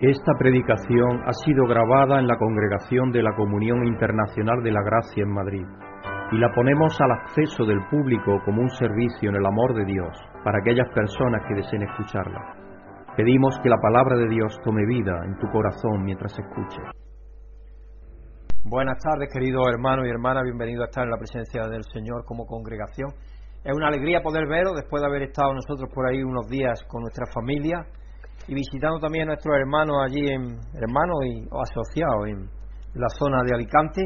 Esta predicación ha sido grabada en la Congregación de la Comunión Internacional de la Gracia en Madrid y la ponemos al acceso del público como un servicio en el amor de Dios para aquellas personas que deseen escucharla. Pedimos que la palabra de Dios tome vida en tu corazón mientras escuches. Buenas tardes, queridos hermanos y hermanas, bienvenidos a estar en la presencia del Señor como congregación. Es una alegría poder veros después de haber estado nosotros por ahí unos días con nuestra familia y visitando también a nuestros hermanos allí, en, hermanos y, o asociados en la zona de Alicante.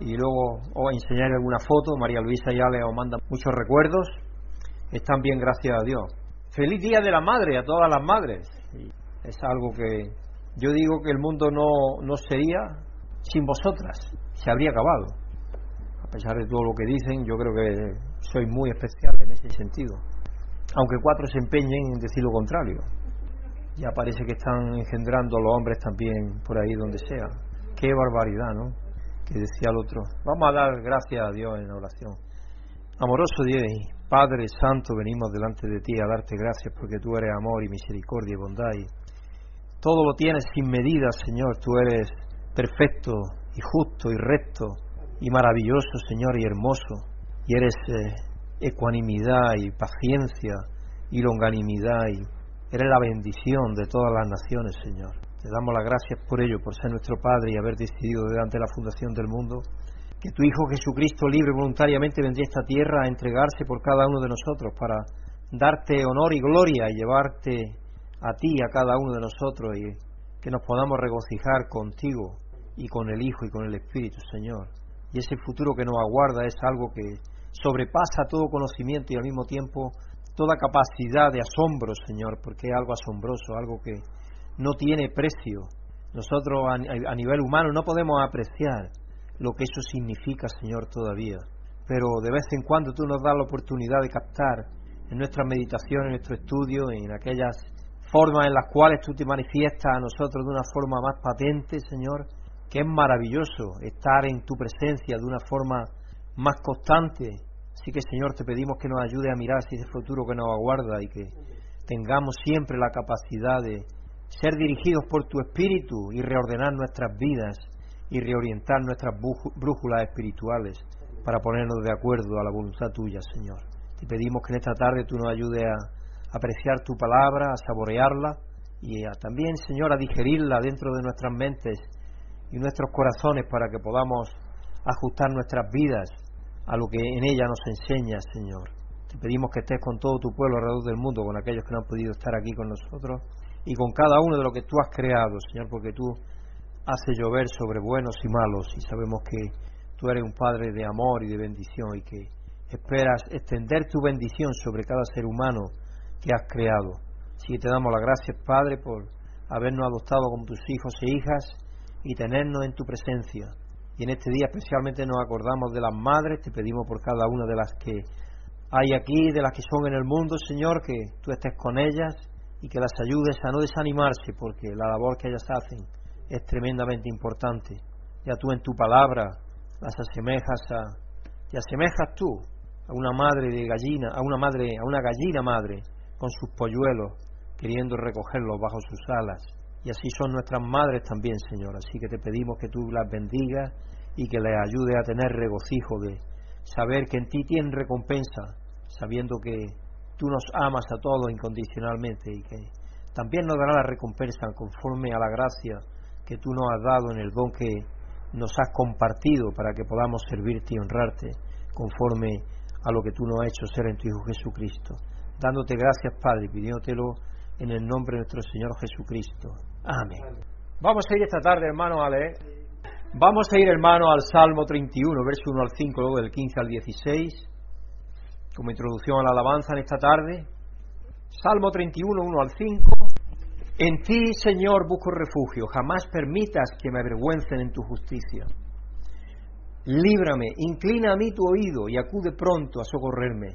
Y luego os enseñaré alguna foto. María Luisa ya le os manda muchos recuerdos. Están bien, gracias a Dios. Feliz Día de la Madre a todas las madres. es algo que yo digo que el mundo no, no sería sin vosotras. Se habría acabado. A pesar de todo lo que dicen, yo creo que soy muy especial en ese sentido. Aunque cuatro se empeñen en decir lo contrario ya parece que están engendrando los hombres también por ahí donde sea. Qué barbaridad, ¿no? Que decía el otro. Vamos a dar gracias a Dios en oración. Amoroso Dios, Padre Santo, venimos delante de ti a darte gracias porque tú eres amor y misericordia y bondad y todo lo tienes sin medida, Señor. Tú eres perfecto y justo y recto y maravilloso, Señor, y hermoso. Y eres eh, ecuanimidad y paciencia y longanimidad y Eres la bendición de todas las naciones, Señor. Te damos las gracias por ello, por ser nuestro Padre y haber decidido delante de la fundación del mundo que tu Hijo Jesucristo libre voluntariamente vendría a esta tierra a entregarse por cada uno de nosotros para darte honor y gloria y llevarte a ti, a cada uno de nosotros y que nos podamos regocijar contigo y con el Hijo y con el Espíritu, Señor. Y ese futuro que nos aguarda es algo que sobrepasa todo conocimiento y al mismo tiempo toda capacidad de asombro, Señor, porque es algo asombroso, algo que no tiene precio. Nosotros a, nivel humano no podemos apreciar lo que eso significa, Señor, todavía. Pero de vez en cuando tú nos das la oportunidad de captar en nuestras meditaciones, en nuestro estudio, en aquellas formas en las cuales tú te manifiestas a nosotros de una forma más patente, Señor, que es maravilloso estar en tu presencia de una forma más constante, Así que Señor, te pedimos que nos ayude a mirar hacia ese futuro que nos aguarda y que tengamos siempre la capacidad de ser dirigidos por tu Espíritu y reordenar nuestras vidas y reorientar nuestras brújulas espirituales para ponernos de acuerdo a la voluntad tuya, Señor. Te pedimos que en esta tarde tú nos ayudes a apreciar tu palabra, a saborearla y también, Señor, a digerirla dentro de nuestras mentes y nuestros corazones para que podamos ajustar nuestras vidas a lo que en ella nos enseña, Señor. Te pedimos que estés con todo tu pueblo alrededor del mundo, con aquellos que no han podido estar aquí con nosotros, y con cada uno de lo que tú has creado, Señor, porque tú haces llover sobre buenos y malos, y sabemos que tú eres un Padre de amor y de bendición, y que esperas extender tu bendición sobre cada ser humano que has creado. Así que te damos las gracias, Padre, por habernos adoptado como tus hijos e hijas y tenernos en tu presencia y en este día especialmente nos acordamos de las madres, te pedimos por cada una de las que hay aquí, de las que son en el mundo, Señor, que tú estés con ellas y que las ayudes a no desanimarse, porque la labor que ellas hacen es tremendamente importante. Ya tú en tu palabra las asemejas a, te asemejas tú a una madre de gallina, a una madre, a una gallina madre con sus polluelos, queriendo recogerlos bajo sus alas. Y así son nuestras madres también, Señor. Así que te pedimos que tú las bendigas y que les ayude a tener regocijo de saber que en ti tienen recompensa, sabiendo que tú nos amas a todos incondicionalmente y que también nos dará la recompensa conforme a la gracia que tú nos has dado en el don que nos has compartido para que podamos servirte y honrarte conforme a lo que tú nos has hecho ser en tu Hijo Jesucristo. Dándote gracias, Padre, pidiéndotelo en el nombre de nuestro Señor Jesucristo. Amén. Vamos a ir esta tarde, hermano, a leer. Vamos a ir, hermano, al Salmo 31, verso 1 al 5, luego del 15 al 16, como introducción a la alabanza en esta tarde. Salmo 31, 1 al 5. En ti, Señor, busco refugio. Jamás permitas que me avergüencen en tu justicia. Líbrame, inclina a mí tu oído y acude pronto a socorrerme.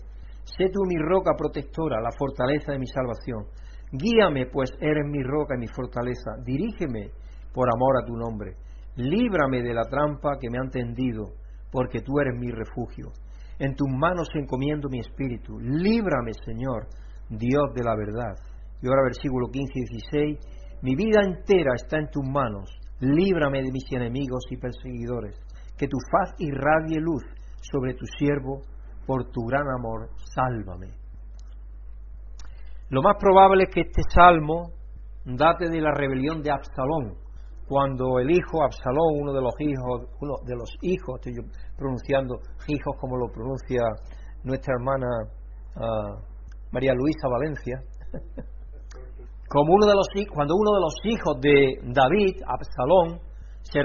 Sé tú mi roca protectora, la fortaleza de mi salvación. Guíame, pues eres mi roca y mi fortaleza. Dirígeme por amor a tu nombre. Líbrame de la trampa que me han tendido, porque tú eres mi refugio. En tus manos encomiendo mi espíritu. Líbrame, Señor, Dios de la verdad. Y ahora versículo 15 y 16. Mi vida entera está en tus manos. Líbrame de mis enemigos y perseguidores. Que tu faz irradie luz sobre tu siervo. Por tu gran amor, sálvame. Lo más probable es que este salmo date de la rebelión de Absalón, cuando el hijo Absalón, uno de los hijos, uno de los hijos, estoy pronunciando hijos como lo pronuncia nuestra hermana ah, María Luisa Valencia, como uno de los cuando uno de los hijos de David, Absalón, se,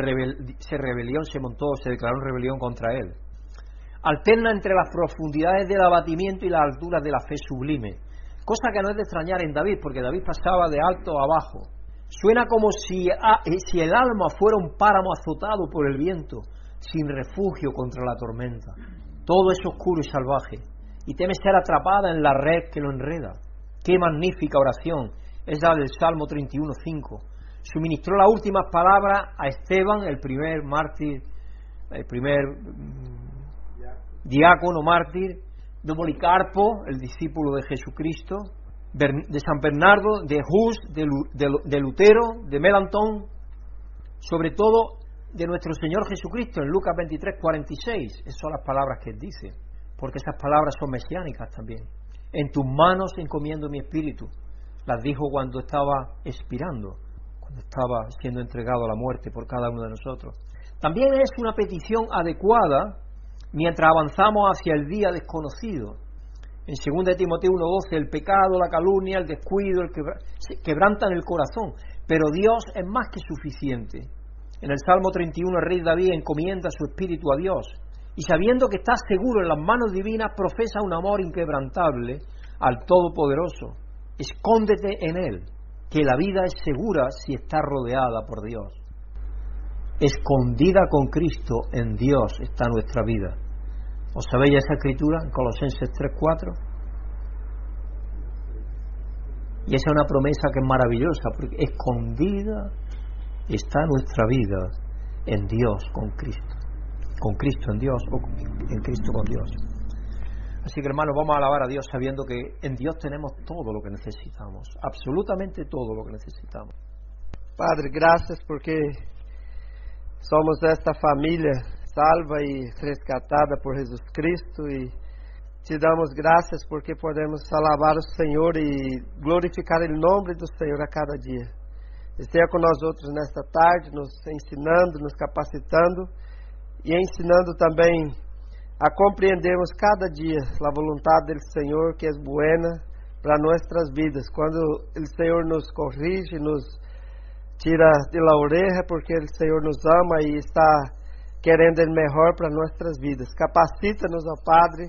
se rebelió, se montó, se declaró en rebelión contra él. Alterna entre las profundidades del abatimiento y las alturas de la fe sublime, cosa que no es de extrañar en David, porque David pasaba de alto a bajo. Suena como si, eh, si el alma fuera un páramo azotado por el viento, sin refugio contra la tormenta. Todo es oscuro y salvaje, y teme ser atrapada en la red que lo enreda. Qué magnífica oración es la del Salmo 31.5. Suministró las últimas palabras a Esteban, el primer mártir, el primer mm, diácono mártir, de Policarpo, el discípulo de Jesucristo, de San Bernardo, de Hus, de Lutero, de Melantón, sobre todo de nuestro Señor Jesucristo en Lucas 23, 46. Esas son las palabras que él dice, porque esas palabras son mesiánicas también. En tus manos encomiendo mi espíritu. Las dijo cuando estaba expirando, cuando estaba siendo entregado a la muerte por cada uno de nosotros. También es una petición adecuada mientras avanzamos hacia el día desconocido. En 2 Timoteo 1.12, el pecado, la calumnia, el descuido, el quebrantan el corazón, pero Dios es más que suficiente. En el Salmo 31 el rey David encomienda su espíritu a Dios y sabiendo que está seguro en las manos divinas profesa un amor inquebrantable al Todopoderoso. Escóndete en Él, que la vida es segura si está rodeada por Dios. Escondida con Cristo en Dios está nuestra vida. ¿Os sabéis esa escritura en Colosenses 3:4? Y esa es una promesa que es maravillosa, porque escondida está nuestra vida en Dios con Cristo. Con Cristo en Dios o en Cristo con Dios. Así que hermanos, vamos a alabar a Dios sabiendo que en Dios tenemos todo lo que necesitamos, absolutamente todo lo que necesitamos. Padre, gracias porque somos esta familia salva e resgatada por Jesus Cristo e te damos graças porque podemos alabar o Senhor e glorificar o nome do Senhor a cada dia. Esteja com nós outros nesta tarde, nos ensinando, nos capacitando e ensinando também a compreendermos cada dia a vontade do Senhor que é buena para nossas vidas. Quando o Senhor nos corrige, nos tira de la oreja, porque o Senhor nos ama e está querendo o melhor para nossas vidas. Capacita-nos, ó Padre,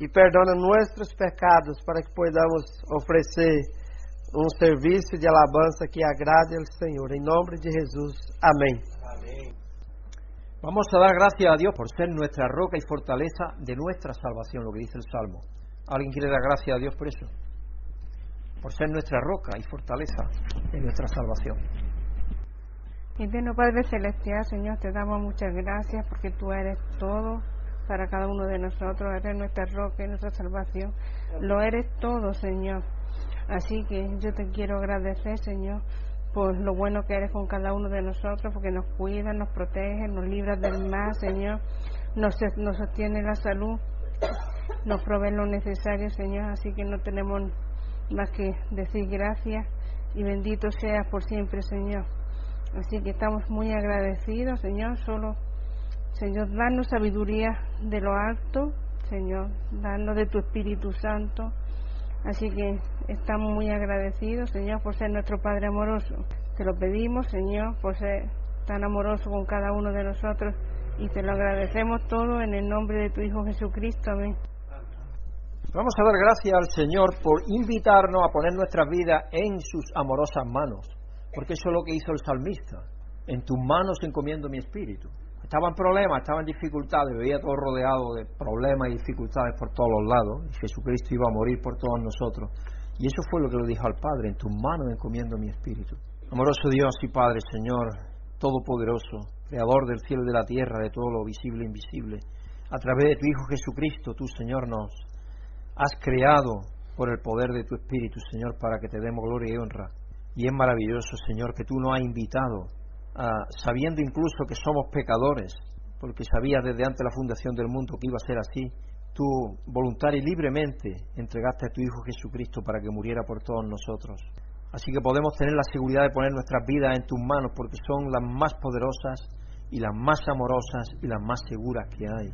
e perdona nossos pecados para que podamos oferecer um serviço de alabança que agrade ao Senhor. Em nome de Jesus. Amém. Amém. Vamos a dar gracias a Dios por ser nuestra roca y fortaleza de nuestra salvación, lo que dice el Salmo. ¿Alguien quiere dar gracias a Dios por eso? Por ser nuestra roca y fortaleza de nuestra salvación. Eterno Padre Celestial, Señor, te damos muchas gracias porque tú eres todo para cada uno de nosotros, eres nuestra roca nuestra salvación. Lo eres todo, Señor. Así que yo te quiero agradecer, Señor, por lo bueno que eres con cada uno de nosotros, porque nos cuidas, nos protege, nos libras del mal, Señor, nos sostiene la salud, nos provee lo necesario, Señor. Así que no tenemos más que decir gracias y bendito seas por siempre, Señor. Así que estamos muy agradecidos, Señor. Solo, Señor, danos sabiduría de lo alto, Señor. Danos de tu Espíritu Santo. Así que estamos muy agradecidos, Señor, por ser nuestro Padre amoroso. Te lo pedimos, Señor, por ser tan amoroso con cada uno de nosotros. Y te lo agradecemos todo en el nombre de tu Hijo Jesucristo. Amén. Vamos a dar gracias al Señor por invitarnos a poner nuestras vidas en sus amorosas manos. Porque eso es lo que hizo el salmista. En tus manos encomiendo mi espíritu. Estaba en problemas, estaba en dificultades, veía todo rodeado de problemas y dificultades por todos los lados. Y Jesucristo iba a morir por todos nosotros. Y eso fue lo que le dijo al Padre, en tus manos encomiendo mi espíritu. Amoroso Dios y Padre, Señor, Todopoderoso, Creador del cielo y de la tierra, de todo lo visible e invisible, a través de tu Hijo Jesucristo, tú, Señor, nos has creado por el poder de tu Espíritu, Señor, para que te demos gloria y honra Y es maravilloso, Señor, que tú nos has invitado, sabiendo incluso que somos pecadores, porque sabías desde antes la fundación del mundo que iba a ser así, tú voluntaria y libremente entregaste a tu Hijo Jesucristo para que muriera por todos nosotros. Así que podemos tener la seguridad de poner nuestras vidas en tus manos porque son las más poderosas y las más amorosas y las más seguras que hay.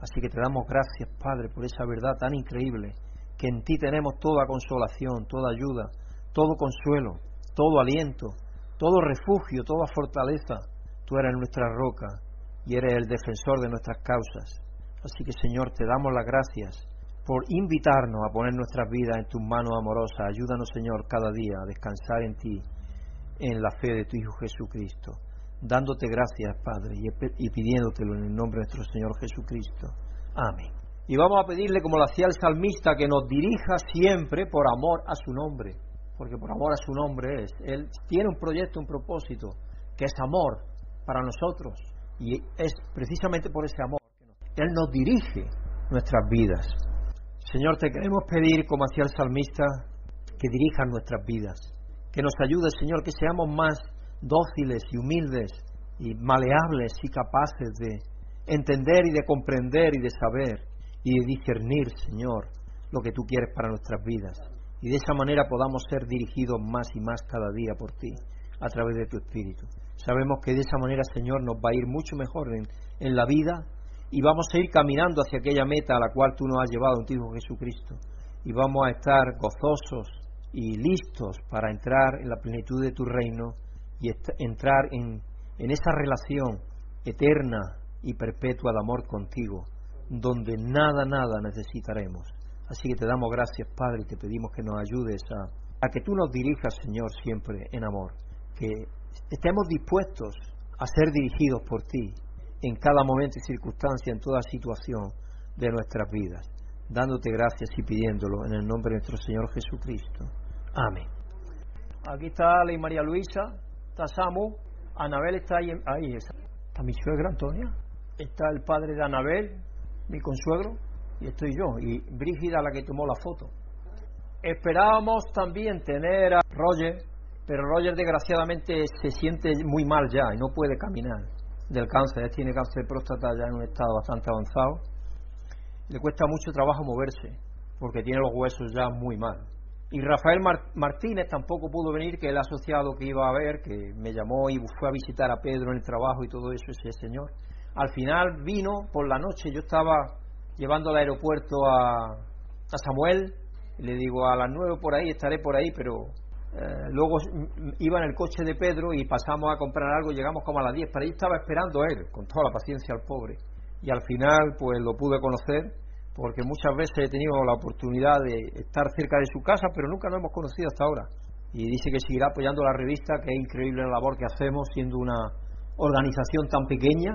Así que te damos gracias, Padre, por esa verdad tan increíble, que en ti tenemos toda consolación, toda ayuda, todo consuelo, todo aliento, todo refugio, toda fortaleza. Tú eres nuestra roca y eres el defensor de nuestras causas. Así que, Señor, te damos las gracias por invitarnos a poner nuestras vidas en tus manos amorosas. Ayúdanos, Señor, cada día a descansar en ti, en la fe de tu Hijo Jesucristo, dándote gracias, Padre, y pidiéndotelo en el nombre de nuestro Señor Jesucristo. Amén. Y vamos a pedirle, como lo hacía el salmista, que nos dirija siempre por amor a su nombre, porque por amor a su nombre es. Él tiene un proyecto, un propósito, que es amor para nosotros, y es precisamente por ese amor que Él nos dirige nuestras vidas. Señor, te queremos pedir, como hacía el salmista, que dirijas nuestras vidas, que nos ayude, Señor, que seamos más dóciles y humildes y maleables y capaces de entender y de comprender y de saber y de discernir, Señor, lo que tú quieres para nuestras vidas. Y de esa manera podamos ser dirigidos más y más cada día por ti, a través de tu Espíritu. Sabemos que de esa manera, Señor, nos va a ir mucho mejor en, la vida y vamos a ir caminando hacia aquella meta a la cual tú nos has llevado en Hijo Jesucristo. Y vamos a estar gozosos y listos para entrar en la plenitud de tu reino y entrar en, en esa relación eterna y perpetua de amor contigo, donde nada, nada necesitaremos. Así que te damos gracias, Padre, y te pedimos que nos ayudes a, a que tú nos dirijas, Señor, siempre en amor, que estemos dispuestos a ser dirigidos por ti, en cada momento y circunstancia, en toda situación de nuestras vidas, dándote gracias y pidiéndolo en el nombre de nuestro Señor Jesucristo. Amén. Aquí está Ley María Luisa, está Samu, Anabel está ahí, ahí está mi suegra Antonia, está el padre de Anabel, mi consuegro, y estoy yo, y Brígida la que tomó la foto. Esperábamos también tener a Roger, pero Roger desgraciadamente se siente muy mal ya y no puede caminar del cáncer, él tiene cáncer de próstata ya en un estado bastante avanzado. Le cuesta mucho trabajo moverse porque tiene los huesos ya muy mal. Y Rafael Martínez tampoco pudo venir, que el asociado que iba a ver, que me llamó y fue a visitar a Pedro en el trabajo y todo eso, ese señor. Al final vino por la noche, yo estaba llevando al aeropuerto a, Samuel, le digo a las nueve por ahí, estaré por ahí, pero eh, luego iba en el coche de Pedro y pasamos a comprar algo, llegamos como a las 10, pero ahí estaba esperando a él, con toda la paciencia al pobre. Y al final, pues lo pude conocer, porque muchas veces he tenido la oportunidad de estar cerca de su casa, pero nunca lo hemos conocido hasta ahora. Y dice que seguirá apoyando la revista, que es increíble la labor que hacemos, siendo una organización tan pequeña.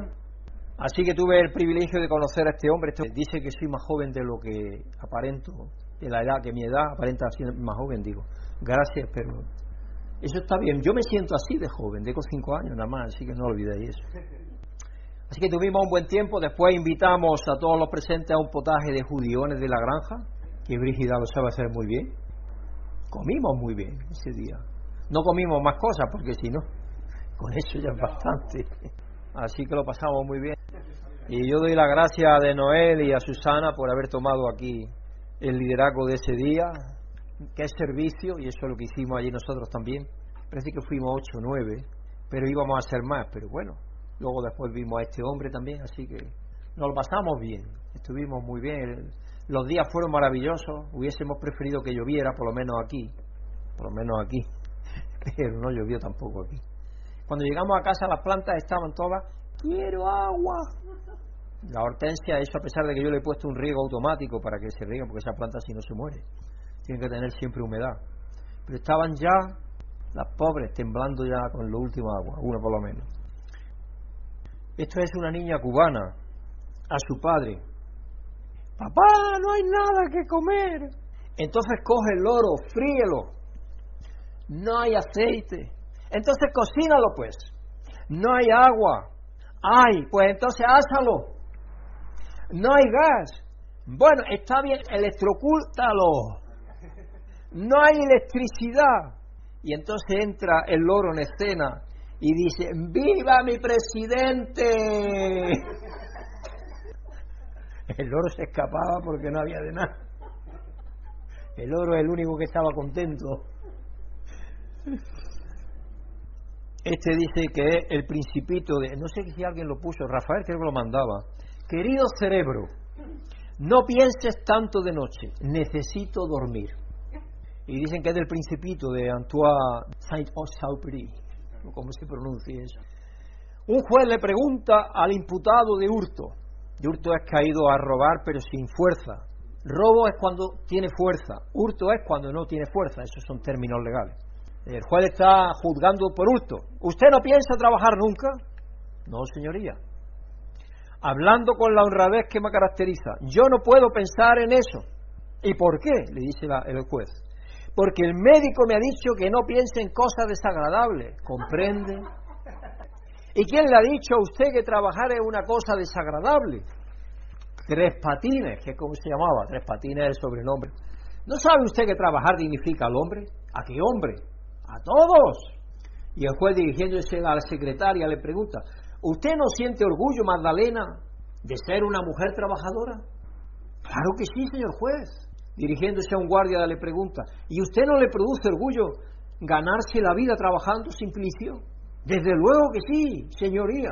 Así que tuve el privilegio de conocer a este hombre. Este dice que soy más joven de lo que aparento, de la edad, que mi edad aparenta ser más joven, digo gracias, pero eso está bien. Yo me siento así de joven, tengo cinco años nada más, así que no olvidéis eso. Así que tuvimos un buen tiempo, después invitamos a todos los presentes a un potaje de judiones de la granja, que Brígida lo sabe hacer muy bien. Comimos muy bien ese día. No comimos más cosas, porque si no, con eso ya es bastante. Así que lo pasamos muy bien. Y yo doy la gracia de Noel y a Susana por haber tomado aquí el liderazgo de ese día, que es servicio, y eso es lo que hicimos allí nosotros también. Parece que fuimos ocho o nueve, pero íbamos a ser más, pero bueno, luego después vimos a este hombre también, así que nos lo pasamos bien, estuvimos muy bien, los días fueron maravillosos, hubiésemos preferido que lloviera, por lo menos aquí, por lo menos aquí, pero no llovió tampoco aquí. Cuando llegamos a casa las plantas estaban todas, quiero agua. La hortensia, eso a pesar de que yo le he puesto un riego automático para que se riegue, porque esa planta si no se muere tienen que tener siempre humedad. Pero estaban ya las pobres temblando ya con lo último agua, una por lo menos. Esto es una niña cubana a su padre. Papá, no hay nada que comer. Entonces coge el oro, fríelo. No hay aceite. Entonces cocínalo pues. No hay agua. Ay, pues entonces házalo. No hay gas. Bueno, está bien, electrocúltalo no hay electricidad. Y entonces entra el loro en escena y dice, ¡Viva mi presidente! El loro se escapaba porque no había de nada. El loro es el único que estaba contento. Este dice que es el principito de, no sé si alguien lo puso, Rafael creo que lo mandaba. Querido cerebro, no pienses tanto de noche, necesito dormir. Y dicen que es del principito de Antoine Saint-Exupéry, ¿cómo se pronuncia eso? Un juez le pregunta al imputado de hurto. De hurto es caído a robar pero sin fuerza. Robo es cuando tiene fuerza. Hurto es cuando no tiene fuerza. Esos son términos legales. El juez está juzgando por hurto. ¿Usted no piensa trabajar nunca? No, señoría. Hablando con la honradez que me caracteriza. Yo no puedo pensar en eso. ¿Y por qué? Le dice el juez. Porque el médico me ha dicho que no piense en cosas desagradables. ¿Comprende? ¿Y quién le ha dicho a usted que trabajar es una cosa desagradable? Tres Patines, que es como se llamaba, Tres Patines es el sobrenombre. ¿No sabe usted que trabajar dignifica al hombre? ¿A qué hombre? A todos. Y el juez dirigiéndose a la secretaria le pregunta, ¿usted no siente orgullo, Magdalena, de ser una mujer trabajadora? Claro que sí, señor juez. Dirigiéndose a un guardia le pregunta, ¿y usted no le produce orgullo ganarse la vida trabajando sin plicio? Desde luego que sí, señoría.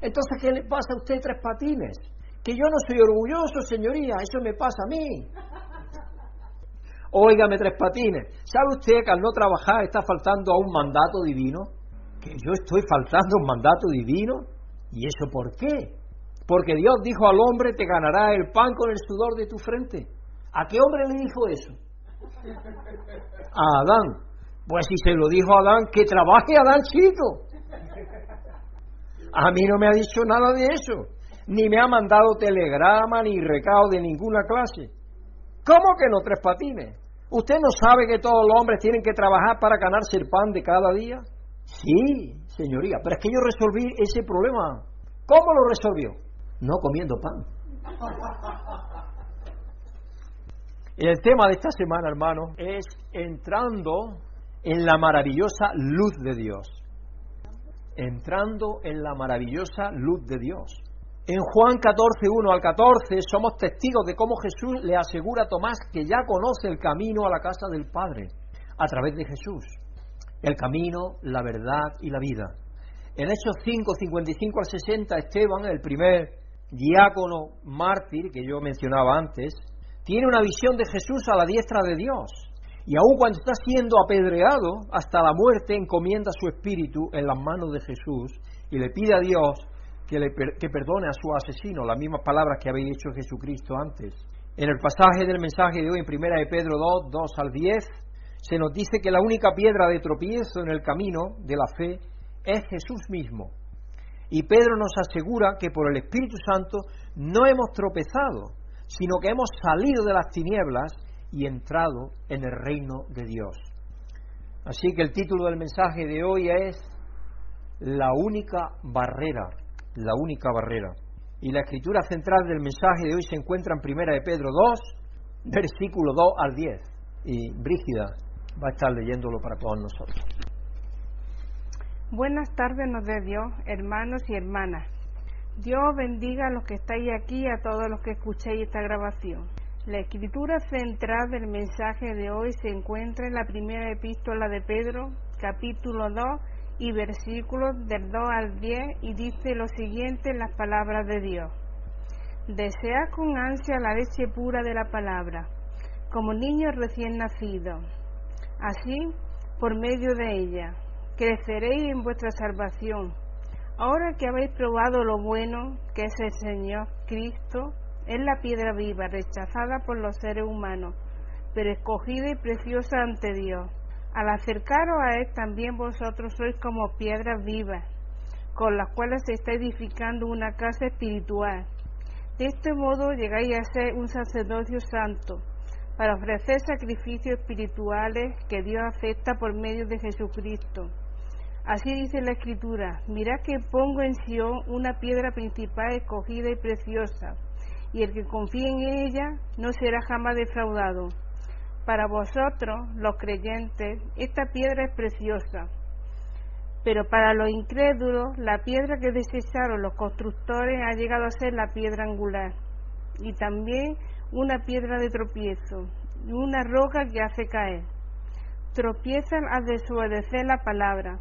Entonces, ¿qué le pasa a usted tres patines? Que yo no soy orgulloso, señoría, eso me pasa a mí. Óigame tres patines. ¿Sabe usted que al no trabajar está faltando a un mandato divino? ¿Que yo estoy faltando a un mandato divino? ¿Y eso por qué? Porque Dios dijo al hombre, te ganará el pan con el sudor de tu frente. ¿A qué hombre le dijo eso? A Adán. Pues si se lo dijo a Adán, que trabaje Adán chico. A mí no me ha dicho nada de eso. Ni me ha mandado telegrama ni recado de ninguna clase. ¿Cómo que no tres patines? ¿Usted no sabe que todos los hombres tienen que trabajar para ganarse el pan de cada día? Sí, señoría, pero es que yo resolví ese problema. ¿Cómo lo resolvió? No comiendo pan. El tema de esta semana, hermano, es entrando en la maravillosa luz de Dios. Entrando en la maravillosa luz de Dios. En Juan 14, 1 al 14 somos testigos de cómo Jesús le asegura a Tomás que ya conoce el camino a la casa del Padre a través de Jesús. El camino, la verdad y la vida. En Hechos 5, 55 al 60, Esteban, el primer diácono mártir que yo mencionaba antes, tiene una visión de Jesús a la diestra de Dios. Y aun cuando está siendo apedreado hasta la muerte, encomienda su espíritu en las manos de Jesús y le pide a Dios que, perdone a su asesino, las mismas palabras que había dicho Jesucristo antes. En el pasaje del mensaje de hoy, en primera de Pedro 2, 2 al 10, se nos dice que la única piedra de tropiezo en el camino de la fe es Jesús mismo. Y Pedro nos asegura que por el Espíritu Santo no hemos tropezado, sino que hemos salido de las tinieblas y entrado en el reino de Dios. Así que el título del mensaje de hoy es La única barrera la única barrera. Y la escritura central del mensaje de hoy se encuentra en Primera de Pedro 2, versículo 2 al 10. Y Brígida va a estar leyéndolo para todos nosotros. Buenas tardes nos dé Dios, hermanos y hermanas. Dios bendiga a los que estáis aquí y a todos los que escuchéis esta grabación. La escritura central del mensaje de hoy se encuentra en la primera epístola de Pedro, capítulo 2, y versículos del 2 al 10 y dice lo siguiente en las palabras de Dios. Desea con ansia la leche pura de la palabra, como niño recién nacido. Así, por medio de ella, creceréis en vuestra salvación. Ahora que habéis probado lo bueno que es el Señor Cristo, es la piedra viva, rechazada por los seres humanos, pero escogida y preciosa ante Dios al acercaros a Él también vosotros sois como piedras vivas, con las cuales se está edificando una casa espiritual. De este modo llegáis a ser un sacerdocio santo, para ofrecer sacrificios espirituales que Dios acepta por medio de Jesucristo. Así dice la Escritura, mirad que pongo en Sion una piedra principal escogida y preciosa, y el que confíe en ella no será jamás defraudado. Para vosotros, los creyentes, esta piedra es preciosa, pero para los incrédulos, la piedra que desecharon los constructores ha llegado a ser la piedra angular y también una piedra de tropiezo y una roca que hace caer. Tropiezan al desobedecer la palabra,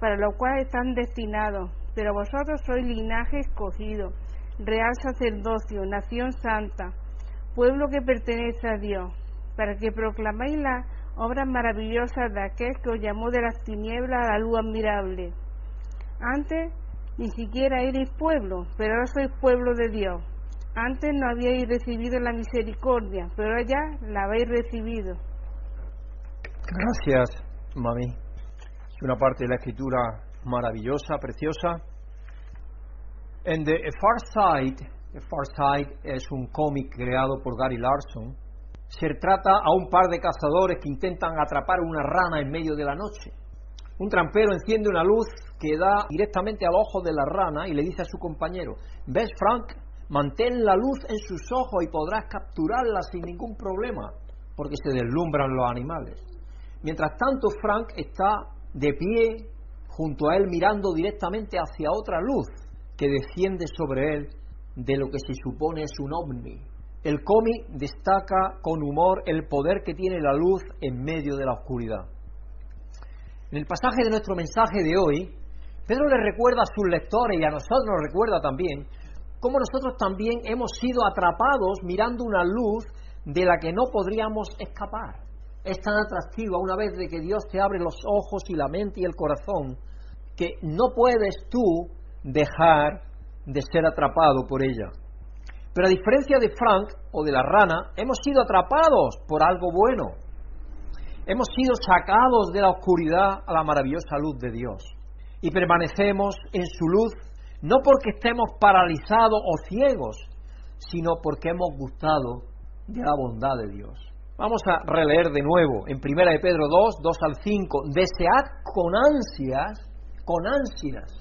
para lo cual están destinados, pero vosotros sois linaje escogido, real sacerdocio, nación santa, pueblo que pertenece a Dios, para que proclaméis las obras maravillosas de aquel que os llamó de las tinieblas a la luz admirable. Antes ni siquiera erais pueblo, pero ahora sois pueblo de Dios. Antes no habíais recibido la misericordia, pero ahora ya la habéis recibido. Gracias, mami. Es una parte de la escritura maravillosa, preciosa. En The Far Side, The Far Side es un cómic creado por Gary Larson. Se trata a un par de cazadores que intentan atrapar una rana en medio de la noche. Un trampero enciende una luz que da directamente al ojo de la rana y le dice a su compañero, ¿ves Frank? Mantén la luz en sus ojos y podrás capturarla sin ningún problema, porque se deslumbran los animales. Mientras tanto, Frank está de pie junto a él mirando directamente hacia otra luz que desciende sobre él de lo que se supone es un ovni. El cómic destaca con humor el poder que tiene la luz en medio de la oscuridad. En el pasaje de nuestro mensaje de hoy, Pedro le recuerda a sus lectores y a nosotros nos recuerda también cómo nosotros también hemos sido atrapados mirando una luz de la que no podríamos escapar. Es tan atractiva una vez de que Dios te abre los ojos y la mente y el corazón que no puedes tú dejar de ser atrapado por ella. Pero a diferencia de Frank o de la rana, hemos sido atrapados por algo bueno. Hemos sido sacados de la oscuridad a la maravillosa luz de Dios. Y permanecemos en su luz no porque estemos paralizados o ciegos, sino porque hemos gustado de la bondad de Dios. Vamos a releer de nuevo en 1 de Pedro 2, 2 al 5. Desead con ansias, con ansias,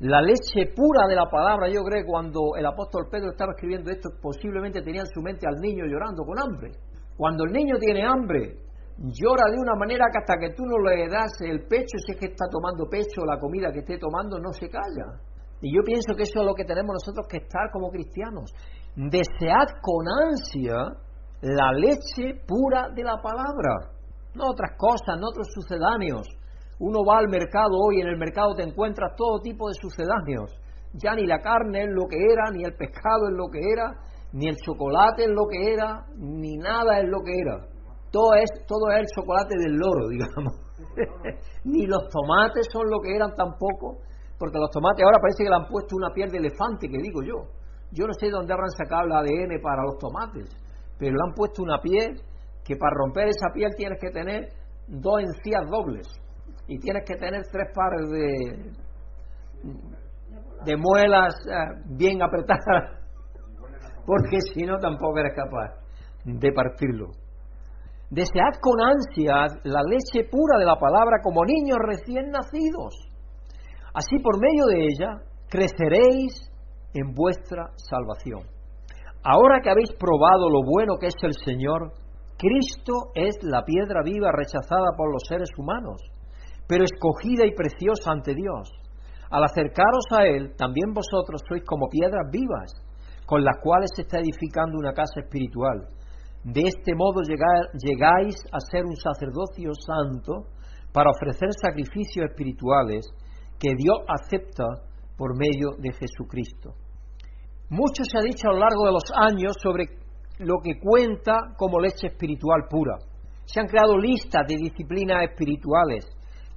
la leche pura de la palabra. Yo creo cuando el apóstol Pedro estaba escribiendo esto, posiblemente tenía en su mente al niño llorando con hambre. Cuando el niño tiene hambre, llora de una manera que hasta que tú no le das el pecho, si es que está tomando pecho, la comida que esté tomando, no se calla. Y yo pienso que eso es lo que tenemos nosotros que estar como cristianos. Desead con ansia la leche pura de la palabra, no otras cosas, no otros sucedáneos. Uno va al mercado hoy, en el mercado te encuentras todo tipo de sucedáneos. Ya ni la carne es lo que era, ni el pescado es lo que era, ni el chocolate es lo que era, ni nada es lo que era. Todo es, todo es el chocolate del loro, digamos. ni los tomates son lo que eran tampoco porque los tomates ahora parece que le han puesto una piel de elefante, que digo yo. Yo no sé de dónde habrán sacado el ADN para los tomates, pero le han puesto una piel que para romper esa piel tienes que tener dos encías dobles y tienes que tener tres pares de, de muelas eh, bien apretadas, porque si no tampoco eres capaz de partirlo. Desead con ansias la leche pura de la palabra como niños recién nacidos Así por medio de ella creceréis en vuestra salvación. Ahora que habéis probado lo bueno que es el Señor, Cristo es la piedra viva rechazada por los seres humanos, pero escogida y preciosa ante Dios. Al acercaros a Él, también vosotros sois como piedras vivas, con las cuales se está edificando una casa espiritual. De este modo llegáis a ser un sacerdocio santo para ofrecer sacrificios espirituales que Dios acepta por medio de Jesucristo. Mucho se ha dicho a lo largo de los años sobre lo que cuenta como leche espiritual pura. Se han creado listas de disciplinas espirituales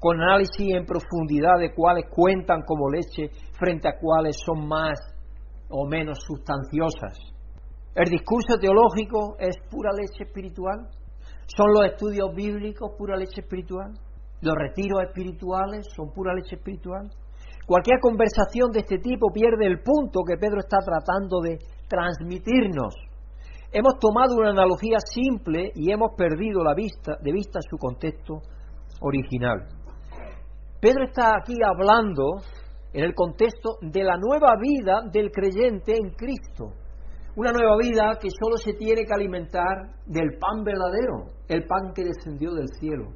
con análisis en profundidad de cuáles cuentan como leche frente a cuáles son más o menos sustanciosas. El discurso teológico es pura leche espiritual. ¿Son los estudios bíblicos pura leche espiritual? Los retiros espirituales son pura leche espiritual. Cualquier conversación de este tipo pierde el punto que Pedro está tratando de transmitirnos. Hemos tomado una analogía simple y hemos perdido la vista, de vista su contexto original. Pedro está aquí hablando en el contexto de la nueva vida del creyente en Cristo. Una nueva vida que solo se tiene que alimentar del pan verdadero, el pan que descendió del cielo,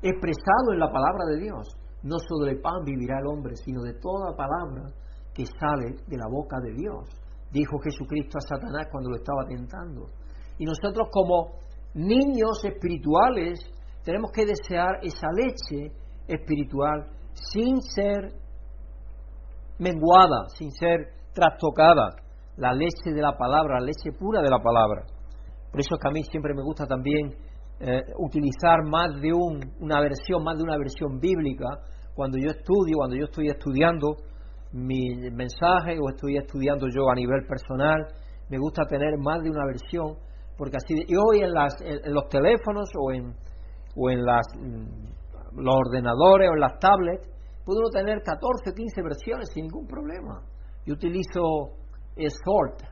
expresado en la palabra de Dios. No solo de pan vivirá el hombre, sino de toda palabra que sale de la boca de Dios, dijo Jesucristo a Satanás cuando lo estaba tentando. Y nosotros como niños espirituales tenemos que desear esa leche espiritual sin ser menguada, sin ser trastocada, la leche de la palabra, la leche pura de la palabra. Por eso es que a mí siempre me gusta también eh, utilizar más de una versión, más de una versión bíblica cuando yo estudio, cuando yo estoy estudiando mi mensaje o estoy estudiando yo a nivel personal, me gusta tener más de una versión, porque así, y hoy en, las, en los teléfonos o en, o en las, mm, los ordenadores o las tablets, puede uno tener 14 o 15 versiones sin ningún problema. Yo utilizo Sort,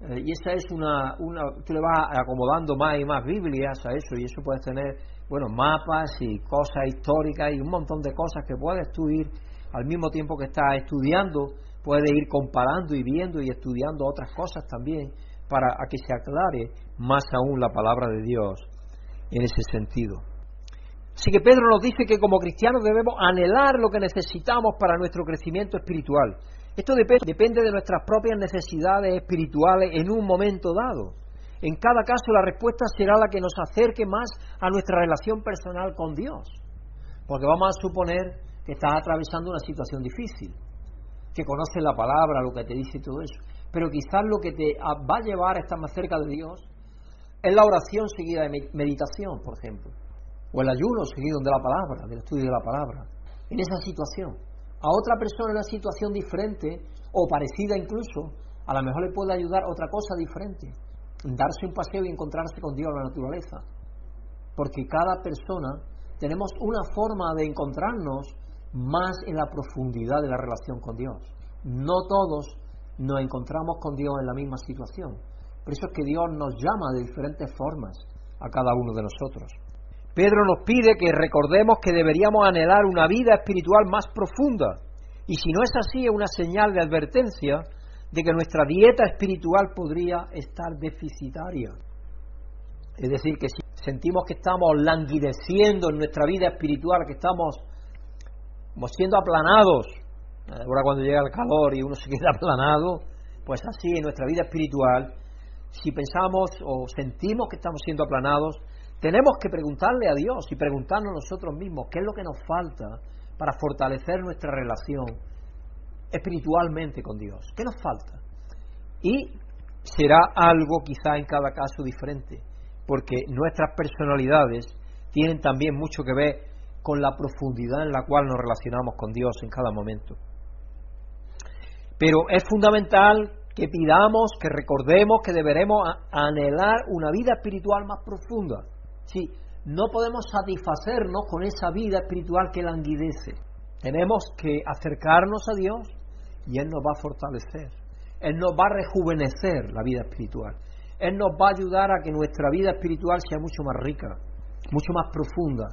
eh, y esa es una, una, tú le vas acomodando más y más Biblias a eso, y eso puedes tener, bueno, mapas y cosas históricas y un montón de cosas que puedes tú ir al mismo tiempo que estás estudiando, puedes ir comparando y viendo y estudiando otras cosas también para que se aclare más aún la palabra de Dios en ese sentido. Así que Pedro nos dice que como cristianos debemos anhelar lo que necesitamos para nuestro crecimiento espiritual. Esto depende de nuestras propias necesidades espirituales en un momento dado. En cada caso la respuesta será la que nos acerque más a nuestra relación personal con Dios. Porque vamos a suponer que estás atravesando una situación difícil, que conoces la palabra, lo que te dice todo eso. Pero quizás lo que te va a llevar a estar más cerca de Dios es la oración seguida de meditación, por ejemplo o el ayuno seguido de la palabra, del estudio de la palabra, en esa situación. A otra persona en una situación diferente o parecida incluso, a lo mejor le puede ayudar otra cosa diferente, darse un paseo y encontrarse con Dios en la naturaleza. Porque cada persona tenemos una forma de encontrarnos más en la profundidad de la relación con Dios. No todos nos encontramos con Dios en la misma situación. Por eso es que Dios nos llama de diferentes formas a cada uno de nosotros. Pedro nos pide que recordemos que deberíamos anhelar una vida espiritual más profunda. Y si no es así, es una señal de advertencia de que nuestra dieta espiritual podría estar deficitaria. Es decir, que si sentimos que estamos languideciendo en nuestra vida espiritual, que estamos siendo aplanados, ahora cuando llega el calor y uno se queda aplanado, pues así en nuestra vida espiritual, si pensamos o sentimos que estamos siendo aplanados, tenemos que preguntarle a Dios y preguntarnos nosotros mismos qué es lo que nos falta para fortalecer nuestra relación espiritualmente con Dios. ¿Qué nos falta? Y será algo quizá en cada caso diferente, porque nuestras personalidades tienen también mucho que ver con la profundidad en la cual nos relacionamos con Dios en cada momento. Pero es fundamental que pidamos, que recordemos que deberemos anhelar una vida espiritual más profunda. Sí, no podemos satisfacernos con esa vida espiritual que languidece. Tenemos que acercarnos a Dios y Él nos va a fortalecer. Él nos va a rejuvenecer la vida espiritual. Él nos va a ayudar a que nuestra vida espiritual sea mucho más rica, mucho más profunda,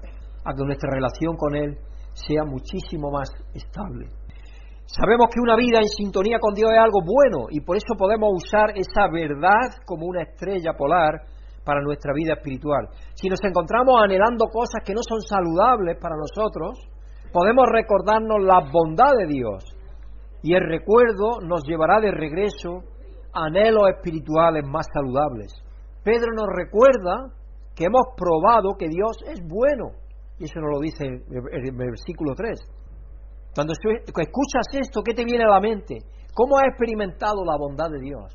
a que nuestra relación con Él sea muchísimo más estable. Sabemos que una vida en sintonía con Dios es algo bueno y por eso podemos usar esa verdad como una estrella polar para nuestra vida espiritual. Si nos encontramos anhelando cosas que no son saludables para nosotros, podemos recordarnos la bondad de Dios y el recuerdo nos llevará de regreso anhelos espirituales más saludables. Pedro nos recuerda que hemos probado que Dios es bueno, y eso nos lo dice el versículo 3. Cuando escuchas esto, ¿qué te viene a la mente? ¿Cómo has experimentado la bondad de Dios?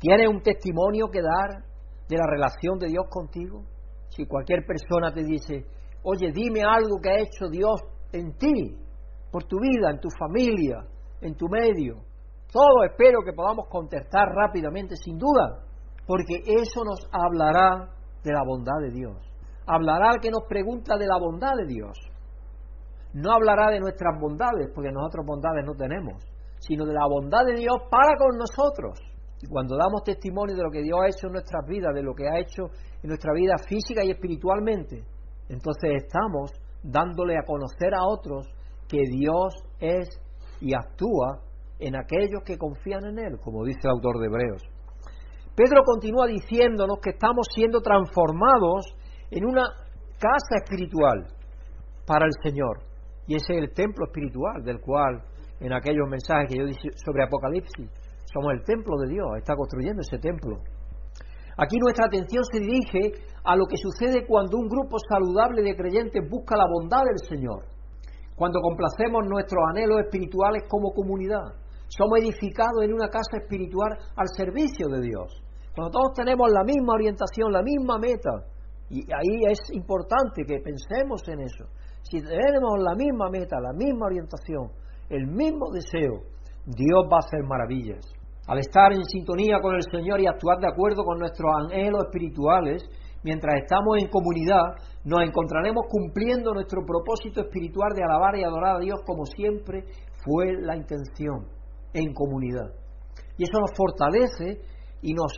¿Tienes un testimonio que dar de la relación de Dios contigo? Si cualquier persona te dice, oye, dime algo que ha hecho Dios en ti, por tu vida, en tu familia, en tu medio, todo espero que podamos contestar rápidamente, sin duda, porque eso nos hablará de la bondad de Dios. Hablará al que nos pregunta de la bondad de Dios. No hablará de nuestras bondades, porque nosotros bondades no tenemos, sino de la bondad de Dios para con nosotros. Y cuando damos testimonio de lo que Dios ha hecho en nuestras vidas, de lo que ha hecho en nuestra vida física y espiritualmente, entonces estamos dándole a conocer a otros que Dios es y actúa en aquellos que confían en Él, como dice el autor de Hebreos. Pedro continúa diciéndonos que estamos siendo transformados en una casa espiritual para el Señor. Y ese es el templo espiritual del cual en aquellos mensajes que yo dije sobre Apocalipsis, somos el templo de Dios, está construyendo ese templo. Aquí nuestra atención se dirige a lo que sucede cuando un grupo saludable de creyentes busca la bondad del Señor, cuando complacemos nuestros anhelos espirituales como comunidad. Somos edificados en una casa espiritual al servicio de Dios. Cuando todos tenemos la misma orientación, la misma meta, y ahí es importante que pensemos en eso. Si tenemos la misma meta, la misma orientación, el mismo deseo, Dios va a hacer maravillas. Al estar en sintonía con el Señor y actuar de acuerdo con nuestros anhelos espirituales, mientras estamos en comunidad, nos encontraremos cumpliendo nuestro propósito espiritual de alabar y adorar a Dios como siempre fue la intención, en comunidad. Y eso nos fortalece y nos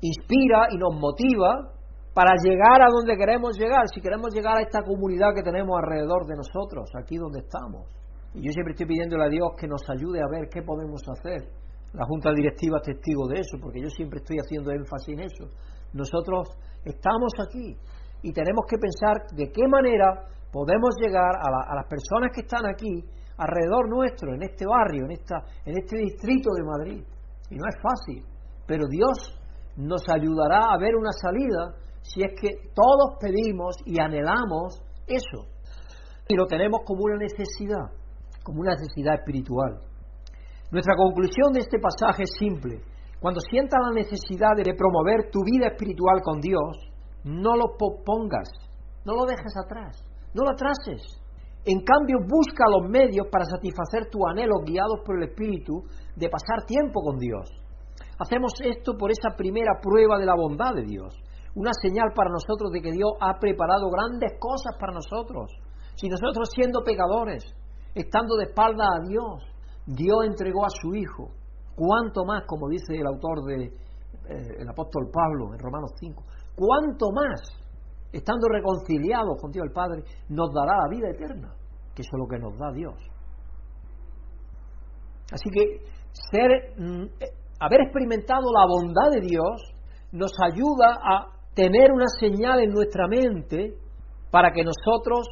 inspira y nos motiva para llegar a donde queremos llegar, si queremos llegar a esta comunidad que tenemos alrededor de nosotros, aquí donde estamos. Y yo siempre estoy pidiéndole a Dios que nos ayude a ver qué podemos hacer la Junta Directiva es testigo de eso, porque yo siempre estoy haciendo énfasis en eso. Nosotros estamos aquí y tenemos que pensar de qué manera podemos llegar a, las personas que están aquí, alrededor nuestro, en este barrio, en, esta, en este distrito de Madrid. Y no es fácil, pero Dios nos ayudará a ver una salida si es que todos pedimos y anhelamos eso. Y lo tenemos como una necesidad, como una necesidad espiritual. Nuestra conclusión de este pasaje es simple. Cuando sientas la necesidad de promover tu vida espiritual con Dios, no lo pongas, no lo dejes atrás, no lo atrases. En cambio, busca los medios para satisfacer tus anhelos guiados por el Espíritu de pasar tiempo con Dios. Hacemos esto por esa primera prueba de la bondad de Dios, una señal para nosotros de que Dios ha preparado grandes cosas para nosotros. Si nosotros siendo pecadores, estando de espalda a Dios, Dios entregó a su Hijo. ¿Cuánto más, como dice el autor de eh, el apóstol Pablo en Romanos 5, cuánto más, estando reconciliados con Dios el Padre, nos dará la vida eterna, que eso es lo que nos da Dios. Así que ser, mm, eh, haber experimentado la bondad de Dios nos ayuda a tener una señal en nuestra mente para que nosotros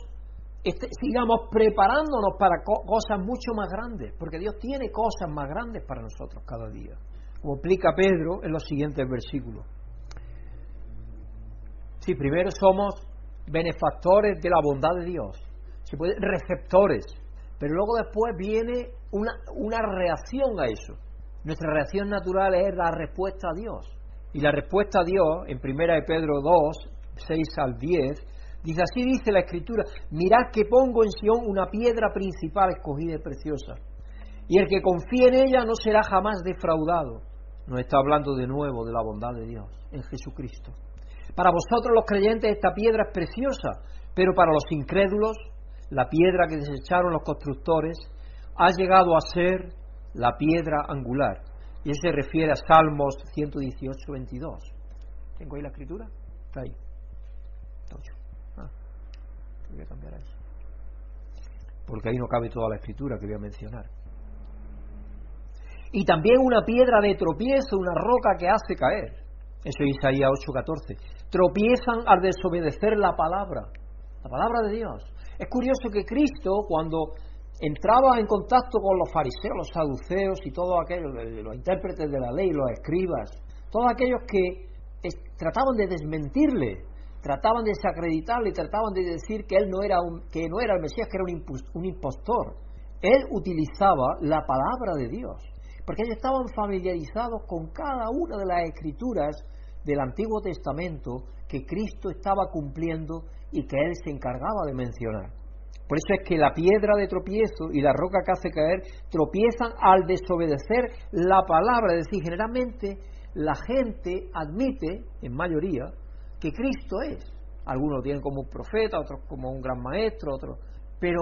este, sigamos preparándonos para cosas mucho más grandes, porque Dios tiene cosas más grandes para nosotros cada día, como explica Pedro en los siguientes versículos. Sí, primero somos benefactores de la bondad de Dios, se puede, receptores, pero luego después viene una, una reacción a eso. Nuestra reacción natural es la respuesta a Dios. Y la respuesta a Dios, en 1 de Pedro 2, 6 al 10, Dice así dice la escritura, mirad que pongo en Sión una piedra principal escogida y preciosa, y el que confíe en ella no será jamás defraudado. Nos está hablando de nuevo de la bondad de Dios en Jesucristo. Para vosotros los creyentes esta piedra es preciosa, pero para los incrédulos, la piedra que desecharon los constructores ha llegado a ser la piedra angular. Y eso se refiere a Salmos 118, 22. ¿Tengo ahí la escritura? Está ahí voy a cambiar. Porque ahí no cabe toda la escritura que voy a mencionar. Y también una piedra de tropiezo, una roca que hace caer. Eso es Isaías 8:14. Tropiezan al desobedecer la palabra, la palabra de Dios. Es curioso que Cristo, cuando entraba en contacto con los fariseos, los saduceos y todos aquellos, los intérpretes de la ley, los escribas, todos aquellos que trataban de desmentirle, trataban de desacreditarle, trataban de decir que él no era, un, que no era el Mesías, que era un, impostor. Él utilizaba la palabra de Dios, porque ellos estaban familiarizados con cada una de las escrituras del Antiguo Testamento que Cristo estaba cumpliendo y que él se encargaba de mencionar. Por eso es que la piedra de tropiezo y la roca que hace caer tropiezan al desobedecer la palabra. Es decir, generalmente la gente admite, en mayoría, que Cristo es. Algunos lo tienen como un profeta, otros como un gran maestro, otros. Pero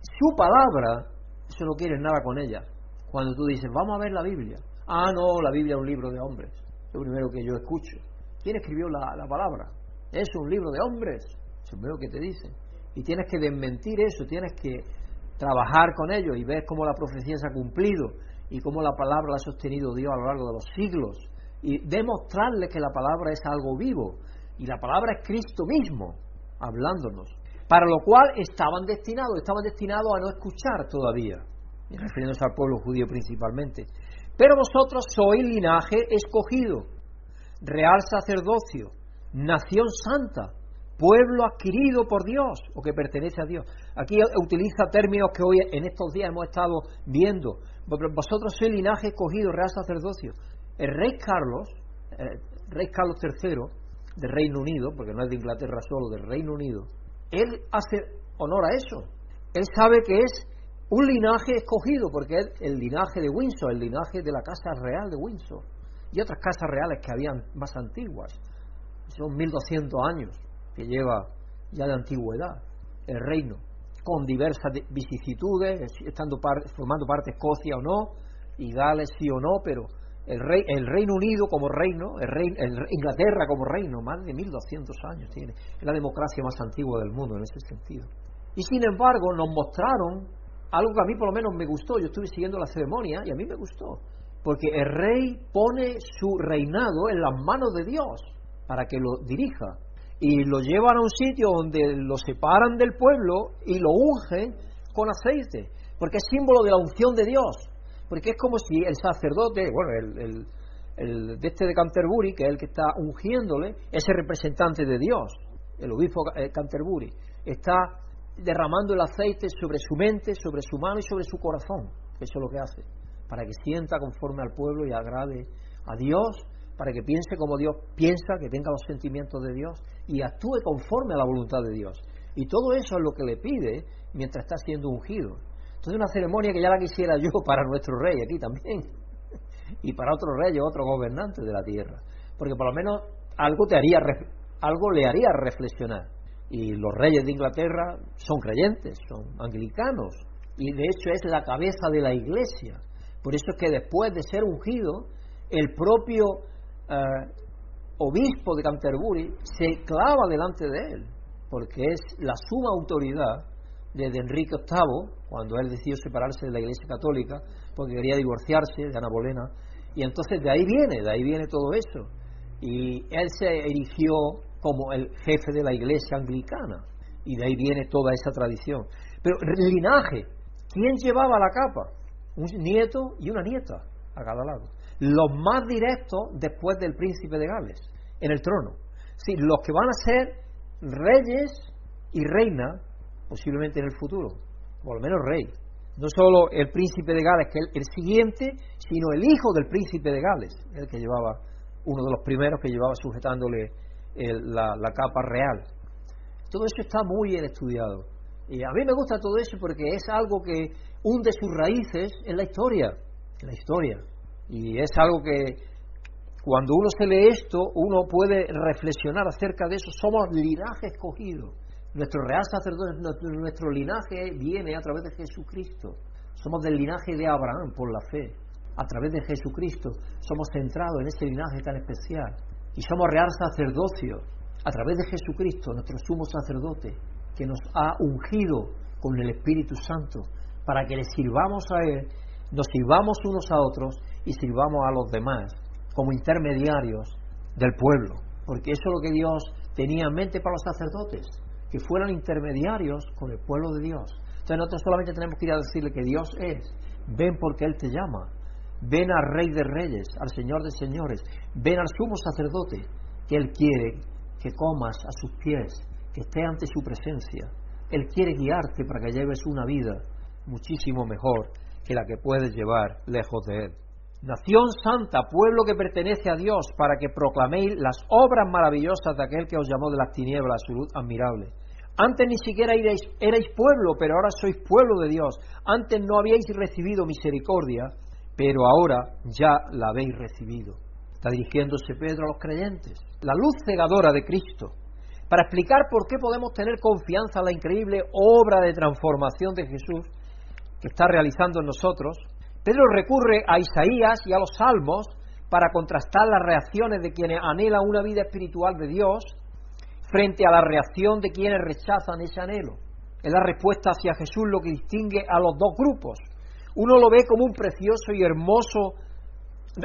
su palabra, eso no quiere nada con ella. Cuando tú dices, vamos a ver la Biblia. Ah, no, la Biblia es un libro de hombres. Es lo primero que yo escucho. ¿Quién escribió la, la palabra? Es un libro de hombres. Es lo primero que te dicen. Y tienes que desmentir eso, tienes que trabajar con ellos y ver cómo la profecía se ha cumplido y cómo la palabra la ha sostenido Dios a lo largo de los siglos y demostrarles que la palabra es algo vivo y la palabra es Cristo mismo hablándonos, para lo cual estaban destinados, estaban destinados a no escuchar todavía, refiriéndose al pueblo judío principalmente. Pero vosotros sois linaje escogido, real sacerdocio, nación santa, pueblo adquirido por Dios o que pertenece a Dios. Aquí utiliza términos que hoy en estos días hemos estado viendo. Vosotros sois linaje escogido, real sacerdocio. El rey Carlos, el rey Carlos III del Reino Unido, porque no es de Inglaterra solo, del Reino Unido, él hace honor a eso. Él sabe que es un linaje escogido, porque es el linaje de Windsor, el linaje de la Casa Real de Windsor, y otras casas reales que habían más antiguas. Son 1200 años que lleva ya de antigüedad el reino, con diversas vicisitudes, estando formando parte Escocia o no, y Gales sí o no, pero el, rey, el Reino Unido como reino, el, rey, Inglaterra como reino, más de 1200 años tiene, es la democracia más antigua del mundo en ese sentido. Y sin embargo nos mostraron algo que a mí por lo menos me gustó, yo estuve siguiendo la ceremonia y a mí me gustó, porque el rey pone su reinado en las manos de Dios para que lo dirija. Y lo llevan a un sitio donde lo separan del pueblo y lo ungen con aceite, porque es símbolo de la unción de Dios, porque es como si el sacerdote, bueno, el, de este de Canterbury, que es el que está ungiéndole, ese representante de Dios, el obispo eh, Canterbury, está derramando el aceite sobre su mente, sobre su mano y sobre su corazón. Eso es lo que hace, para que sienta conforme al pueblo y agrade a Dios, para que piense como Dios piensa, que tenga los sentimientos de Dios y actúe conforme a la voluntad de Dios. Y todo eso es lo que le pide mientras está siendo ungido. Entonces una ceremonia que ya la quisiera yo para nuestro rey aquí también y para otros reyes, otros gobernantes de la tierra, porque por lo menos algo te haría algo le haría reflexionar. Y los reyes de Inglaterra son creyentes, son anglicanos y de hecho es la cabeza de la iglesia. Por eso es que después de ser ungido, el propio eh, obispo de Canterbury se clava delante de él, porque es la suma autoridad desde Enrique VIII, cuando él decidió separarse de la Iglesia Católica, porque quería divorciarse de Ana Bolena, y entonces de ahí viene, de ahí viene todo eso. Y él se erigió como el jefe de la Iglesia Anglicana, y de ahí viene toda esa tradición. Pero el linaje, ¿quién llevaba la capa? Un nieto y una nieta a cada lado. Los más directos después del príncipe de Gales, en el trono. Sí, los que van a ser reyes y reinas posiblemente en el futuro, por lo menos rey. No solo el príncipe de Gales, que es el, siguiente, sino el hijo del príncipe de Gales, el que llevaba, uno de los primeros que llevaba sujetándole la, la capa real. Todo eso está muy bien estudiado. Y a mí me gusta todo eso porque es algo que hunde sus raíces en la historia, en la historia. Y es algo que cuando uno se lee esto, uno puede reflexionar acerca de eso. Somos linaje escogido. Nuestro real sacerdote, nuestro linaje viene a través de Jesucristo. Somos del linaje de Abraham por la fe. A través de Jesucristo somos centrados en ese linaje tan especial. Y somos real sacerdocio a través de Jesucristo, nuestro sumo sacerdote, que nos ha ungido con el Espíritu Santo para que le sirvamos a Él, nos sirvamos unos a otros y sirvamos a los demás como intermediarios del pueblo. Porque eso es lo que Dios tenía en mente para los sacerdotes que fueran intermediarios con el pueblo de Dios. Entonces nosotros solamente tenemos que ir a decirle que Dios es. Ven porque Él te llama. Ven al Rey de Reyes, al Señor de Señores. Ven al sumo sacerdote que Él quiere que comas a sus pies, que esté ante su presencia. Él quiere guiarte para que lleves una vida muchísimo mejor que la que puedes llevar lejos de Él. Nación santa, pueblo que pertenece a Dios, para que proclaméis las obras maravillosas de aquel que os llamó de las tinieblas a su luz admirable. Antes ni siquiera erais, pueblo, pero ahora sois pueblo de Dios. Antes no habíais recibido misericordia, pero ahora ya la habéis recibido. Está dirigiéndose Pedro a los creyentes. La luz cegadora de Cristo, para explicar por qué podemos tener confianza en la increíble obra de transformación de Jesús que está realizando en nosotros. Pedro recurre a Isaías y a los salmos para contrastar las reacciones de quienes anhelan una vida espiritual de Dios frente a la reacción de quienes rechazan ese anhelo. Es la respuesta hacia Jesús lo que distingue a los dos grupos. Uno lo ve como un precioso y hermoso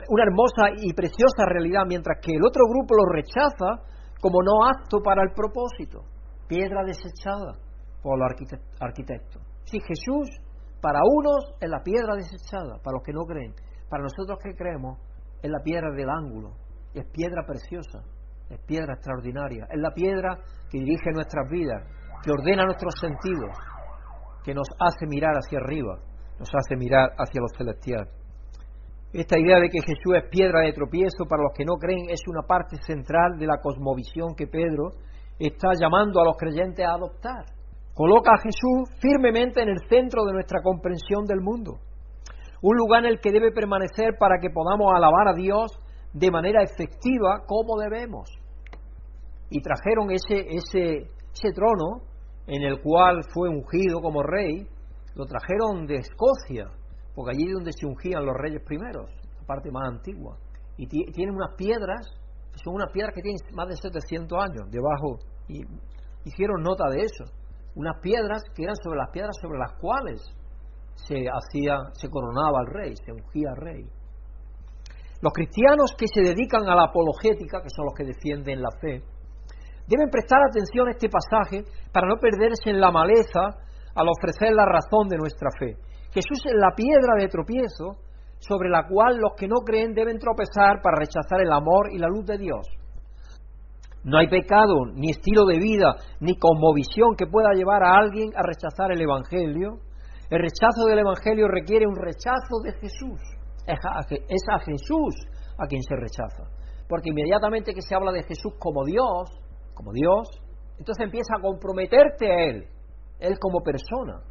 una hermosa y preciosa realidad, mientras que el otro grupo lo rechaza como no apto para el propósito, piedra desechada por los arquitectos. Si Jesús para unos es la piedra desechada, para los que no creen, para nosotros que creemos es la piedra del ángulo, es piedra preciosa, es piedra extraordinaria, es la piedra que dirige nuestras vidas, que ordena nuestros sentidos, que nos hace mirar hacia arriba, nos hace mirar hacia lo celestial. Esta idea de que Jesús es piedra de tropiezo para los que no creen es una parte central de la cosmovisión que Pedro está llamando a los creyentes a adoptar. Coloca a Jesús firmemente en el centro de nuestra comprensión del mundo. Un lugar en el que debe permanecer para que podamos alabar a Dios de manera efectiva como debemos. Y trajeron ese, ese, ese trono en el cual fue ungido como rey, lo trajeron de Escocia, porque allí es donde se ungían los reyes primeros, la parte más antigua. Y tienen unas piedras, son unas piedras que tienen más de 700 años debajo, y hicieron nota de eso. Unas piedras que eran sobre las piedras sobre las cuales se hacía, se coronaba al rey, se ungía al rey. Los cristianos que se dedican a la apologética, que son los que defienden la fe, deben prestar atención a este pasaje para no perderse en la maleza al ofrecer la razón de nuestra fe. Jesús es la piedra de tropiezo sobre la cual los que no creen deben tropezar para rechazar el amor y la luz de Dios. No hay pecado, ni estilo de vida, ni conmovisión que pueda llevar a alguien a rechazar el Evangelio. El rechazo del Evangelio requiere un rechazo de Jesús. Es a Jesús a quien se rechaza. Porque inmediatamente que se habla de Jesús como Dios, como Dios, entonces empieza a comprometerte a Él, Él como persona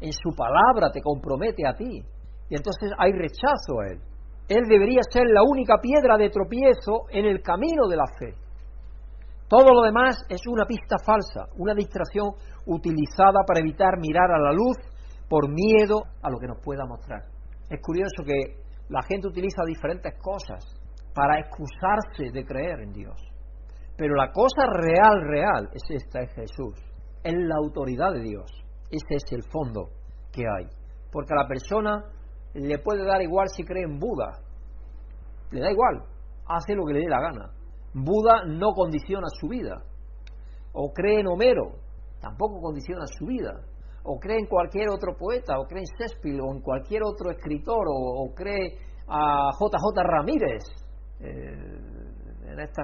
en su palabra te compromete a ti. Y entonces hay rechazo a Él. Él debería ser la única piedra de tropiezo en el camino de la fe. Todo lo demás es una pista falsa, una distracción utilizada para evitar mirar a la luz por miedo a lo que nos pueda mostrar. Es curioso que la gente utiliza diferentes cosas para excusarse de creer en Dios. Pero la cosa real, real, es esta, es Jesús. Es la autoridad de Dios. Ese es el fondo que hay. Porque a la persona le puede dar igual si cree en Buda. Le da igual. Hace lo que le dé la gana. Buda no condiciona su vida. O cree en Homero. Tampoco condiciona su vida. O cree en cualquier otro poeta. O cree en Shakespeare. O en cualquier otro escritor. O, cree a JJ Ramírez. Eh, en esta,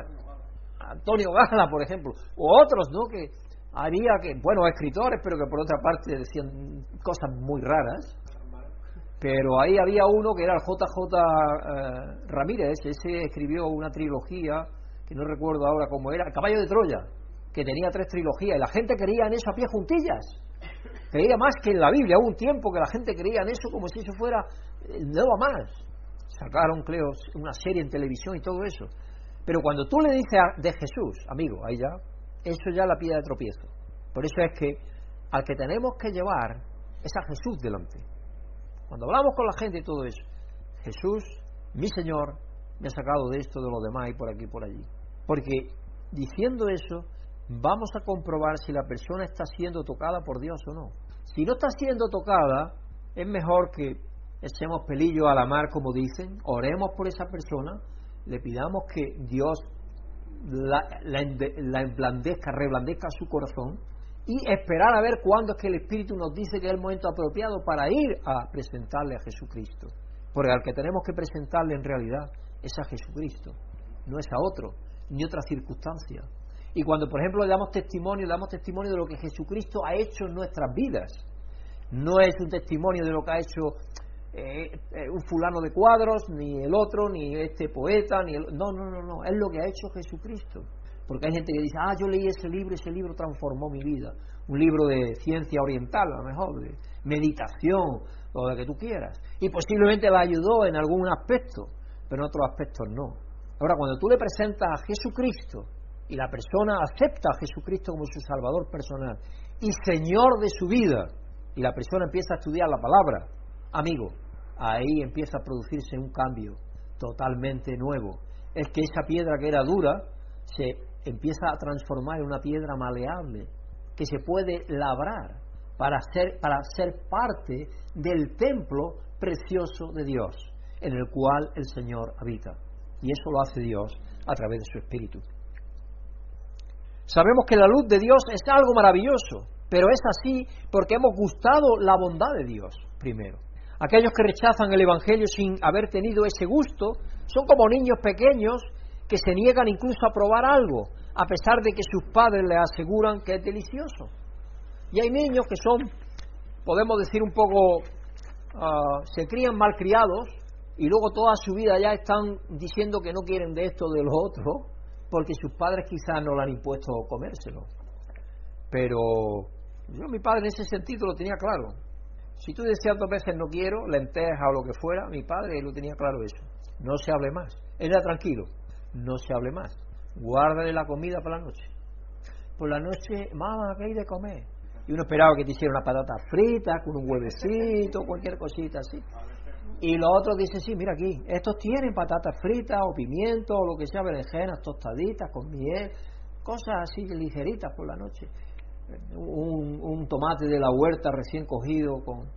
Antonio Gala, por ejemplo. O otros, ¿no? Que había que, bueno, escritores, pero que por otra parte decían cosas muy raras. Pero ahí había uno que era el JJ eh, Ramírez, ese escribió una trilogía, que no recuerdo ahora cómo era, El Caballo de Troya, que tenía tres trilogías, y la gente creía en eso a pie juntillas. Creía más que en la Biblia, hubo un tiempo que la gente creía en eso como si eso fuera eh, no más. Sacaron, creo, una serie en televisión y todo eso. Pero cuando tú le dices de Jesús, amigo, ahí ya, eso ya la piedra de tropiezo. Por eso es que al que tenemos que llevar es a Jesús delante. Cuando hablamos con la gente y todo eso, Jesús, mi Señor, me ha sacado de esto, de lo demás y por aquí y por allí. Porque diciendo eso, vamos a comprobar si la persona está siendo tocada por Dios o no. Si no está siendo tocada, es mejor que echemos pelillo a la mar, como dicen, oremos por esa persona, le pidamos que Dios la, la, emblandezca, reblandezca su corazón y esperar a ver cuándo es que el Espíritu nos dice que es el momento apropiado para ir a presentarle a Jesucristo. Porque al que tenemos que presentarle en realidad es a Jesucristo, no es a otro, ni otra circunstancia. Y cuando, por ejemplo, le damos testimonio, damos testimonio de lo que Jesucristo ha hecho en nuestras vidas. No es un testimonio de lo que ha hecho eh, eh, un fulano de cuadros, ni el otro, ni este poeta, ni el... No, no, no, no, es lo que ha hecho Jesucristo. Porque hay gente que dice, ah, yo leí ese libro, ese libro transformó mi vida. Un libro de ciencia oriental, a lo mejor, de meditación, o de que tú quieras. Y posiblemente la ayudó en algún aspecto, pero en otros aspectos no. Ahora, cuando tú le presentas a Jesucristo y la persona acepta a Jesucristo como su Salvador personal y Señor de su vida, y la persona empieza a estudiar la palabra, amigo, ahí empieza a producirse un cambio totalmente nuevo. Es que esa piedra que era dura se empieza a transformar en una piedra maleable que se puede labrar para ser, para ser parte del templo precioso de Dios. en el cual el Señor habita. Y eso lo hace Dios a través de su Espíritu. Sabemos que la luz de Dios es algo maravilloso, pero es así porque hemos gustado la bondad de Dios primero. Aquellos que rechazan el Evangelio sin haber tenido ese gusto son como niños pequeños que se niegan incluso a probar algo, a pesar de que sus padres les aseguran que es delicioso. Y hay niños que son, podemos decir un poco, ah, se crían malcriados y luego toda su vida ya están diciendo que no quieren de esto de lo otro, porque sus padres quizás no le han impuesto comérselo. Pero yo, mi padre en ese sentido lo tenía claro. Si tú deseas dos veces no quiero, lenteja o lo que fuera, mi padre lo tenía claro eso. No se hable más. Era tranquilo. No se hable más. Guárdale la comida para la noche. Por la noche, mamá, ¿qué hay de comer? Y uno esperaba que te hiciera una patata frita con un huevecito, cualquier cosita así. Y los otros dicen, sí, mira aquí, estos tienen patatas fritas o pimiento o lo que sea, berenjenas tostaditas con miel, cosas así ligeritas por la noche. Un, un tomate de la huerta recién cogido con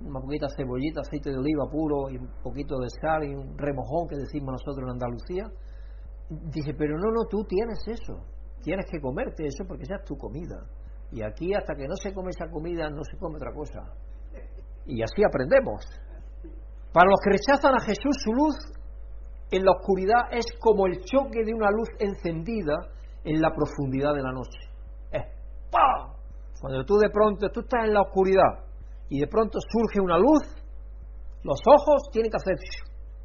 una poquita cebollita, aceite de oliva puro y un poquito de sal y un remojón que decimos nosotros en Andalucía. Dice, pero no, no, tú tienes eso, tienes que comerte eso porque esa es tu comida. Y aquí hasta que no se come esa comida no se come otra cosa. Y así aprendemos. Para los que rechazan a Jesús, su luz en la oscuridad es como el choque de una luz encendida en la profundidad de la noche. Es ¡pam! Cuando tú de pronto, tú estás en la oscuridad y de pronto surge una luz, los ojos tienen que hacer,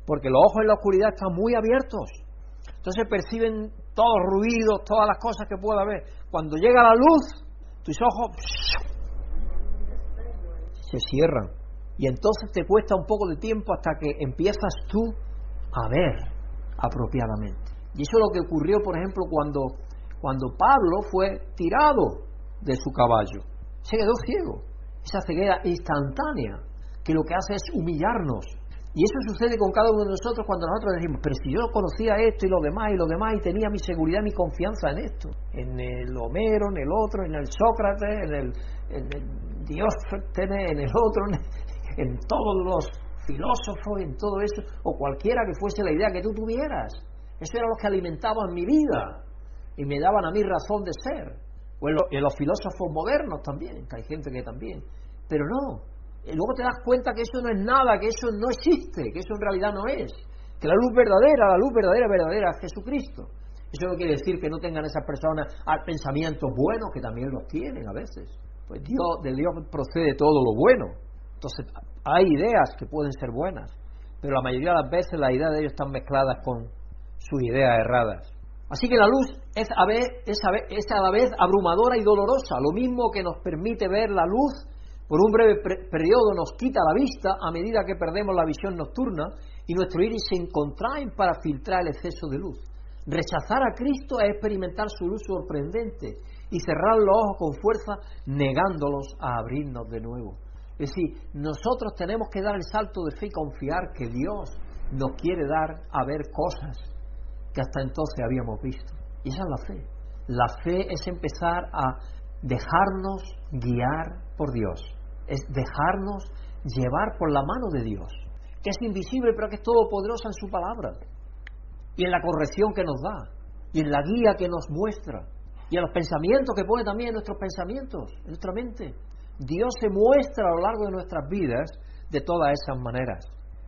porque los ojos en la oscuridad están muy abiertos. Entonces perciben todos los ruidos, todas las cosas que pueda haber. Cuando llega la luz, tus ojos se cierran y entonces te cuesta un poco de tiempo hasta que empiezas tú a ver apropiadamente. Y eso es lo que ocurrió, por ejemplo, cuando, cuando Pablo fue tirado de su caballo. Se quedó ciego. Esa ceguera instantánea que lo que hace es humillarnos. Y eso sucede con cada uno de nosotros cuando nosotros decimos, pero si yo conocía esto y lo demás y lo demás y tenía mi seguridad, mi confianza en esto, en el Homero, en el otro, en el Sócrates, en el, en el Diógenes, en el otro, todos los filósofos, en todo eso, o cualquiera que fuese la idea que tú tuvieras. Eso era lo que alimentaban mi vida y me daban a mí razón de ser. O en, los filósofos modernos también, hay gente que también. Pero no, y luego te das cuenta que eso no es nada, que eso no existe, que eso en realidad no es. Que la luz verdadera, la luz verdadera, verdadera es Jesucristo. Eso no quiere decir que no tengan esas personas pensamientos buenos, que también los tienen a veces. Pues Dios, de Dios procede todo lo bueno. Entonces, hay ideas que pueden ser buenas, pero la mayoría de las veces las ideas de ellos están mezcladas con sus ideas erradas. Así que la luz es a, vez, es, a la vez abrumadora y dolorosa, lo mismo que nos permite ver la luz por un breve periodo nos quita la vista a medida que perdemos la visión nocturna y nuestro iris se encontraen para filtrar el exceso de luz. Rechazar a Cristo es experimentar su luz sorprendente y cerrar los ojos con fuerza negándolos a abrirnos de nuevo. Es decir, nosotros tenemos que dar el salto de fe y confiar que Dios nos quiere dar a ver cosas que hasta entonces habíamos visto. Y esa es la fe. La fe es empezar a dejarnos guiar por Dios, es dejarnos llevar por la mano de Dios, que es invisible pero que es todopoderosa en su palabra, y en la corrección que nos da, y en la guía que nos muestra, y en los pensamientos que pone también en nuestros pensamientos, en nuestra mente. Dios se muestra a lo largo de nuestras vidas de todas esas maneras.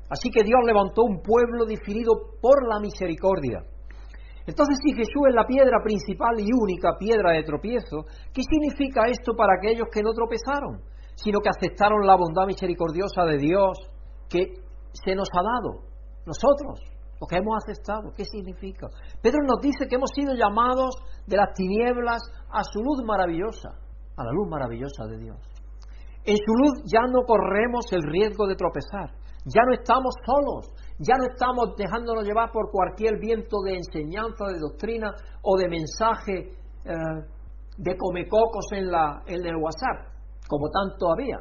Así que Dios levantó un pueblo definido por la misericordia. Entonces, si Jesús es la piedra principal y única piedra de tropiezo, ¿qué significa esto para aquellos que no tropezaron, sino que aceptaron la bondad misericordiosa de Dios que se nos ha dado? Nosotros, los que hemos aceptado, ¿qué significa? Pedro nos dice que hemos sido llamados de las tinieblas a su luz maravillosa, a la luz maravillosa de Dios. En su luz ya no corremos el riesgo de tropezar, ya no estamos solos, ya no estamos dejándonos llevar por cualquier viento de enseñanza, de doctrina o de mensaje eh, de comecocos en, la, en el WhatsApp, como tanto había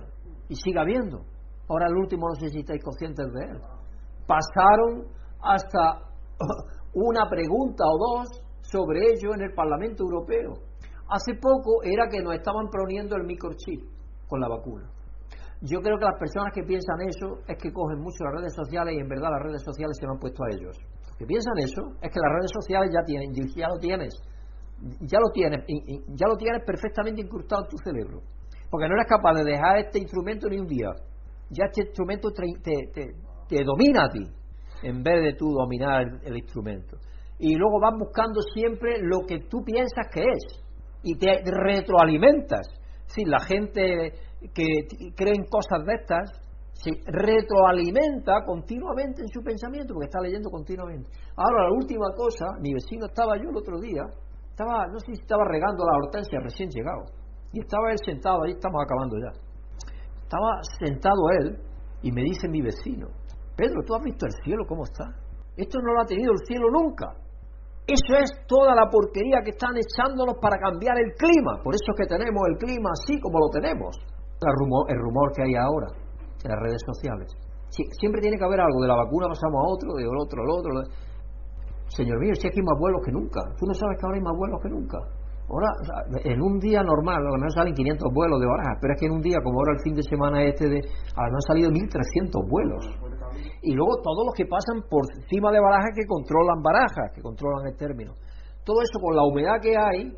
y sigue habiendo. Ahora el último no sé si estáis conscientes de él. Pasaron hasta una pregunta o dos sobre ello en el Parlamento Europeo. Hace poco era que nos estaban poniendo el microchip con la vacuna. Yo creo que las personas que piensan eso es que cogen mucho las redes sociales y en verdad las redes sociales se lo han puesto a ellos. Los que piensan eso es que las redes sociales ya tienen, ya lo tienes, ya lo tienes, ya lo tienes perfectamente incrustado en tu cerebro. Porque no eres capaz de dejar este instrumento ni un día. Ya este instrumento te, domina a ti, en vez de tú dominar el, instrumento. Y luego vas buscando siempre lo que tú piensas que es. Y te retroalimentas. Si la gente que cree en cosas de estas se retroalimenta continuamente en su pensamiento porque está leyendo continuamente. Ahora, la última cosa, mi vecino estaba yo el otro día, estaba, no sé si estaba regando la hortensia recién llegado y estaba él sentado, ahí estamos acabando ya. Estaba sentado él y me dice mi vecino, Pedro, ¿tú has visto el cielo cómo está? Esto no lo ha tenido el cielo nunca. Eso es toda la porquería que están echándonos para cambiar el clima. Por eso es que tenemos el clima así como lo tenemos. El rumor, el rumor que hay ahora en las redes sociales. siempre tiene que haber algo. De la vacuna pasamos a otro, de otro al otro. Señor mío, si aquí hay más vuelos que nunca. Tú no sabes que ahora hay más vuelos que nunca. Ahora, en un día normal, a lo mejor salen 500 vuelos de barajas, pero es que en un día, como ahora el fin de semana este, de, a lo han salido 1.300 vuelos. Y luego todos los que pasan por encima de barajas que controlan barajas, que controlan el término. Todo eso con la humedad que hay,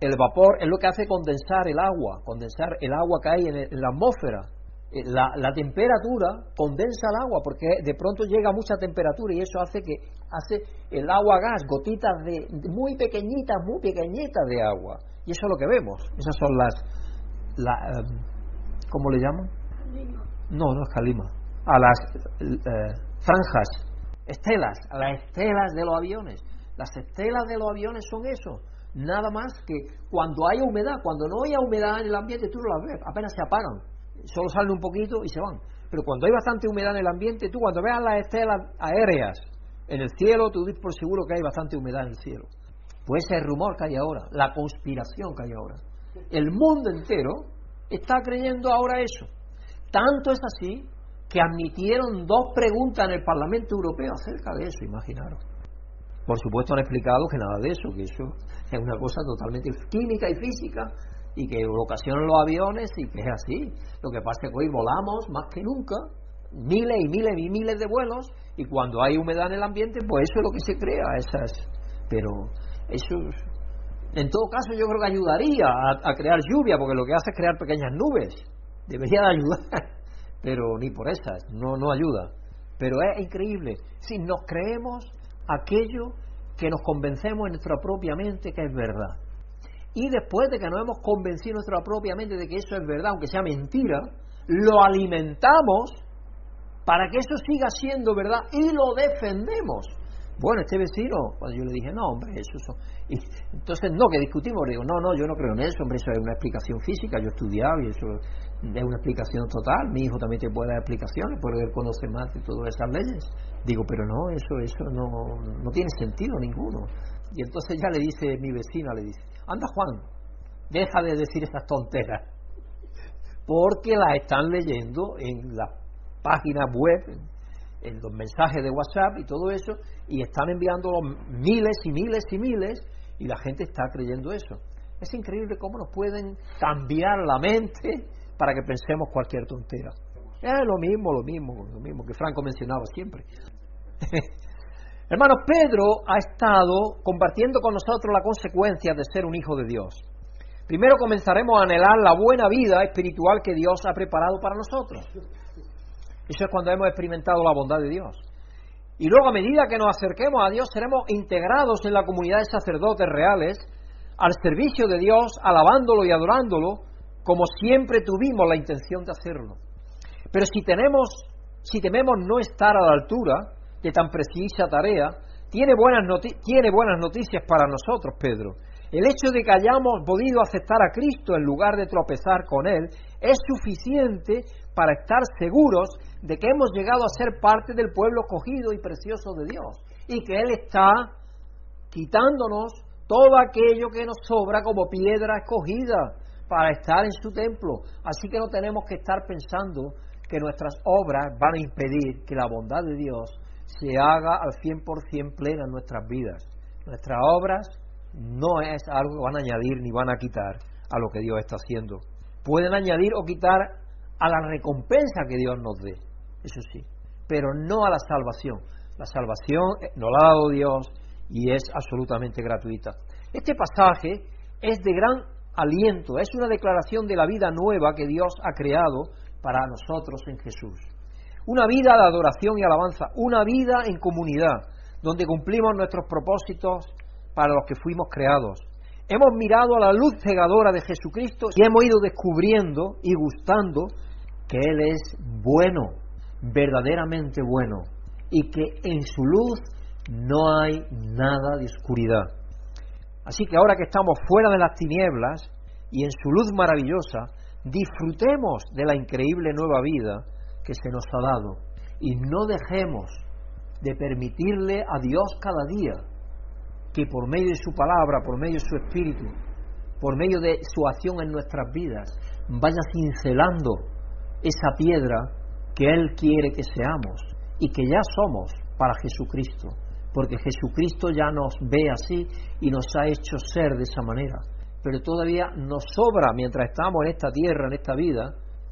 el vapor es lo que hace condensar el agua, condensar el agua que hay en la atmósfera. Eh, la, temperatura condensa el agua porque de pronto llega mucha temperatura y eso hace que hace el agua gas, gotitas de, muy pequeñitas, muy pequeñitas de agua. Y eso es lo que vemos. Esas son las, la, em, ¿cómo le llaman? No, no es calima. A las eh, franjas, estelas, a las estelas de los aviones. Las estelas de los aviones son eso. Nada más que cuando hay humedad, cuando no hay humedad en el ambiente, tú no las ves, apenas se apagan solo salen un poquito y se van. Pero cuando hay bastante humedad en el ambiente, tú cuando veas las estelas aéreas en el cielo, tú dices por seguro que hay bastante humedad en el cielo. Pues ese rumor que hay ahora, la conspiración que hay ahora. El mundo entero está creyendo ahora eso. Tanto es así que admitieron dos preguntas en el Parlamento Europeo acerca de eso, imaginaros. Por supuesto han explicado que nada de eso, que eso es una cosa totalmente química y física y que ocasionan los aviones y que es así. Lo que pasa es que hoy volamos más que nunca, miles y miles y miles de vuelos, y cuando hay humedad en el ambiente, pues eso es lo que se crea, esas. Pero eso, en todo caso, yo creo que ayudaría a, crear lluvia, porque lo que hace es crear pequeñas nubes. Debería de ayudar, pero ni por esas, no, no ayuda. Pero es increíble. Si nos creemos aquello que nos convencemos en nuestra propia mente que es verdad. Y después de que nos hemos convencido nuestra propia mente de que eso es verdad, aunque sea mentira, lo alimentamos para que eso siga siendo verdad y lo defendemos. Bueno, este vecino, cuando yo le dije, no, hombre, eso es... Y entonces, no, que discutimos, le digo, no, no, yo no creo en eso, hombre, eso es una explicación física, yo he estudiado y eso es una explicación total, mi hijo también te puede dar explicaciones, puede conocer más de todas esas leyes. Digo, pero no, eso, eso no, no tiene sentido ninguno. Y entonces ya le dice mi vecina, le dice, anda Juan, deja de decir esas tonteras, porque las están leyendo en las páginas web, en los mensajes de WhatsApp y todo eso, y están enviando miles y miles y miles, y la gente está creyendo eso. Es increíble cómo nos pueden cambiar la mente para que pensemos cualquier tontera. Es lo mismo, lo mismo, lo mismo que Franco mencionaba siempre. Hermanos, Pedro ha estado compartiendo con nosotros la consecuencia de ser un hijo de Dios. Primero comenzaremos a anhelar la buena vida espiritual que Dios ha preparado para nosotros. Eso es cuando hemos experimentado la bondad de Dios. Y luego a medida que nos acerquemos a Dios seremos integrados en la comunidad de sacerdotes reales, al servicio de Dios, alabándolo y adorándolo, como siempre tuvimos la intención de hacerlo. Pero si tenemos, si tememos no estar a la altura, de tan precisa tarea, tiene buenas, tiene buenas noticias para nosotros, Pedro. El hecho de que hayamos podido aceptar a Cristo en lugar de tropezar con Él es suficiente para estar seguros de que hemos llegado a ser parte del pueblo cogido y precioso de Dios y que Él está quitándonos todo aquello que nos sobra como piedra escogida para estar en su templo. Así que no tenemos que estar pensando que nuestras obras van a impedir que la bondad de Dios se haga al 100% plena en nuestras vidas. Nuestras obras no es algo que van a añadir ni van a quitar a lo que Dios está haciendo. Pueden añadir o quitar a la recompensa que Dios nos dé, eso sí, pero no a la salvación. La salvación eh, nos la ha dado Dios y es absolutamente gratuita. Este pasaje es de gran aliento, es una declaración de la vida nueva que Dios ha creado para nosotros en Jesús. Una vida de adoración y alabanza, una vida en comunidad, donde cumplimos nuestros propósitos para los que fuimos creados. Hemos mirado a la luz cegadora de Jesucristo y hemos ido descubriendo y gustando que Él es bueno, verdaderamente bueno, y que en su luz no hay nada de oscuridad. Así que ahora que estamos fuera de las tinieblas y en su luz maravillosa, disfrutemos de la increíble nueva vida que se nos ha dado y no dejemos de permitirle a Dios cada día que por medio de su palabra, por medio de su espíritu, por medio de su acción en nuestras vidas, vaya cincelando esa piedra que Él quiere que seamos y que ya somos para Jesucristo, porque Jesucristo ya nos ve así y nos ha hecho ser de esa manera. Pero todavía nos sobra, mientras estamos en esta tierra, en esta vida,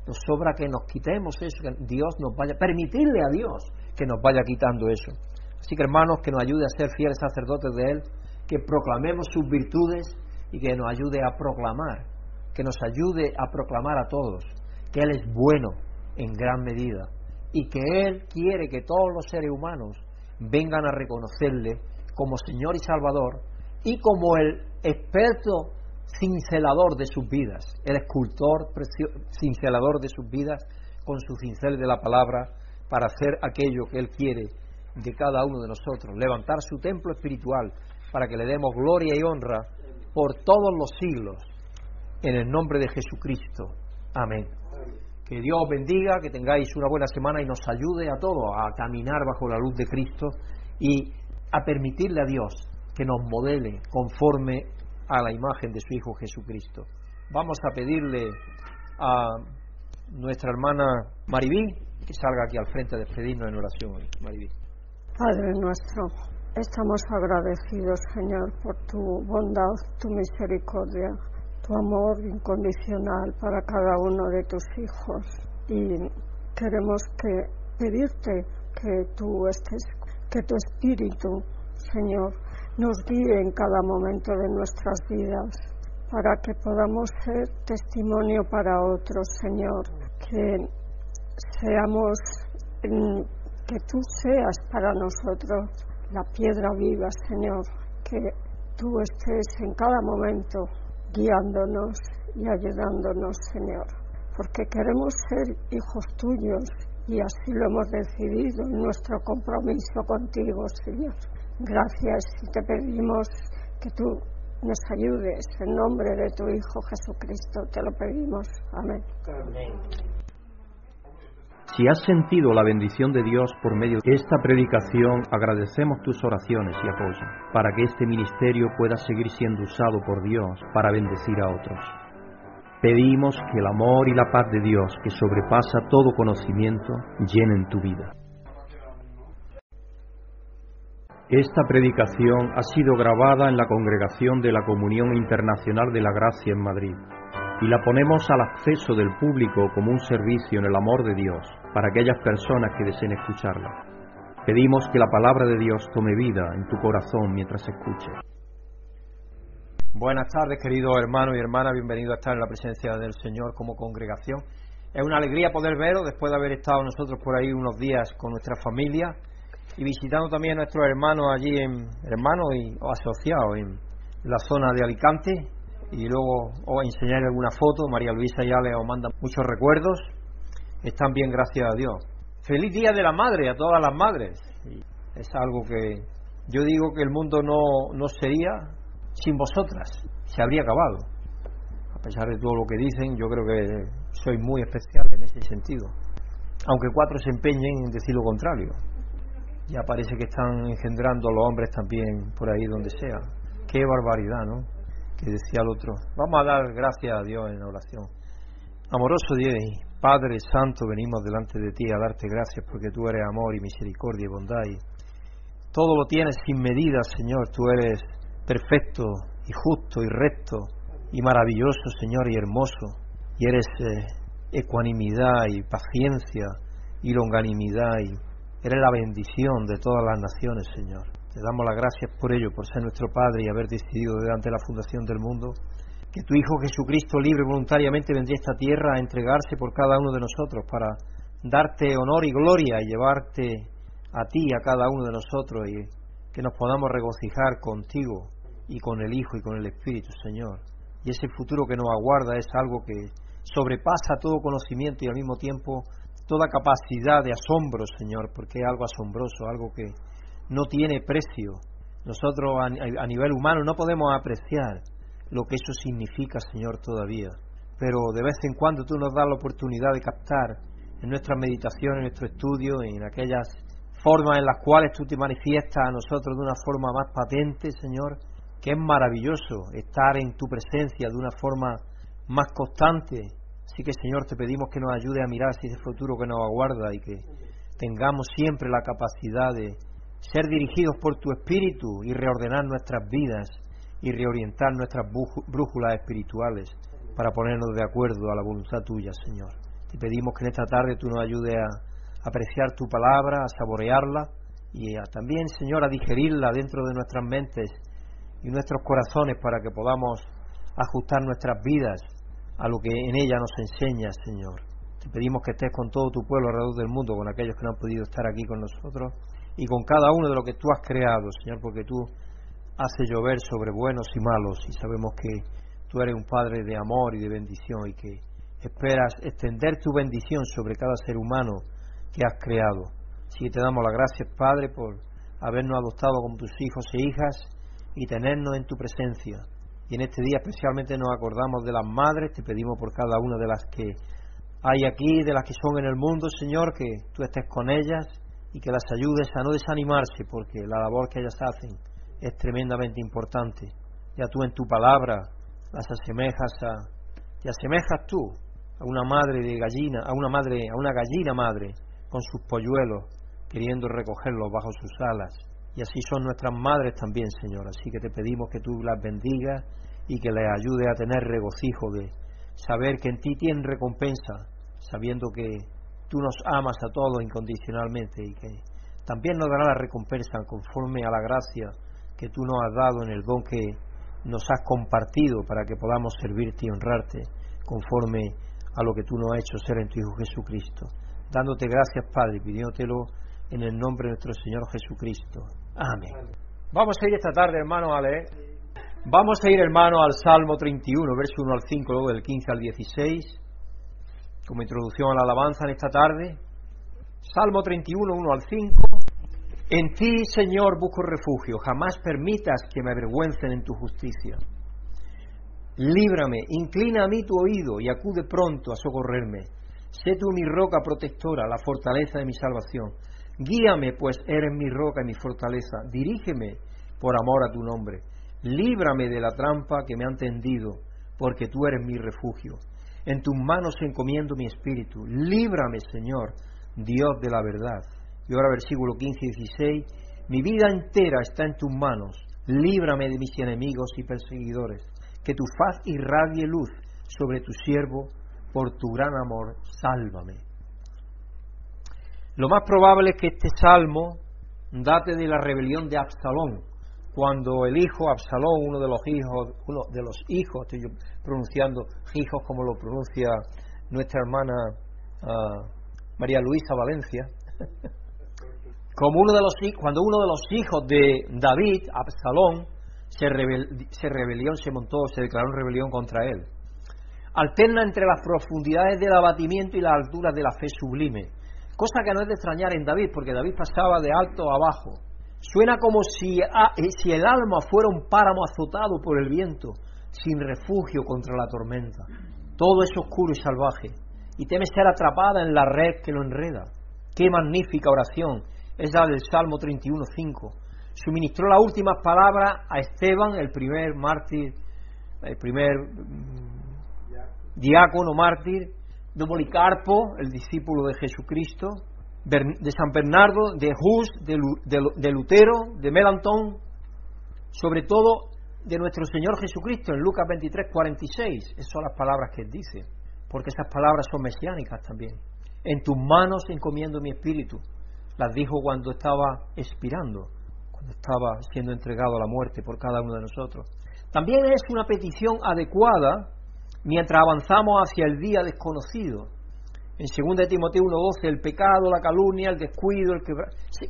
nos sobra que nos quitemos eso, que Dios nos vaya, permitirle a Dios que nos vaya quitando eso. Así que hermanos, que nos ayude a ser fieles sacerdotes de Él, que proclamemos sus virtudes y que nos ayude a proclamar, que nos ayude a proclamar a todos que Él es bueno en gran medida y que Él quiere que todos los seres humanos vengan a reconocerle como Señor y Salvador y como el experto cincelador de sus vidas, el escultor cincelador de sus vidas con su cincel de la palabra para hacer aquello que Él quiere de cada uno de nosotros, levantar su templo espiritual para que le demos gloria y honra por todos los siglos, en el nombre de Jesucristo. Amén. Que Dios os bendiga, que tengáis una buena semana y nos ayude a todos a caminar bajo la luz de Cristo y a permitirle a Dios que nos modele conforme a la imagen de su Hijo Jesucristo. Vamos a pedirle a nuestra hermana Maribí que salga aquí al frente a despedirnos en oración hoy. Maribí. Padre nuestro, estamos agradecidos, Señor, por tu bondad, tu misericordia, tu amor incondicional para cada uno de tus hijos. Y queremos que pedirte que tú estés, que tu espíritu, Señor, nos guíe en cada momento de nuestras vidas para que podamos ser testimonio para otros, Señor, que seamos que tú seas para nosotros la piedra viva, Señor, que tú estés en cada momento guiándonos y ayudándonos, Señor, porque queremos ser hijos tuyos y así lo hemos decidido en nuestro compromiso contigo, Señor. Gracias y te pedimos que tú nos ayudes en nombre de tu Hijo Jesucristo. Te lo pedimos. Amén. Amén. Si has sentido la bendición de Dios por medio de esta predicación, agradecemos tus oraciones y apoyo para que este ministerio pueda seguir siendo usado por Dios para bendecir a otros. Pedimos que el amor y la paz de Dios, que sobrepasa todo conocimiento, llenen tu vida. Esta predicación ha sido grabada en la congregación de la Comunión Internacional de la Gracia en Madrid y la ponemos al acceso del público como un servicio en el amor de Dios para aquellas personas que deseen escucharla. Pedimos que la palabra de Dios tome vida en tu corazón mientras escuches. Buenas tardes, queridos hermanos y hermanas, bienvenidos a estar en la presencia del Señor como congregación. Es una alegría poder veros después de haber estado nosotros por ahí unos días con nuestra familia y visitando también a nuestros hermanos allí, en, hermanos y asociados en la zona de Alicante, y luego os enseñaré alguna foto. María Luisa ya le os manda muchos recuerdos. Están bien, gracias a Dios. Feliz Día de la Madre a todas las madres. es algo que yo digo que el mundo no, no sería sin vosotras. Se habría acabado. A pesar de todo lo que dicen, yo creo que soy muy especial en ese sentido. Aunque cuatro se empeñen en decir lo contrario. Ya parece que están engendrando a los hombres también por ahí donde sea. Qué barbaridad, ¿no? Que decía el otro. Vamos a dar gracias a Dios en oración. Amoroso Dios, Padre Santo, venimos delante de ti a darte gracias porque tú eres amor y misericordia y bondad y todo lo tienes sin medida, Señor. Tú eres perfecto y justo y recto y maravilloso, Señor, y hermoso. Y eres eh, ecuanimidad y paciencia y longanimidad y eres la bendición de todas las naciones, Señor. Te damos las gracias por ello, por ser nuestro Padre y haber decidido delante de la fundación del mundo que tu Hijo Jesucristo libre voluntariamente vendría a esta tierra a entregarse por cada uno de nosotros para darte honor y gloria y llevarte a ti, a cada uno de nosotros y que nos podamos regocijar contigo y con el Hijo y con el Espíritu, Señor. Y ese futuro que nos aguarda es algo que sobrepasa todo conocimiento y al mismo tiempo toda capacidad de asombro, Señor, porque es algo asombroso, algo que no tiene precio. Nosotros a, nivel humano no podemos apreciar lo que eso significa, Señor, todavía. Pero de vez en cuando tú nos das la oportunidad de captar en nuestra meditación, en nuestro estudio, en aquellas formas en las cuales tú te manifiestas a nosotros de una forma más patente, Señor, que es maravilloso estar en tu presencia de una forma más constante. Así que, Señor, te pedimos que nos ayude a mirar ese futuro que nos aguarda y que tengamos siempre la capacidad de ser dirigidos por tu Espíritu y reordenar nuestras vidas y reorientar nuestras brújulas espirituales para ponernos de acuerdo a la voluntad tuya, Señor. Te pedimos que en esta tarde tú nos ayudes a apreciar tu palabra, a saborearla y también, Señor, a digerirla dentro de nuestras mentes y nuestros corazones para que podamos ajustar nuestras vidas a lo que en ella nos enseña, Señor. Te pedimos que estés con todo tu pueblo alrededor del mundo, con aquellos que no han podido estar aquí con nosotros y con cada uno de lo que tú has creado, Señor, porque tú hace llover sobre buenos y malos y sabemos que tú eres un Padre de amor y de bendición y que esperas extender tu bendición sobre cada ser humano que has creado. Así que te damos las gracias, Padre, por habernos adoptado como tus hijos e hijas y tenernos en tu presencia. Y en este día especialmente nos acordamos de las madres, te pedimos por cada una de las que hay aquí, de las que son en el mundo, Señor, que tú estés con ellas y que las ayudes a no desanimarse, porque la labor que ellas hacen es tremendamente importante. Ya tú en tu palabra las asemejas a, te asemejas tú a una madre de gallina, a una madre, a una gallina madre con sus polluelos queriendo recogerlos bajo sus alas. Y así son nuestras madres también, Señor. Así que te pedimos que tú las bendigas y que les ayude a tener regocijo de saber que en ti tienen recompensa, sabiendo que tú nos amas a todos incondicionalmente y que también nos dará la recompensa conforme a la gracia que tú nos has dado en el don que nos has compartido para que podamos servirte y honrarte conforme a lo que tú nos has hecho ser en tu Hijo Jesucristo. Dándote gracias, Padre, pidiéndotelo en el nombre de nuestro Señor Jesucristo. Amén. Vamos a ir esta tarde, hermano, a leer. Vamos a ir, hermano, al Salmo 31, verso 1 al 5, luego del 15 al 16, como introducción a la alabanza en esta tarde. Salmo 31, 1 al 5. En ti, Señor, busco refugio, jamás permitas que me avergüencen en tu justicia. Líbrame, inclina a mí tu oído y acude pronto a socorrerme. Sé tú mi roca protectora, la fortaleza de mi salvación. Guíame, pues eres mi roca y mi fortaleza. Dirígeme por amor a tu nombre. Líbrame de la trampa que me han tendido, porque tú eres mi refugio. En tus manos encomiendo mi espíritu. Líbrame, Señor, Dios de la verdad. Y ahora versículo 15 y 16, mi vida entera está en tus manos, líbrame de mis enemigos y perseguidores, que tu faz irradie luz sobre tu siervo, por tu gran amor, sálvame. Lo más probable es que este salmo date de la rebelión de Absalón, cuando el hijo Absalón, uno de los hijos, uno de los hijos, estoy yo pronunciando hijos como lo pronuncia nuestra hermana ah, María Luisa Valencia, como uno de los cuando uno de los hijos de David, Absalón, se, se rebelión, se montó, se declaró en rebelión contra él. Alterna entre las profundidades del abatimiento y las alturas de la fe sublime, cosa que no es de extrañar en David, porque David pasaba de alto a bajo. Suena como si, eh, si el alma fuera un páramo azotado por el viento, sin refugio contra la tormenta. Todo es oscuro y salvaje, y teme ser atrapada en la red que lo enreda. Qué magnífica oración es la del Salmo 31.5. Suministró las últimas palabras a Esteban, el primer mártir, el primer mm, diácono mártir, de Policarpo, el discípulo de Jesucristo, de San Bernardo, de Hus, de Lutero, de Melantón, sobre todo de nuestro Señor Jesucristo en Lucas 23, 46. Esas son las palabras que él dice. porque esas palabras son mesiánicas también. En tus manos encomiendo mi espíritu. Las dijo cuando estaba expirando, cuando estaba siendo entregado a la muerte por cada uno de nosotros. También es una petición adecuada mientras avanzamos hacia el día desconocido. En 2 Timoteo 1.12, el pecado, la calumnia, el descuido, el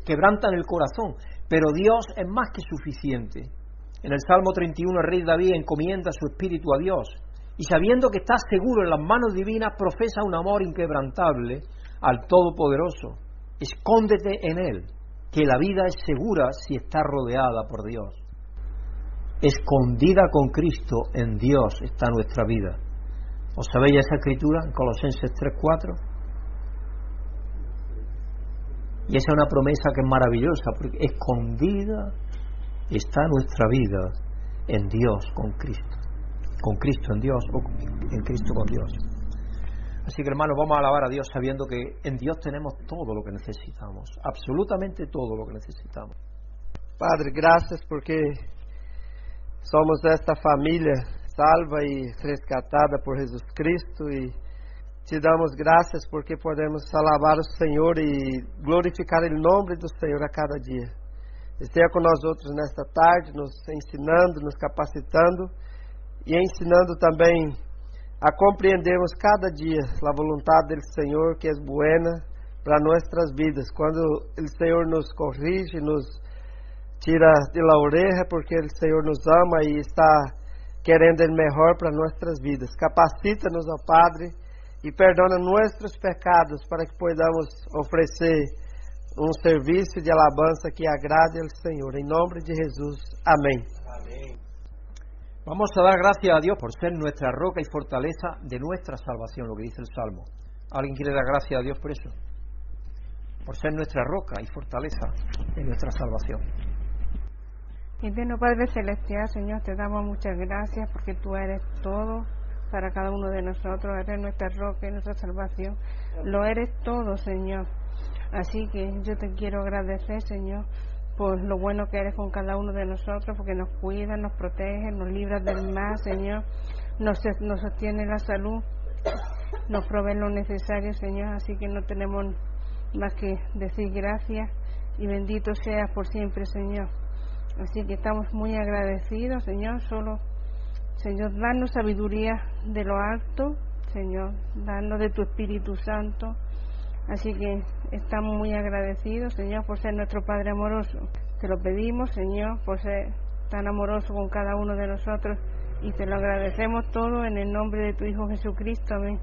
quebrantan el corazón, pero Dios es más que suficiente. En el Salmo 31 el rey David encomienda su espíritu a Dios y sabiendo que está seguro en las manos divinas profesa un amor inquebrantable al Todopoderoso. Escóndete en Él, que la vida es segura si está rodeada por Dios. Escondida con Cristo en Dios está nuestra vida. ¿Os sabéis esa escritura en Colosenses 3:4? Y esa es una promesa que es maravillosa, porque escondida está nuestra vida en Dios con Cristo. Con Cristo en Dios o en Cristo con Dios. Así que hermanos, vamos a alabar a Dios sabiendo que en Dios tenemos todo lo que necesitamos, absolutamente todo lo que necesitamos. Padre, gracias porque somos esta familia salva e resgatada por Jesus Cristo e te damos graças porque podemos alabar o Senhor e glorificar o nome do Senhor a cada dia. Esteja com nós outros nesta tarde, nos ensinando, nos capacitando e ensinando também a compreendermos cada dia a vontade do Senhor que é buena para nossas vidas. Quando o Senhor nos corrige, nos tira de la oreja, porque o Senhor nos ama e está querendo o melhor para nossas vidas. Capacita-nos, ó Padre, e perdona nossos pecados para que podamos oferecer um serviço de alabança que agrade ao Senhor. Em nome de Jesus. Amém. Amém. Vamos a dar gracias a Dios por ser nuestra roca y fortaleza de nuestra salvación, lo que dice el Salmo. ¿Alguien quiere dar gracias a Dios por eso? Por ser nuestra roca y fortaleza de nuestra salvación. Eterno Padre Celestial, Señor, te damos muchas gracias porque tú eres todo para cada uno de nosotros, eres nuestra roca y nuestra salvación. Lo eres todo, Señor. Así que yo te quiero agradecer, Señor, por lo bueno que eres con cada uno de nosotros, porque nos cuida, nos protege, nos libra del mal, Señor, nos sostiene la salud, nos provee lo necesario, Señor. Así que no tenemos más que decir gracias y bendito seas por siempre, Señor. Así que estamos muy agradecidos, Señor. Solo, Señor, danos sabiduría de lo alto, Señor, danos de tu Espíritu Santo. Así que estamos muy agradecidos, Señor, por ser nuestro Padre amoroso. Te lo pedimos, Señor, por ser tan amoroso con cada uno de nosotros y te lo agradecemos todo en el nombre de tu Hijo Jesucristo. Amén.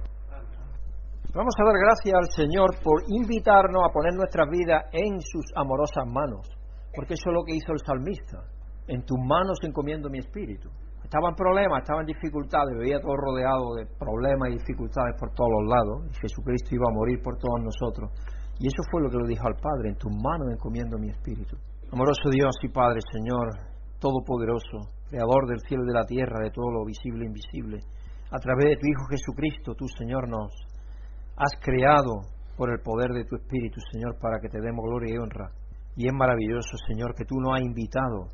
Vamos a dar gracias al Señor por invitarnos a poner nuestra vida en sus amorosas manos. Porque eso es lo que hizo el salmista. En tus manos encomiendo mi espíritu. Estaba en problemas, estaba en dificultades, veía todo rodeado de problemas y dificultades por todos los lados. Y Jesucristo iba a morir por todos nosotros. Y eso fue lo que le dijo al Padre, en tus manos encomiendo mi espíritu. Amoroso Dios y Padre, Señor, Todopoderoso, Creador del cielo y de la tierra, de todo lo visible e invisible, a través de tu Hijo Jesucristo, tú, Señor, nos has creado por el poder de tu Espíritu, Señor, para que te demos gloria y honra. Y es maravilloso, Señor, que tú nos has invitado,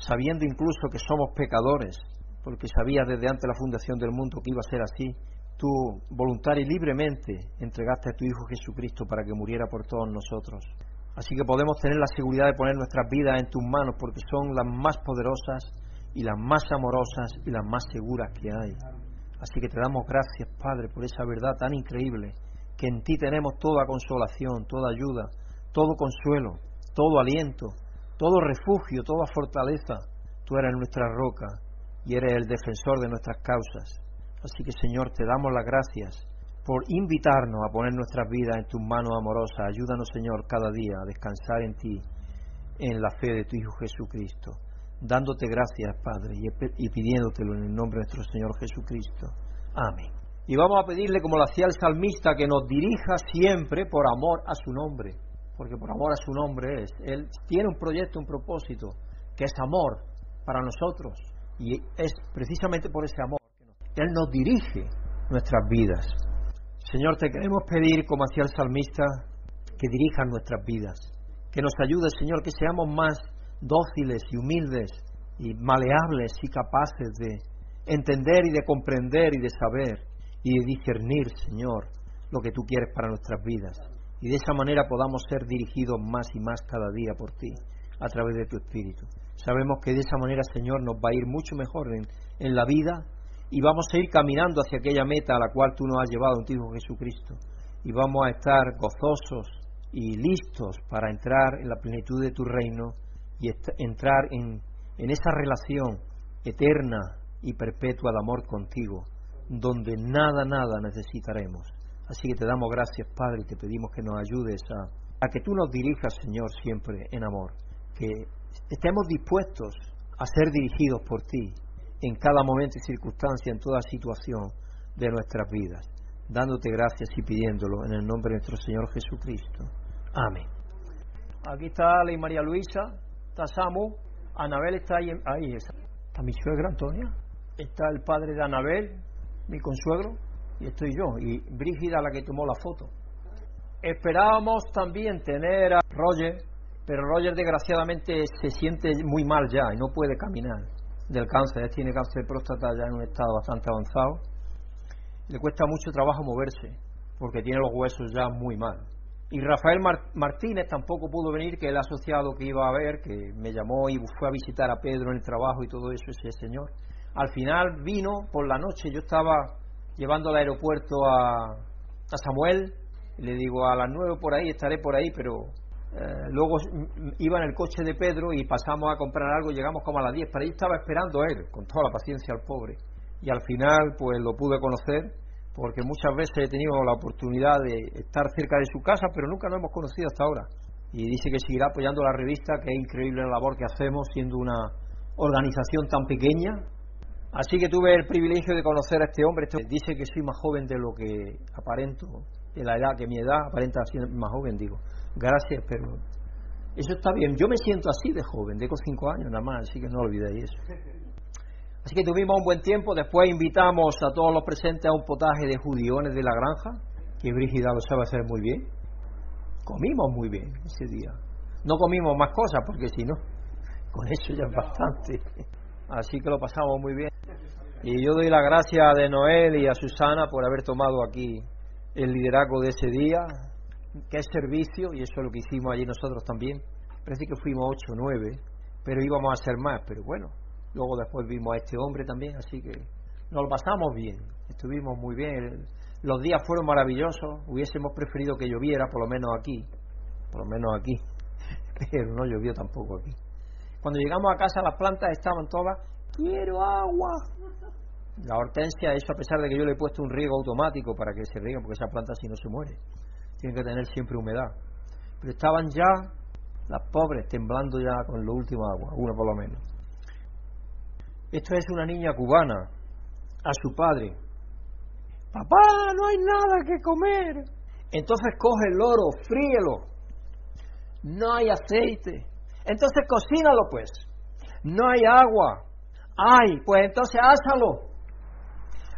sabiendo incluso que somos pecadores, porque sabías desde antes la fundación del mundo que iba a ser así, tú voluntaria y libremente entregaste a tu Hijo Jesucristo para que muriera por todos nosotros. Así que podemos tener la seguridad de poner nuestras vidas en tus manos porque son las más poderosas y las más amorosas y las más seguras que hay. Así que te damos gracias, Padre, por esa verdad tan increíble, que en ti tenemos toda consolación, toda ayuda, todo consuelo, todo aliento, todo refugio, toda fortaleza. Tú eres nuestra roca y eres el defensor de nuestras causas. Así que Señor, te damos las gracias por invitarnos a poner nuestras vidas en tus manos amorosas. Ayúdanos, Señor, cada día a descansar en ti, en la fe de tu Hijo Jesucristo. Dándote gracias, Padre, y pidiéndotelo en el nombre de nuestro Señor Jesucristo. Amén. Y vamos a pedirle, como lo hacía el salmista, que nos dirija siempre por amor a su nombre porque por amor a su nombre es. Él tiene un proyecto, un propósito, que es amor para nosotros. Y es precisamente por ese amor que Él nos dirige nuestras vidas. Señor, te queremos pedir, como hacía el salmista, que dirijan nuestras vidas. Que nos ayude, Señor, que seamos más dóciles y humildes y maleables y capaces de entender y de comprender y de saber y de discernir, Señor, lo que tú quieres para nuestras vidas. Y de esa manera podamos ser dirigidos más y más cada día por ti, a través de tu Espíritu. Sabemos que de esa manera, Señor, nos va a ir mucho mejor en, la vida y vamos a ir caminando hacia aquella meta a la cual tú nos has llevado en ti, Jesucristo. Y vamos a estar gozosos y listos para entrar en la plenitud de tu reino y entrar en, en esa relación eterna y perpetua de amor contigo, donde nada, nada necesitaremos. Así que te damos gracias, Padre, y te pedimos que nos ayudes a, a que tú nos dirijas, Señor, siempre en amor, que estemos dispuestos a ser dirigidos por ti en cada momento y circunstancia, en toda situación de nuestras vidas, dándote gracias y pidiéndolo en el nombre de nuestro Señor Jesucristo. Amén. Aquí está Ley María Luisa, está Samu, Anabel está ahí, ahí está mi suegra Antonia, está el padre de Anabel, mi consuegro, y estoy yo, y Brígida la que tomó la foto. Esperábamos también tener a Roger, pero Roger desgraciadamente se siente muy mal ya y no puede caminar del cáncer. Él tiene cáncer de próstata ya en un estado bastante avanzado. Le cuesta mucho trabajo moverse porque tiene los huesos ya muy mal. Y Rafael Martínez tampoco pudo venir, que el asociado que iba a ver, que me llamó y fue a visitar a Pedro en el trabajo y todo eso, ese señor. Al final vino por la noche, yo estaba llevando al aeropuerto a, Samuel, le digo a las nueve por ahí, estaré por ahí, pero eh, luego iba en el coche de Pedro y pasamos a comprar algo, llegamos como a las diez, pero ahí estaba esperando a él, con toda la paciencia al pobre. Y al final, pues lo pude conocer, porque muchas veces he tenido la oportunidad de estar cerca de su casa, pero nunca nos hemos conocido hasta ahora. Y dice que seguirá apoyando la revista, que es increíble la labor que hacemos siendo una organización tan pequeña, Así que tuve el privilegio de conocer a este hombre. Este dice que soy más joven de lo que aparento, de la edad que mi edad aparenta ser más joven, digo. Gracias, pero eso está bien. Yo me siento así de joven, tengo cinco años nada más, así que no olvidéis eso. Así que tuvimos un buen tiempo. Después invitamos a todos los presentes a un potaje de judiones de la granja, que Brígida lo sabe hacer muy bien. Comimos muy bien ese día. No comimos más cosas, porque si no, con eso ya es bastante. Así que lo pasamos muy bien. Y yo doy la gracia de Noel y a Susana por haber tomado aquí el liderazgo de ese día, que es servicio, y eso es lo que hicimos allí nosotros también. Parece que fuimos ocho o nueve, pero íbamos a ser más, pero bueno, luego después vimos a este hombre también, así que nos lo pasamos bien, estuvimos muy bien. Los días fueron maravillosos, hubiésemos preferido que lloviera, por lo menos aquí, por lo menos aquí, pero no llovió tampoco aquí. Cuando llegamos a casa las plantas estaban todas, quiero agua. La hortensia, eso a pesar de que yo le he puesto un riego automático para que se riegue, porque esa planta si no se muere, tiene que tener siempre humedad. Pero estaban ya las pobres temblando ya con lo último agua, una por lo menos. Esto es una niña cubana, a su padre. Papá, no hay nada que comer. Entonces coge el loro, fríelo. No hay aceite. Entonces cocínalo pues. No hay agua. Ay, pues entonces házalo.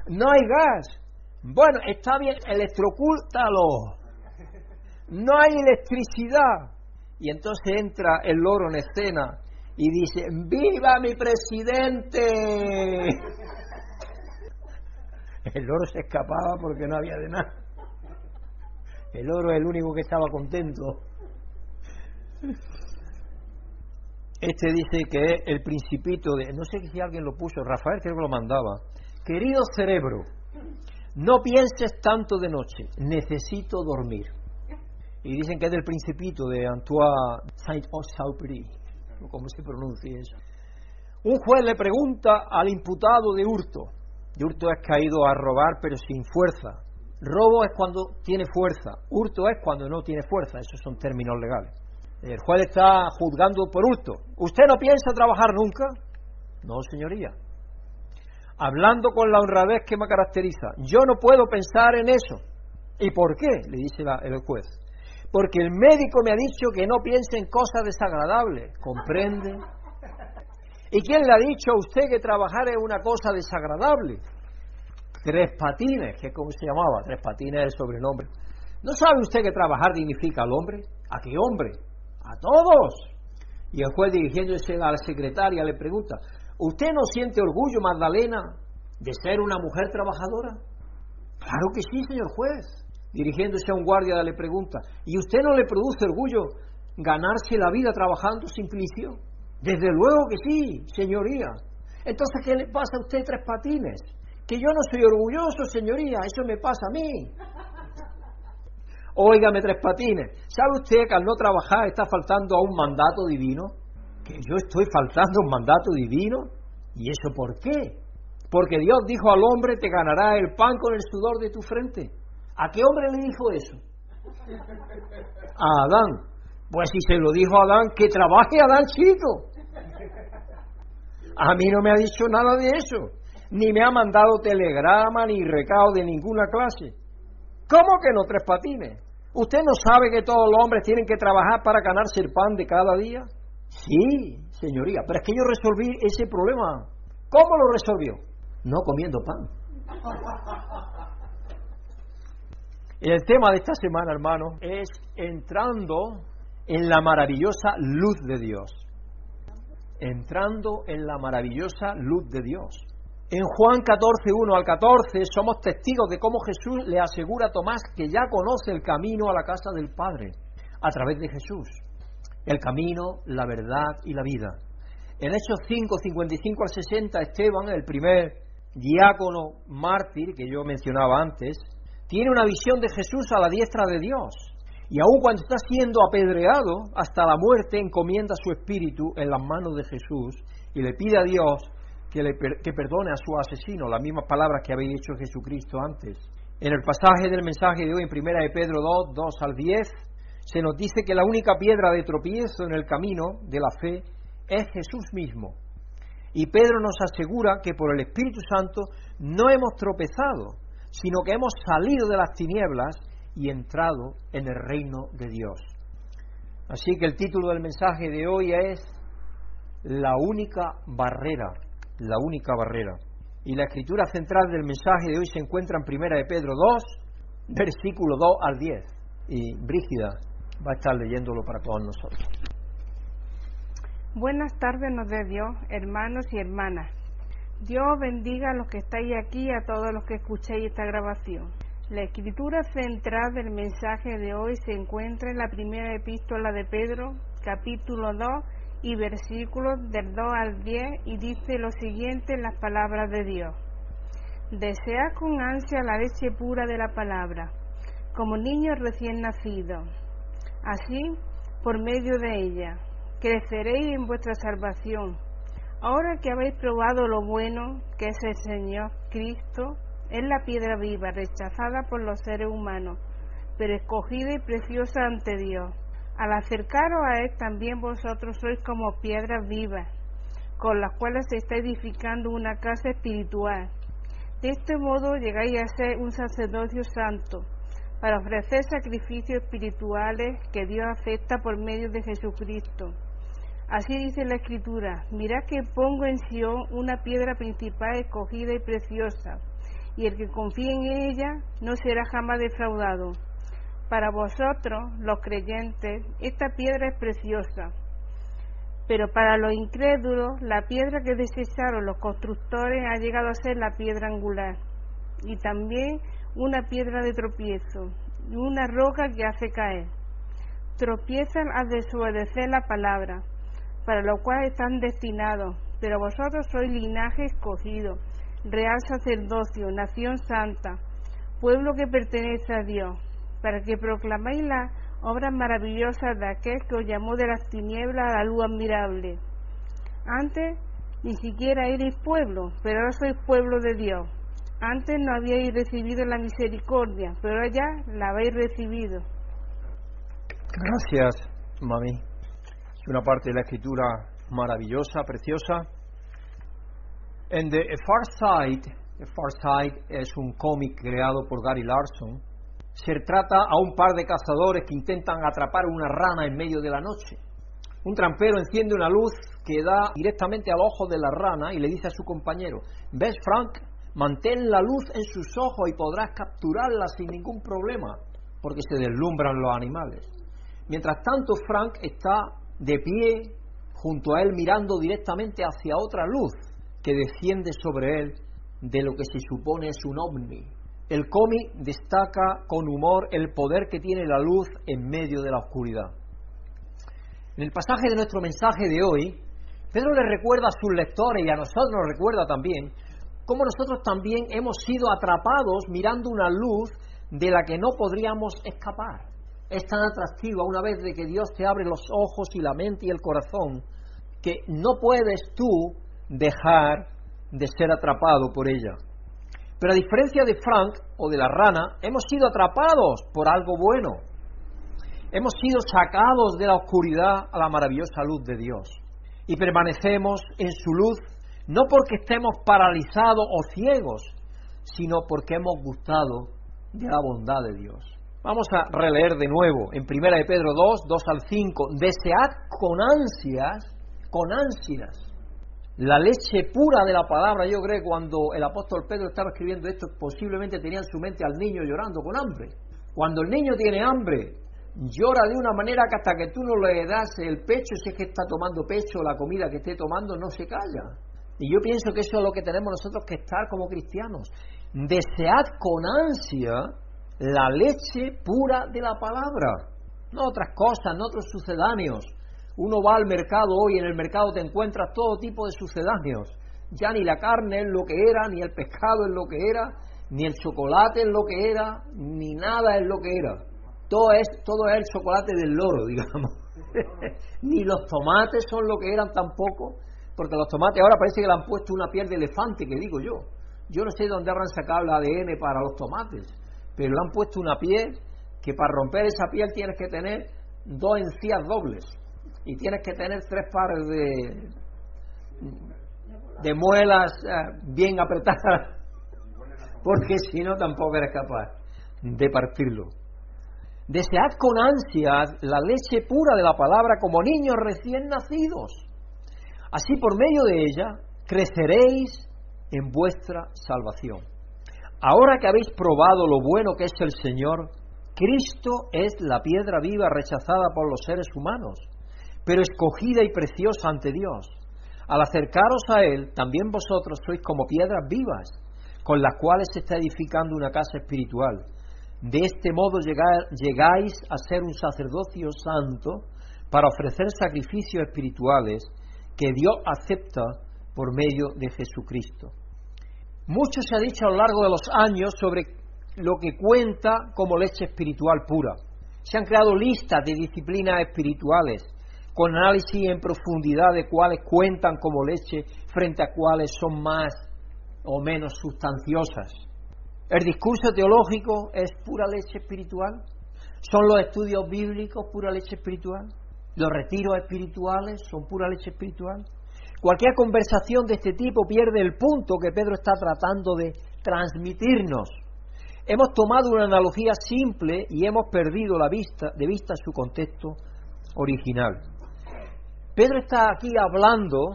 No hay gas. Bueno, está bien, electrocúltalo. No hay electricidad. Y entonces entra el loro en escena y dice, ¡Viva mi presidente! El loro se escapaba porque no había de nada. El loro es el único que estaba contento. Este dice que es el principito de, no sé si alguien lo puso, Rafael creo que lo mandaba. Querido cerebro, no pienses tanto de noche, necesito dormir. Y dicen que es del principito de Antoine Saint-Exupéry, como se pronuncia eso. Un juez le pregunta al imputado de hurto. De hurto es caído a robar pero sin fuerza. Robo es cuando tiene fuerza. Hurto es cuando no tiene fuerza. Esos son términos legales. El juez está juzgando por hurto. ¿Usted no piensa trabajar nunca? No, señoría. Hablando con la honradez que me caracteriza, yo no puedo pensar en eso. ¿Y por qué? Le dice el juez. Porque el médico me ha dicho que no piense en cosas desagradables. ¿Comprende? ¿Y quién le ha dicho a usted que trabajar es una cosa desagradable? Tres patines, que es como se llamaba, tres patines es el sobrenombre. ¿No sabe usted que trabajar dignifica al hombre? ¿A qué hombre? A todos. Y el juez dirigiéndose a la secretaria le pregunta, ¿usted no siente orgullo, Magdalena, de ser una mujer trabajadora? Claro que sí, señor juez. Dirigiéndose a un guardia le pregunta, ¿y usted no le produce orgullo ganarse la vida trabajando simplicio? Desde luego que sí, señoría. Entonces, ¿qué le pasa a usted tres patines? Que yo no soy orgulloso, señoría, eso me pasa a mí. Óigame tres patines, ¿sabe usted que al no trabajar está faltando a un mandato divino? ¿Que yo estoy faltando a un mandato divino? ¿Y eso por qué? Porque Dios dijo al hombre, te ganará el pan con el sudor de tu frente. ¿A qué hombre le dijo eso? A Adán. Pues si se lo dijo a Adán, que trabaje Adán chico. A mí no me ha dicho nada de eso, ni me ha mandado telegrama ni recado de ninguna clase. ¿Cómo que no tres patines? ¿Usted no sabe que todos los hombres tienen que trabajar para ganarse el pan de cada día? Sí, señoría, pero es que yo resolví ese problema. ¿Cómo lo resolvió? No comiendo pan. El tema de esta semana, hermano, es entrando en la maravillosa luz de Dios. Entrando en la maravillosa luz de Dios. En Juan 14, 1 al 14 somos testigos de cómo Jesús le asegura a Tomás que ya conoce el camino a la casa del Padre a través de Jesús. El camino, la verdad y la vida. En Hechos 5, 55 al 60, Esteban, el primer diácono mártir que yo mencionaba antes, tiene una visión de Jesús a la diestra de Dios y aun cuando está siendo apedreado hasta la muerte, encomienda su espíritu en las manos de Jesús y le pide a Dios que, le, que perdone a su asesino, las mismas palabras que había dicho Jesucristo antes. En el pasaje del mensaje de hoy, en primera de Pedro 2, 2 al 10, se nos dice que la única piedra de tropiezo en el camino de la fe es Jesús mismo. Y Pedro nos asegura que por el Espíritu Santo no hemos tropezado, sino que hemos salido de las tinieblas y entrado en el reino de Dios. Así que el título del mensaje de hoy es La única barrera, la única barrera. Y la escritura central del mensaje de hoy se encuentra en Primera de Pedro 2, versículo 2 al 10. Y Brígida va a estar leyéndolo para todos nosotros. Buenas tardes nos dé Dios, hermanos y hermanas. Dios bendiga a los que estáis aquí y a todos los que escuchéis esta grabación. La escritura central del mensaje de hoy se encuentra en la primera epístola de Pedro, capítulo 2 y versículos del 2 al 10 y dice lo siguiente en las palabras de Dios. Desea con ansia la leche pura de la palabra, como niños recién nacidos. Así, por medio de ella, creceréis en vuestra salvación. Ahora que habéis probado lo bueno que es el Señor Cristo, es la piedra viva, rechazada por los seres humanos, pero escogida y preciosa ante Dios. Al acercaros a Él también vosotros sois como piedras vivas, con las cuales se está edificando una casa espiritual. De este modo llegáis a ser un sacerdocio santo, para ofrecer sacrificios espirituales que Dios acepta por medio de Jesucristo. Así dice la Escritura, mirad que pongo en Sion una piedra principal escogida y preciosa, y el que confíe en ella no será jamás defraudado. Para vosotros, los creyentes, esta piedra es preciosa, pero para los incrédulos, la piedra que desecharon los constructores ha llegado a ser la piedra angular, y también una piedra de tropiezo, y una roca que hace caer. Tropiezan al desobedecer la palabra, para lo cual están destinados, pero vosotros sois linaje escogido real sacerdocio, nación santa, pueblo que pertenece a Dios, para que proclaméis las obras maravillosas de aquel que os llamó de las tinieblas a la luz admirable. Antes ni siquiera erais pueblo, pero ahora sois pueblo de Dios. Antes no habíais recibido la misericordia, pero ahora ya la habéis recibido. Gracias, mami. Es una parte de la escritura maravillosa, preciosa en The Far Side, The Far Side es un cómic creado por Gary Larson. Se trata a un par de cazadores que intentan atrapar una rana en medio de la noche. Un trampero enciende una luz que da directamente al ojo de la rana y le dice a su compañero, ¿ves Frank? Mantén la luz en sus ojos y podrás capturarla sin ningún problema, porque se deslumbran los animales. Mientras tanto, Frank está de pie junto a él mirando directamente hacia otra luz que desciende sobre él de lo que se supone es un ovni. El cómic destaca con humor el poder que tiene la luz en medio de la oscuridad. En el pasaje de nuestro mensaje de hoy, Pedro le recuerda a sus lectores y a nosotros nos recuerda también cómo nosotros también hemos sido atrapados mirando una luz de la que no podríamos escapar. Es tan atractiva una vez de que Dios te abre los ojos y la mente y el corazón que no puedes tú dejar de ser atrapado por ella. Pero a diferencia de Frank o de la rana, hemos sido atrapados por algo bueno. Hemos sido sacados de la oscuridad a la maravillosa luz de Dios. Y permanecemos en su luz no porque estemos paralizados o ciegos, sino porque hemos gustado de la bondad de Dios. Vamos a releer de nuevo en 1 de Pedro 2, 2 al 5. Desead con ansias, con ansias, la leche pura de la palabra. Yo creo cuando el apóstol Pedro estaba escribiendo esto, posiblemente tenía en su mente al niño llorando con hambre. Cuando el niño tiene hambre, llora de una manera que hasta que tú no le das el pecho, si es que está tomando pecho, la comida que esté tomando, no se calla. Y yo pienso que eso es lo que tenemos nosotros que estar como cristianos. Desead con ansia la leche pura de la palabra, no otras cosas, no otros sucedáneos. Uno va al mercado hoy, en el mercado te encuentras todo tipo de sucedáneos. Ya ni la carne es lo que era, ni el pescado es lo que era, ni el chocolate es lo que era, ni nada es lo que era. Todo es, todo es el chocolate del loro, digamos. ni los tomates son lo que eran tampoco, porque los tomates ahora parece que le han puesto una piel de elefante, que digo yo. Yo no sé dónde habrán sacado el ADN para los tomates, pero le han puesto una piel que para romper esa piel tienes que tener dos encías dobles y tienes que tener tres pares de, de muelas eh, bien apretadas, porque si no tampoco eres capaz de partirlo. Desead con ansias la leche pura de la palabra como niños recién nacidos. Así por medio de ella creceréis en vuestra salvación. Ahora que habéis probado lo bueno que es el Señor, Cristo es la piedra viva rechazada por los seres humanos, pero escogida y preciosa ante Dios. Al acercaros a Él, también vosotros sois como piedras vivas, con las cuales se está edificando una casa espiritual. De este modo llegáis a ser un sacerdocio santo para ofrecer sacrificios espirituales que Dios acepta por medio de Jesucristo. Mucho se ha dicho a lo largo de los años sobre lo que cuenta como leche espiritual pura. Se han creado listas de disciplinas espirituales con análisis en profundidad de cuáles cuentan como leche frente a cuáles son más o menos sustanciosas. El discurso teológico es pura leche espiritual. ¿Son los estudios bíblicos pura leche espiritual? ¿Los retiros espirituales son pura leche espiritual? Cualquier conversación de este tipo pierde el punto que Pedro está tratando de transmitirnos. Hemos tomado una analogía simple y hemos perdido la vista, de vista su contexto original. Pedro está aquí hablando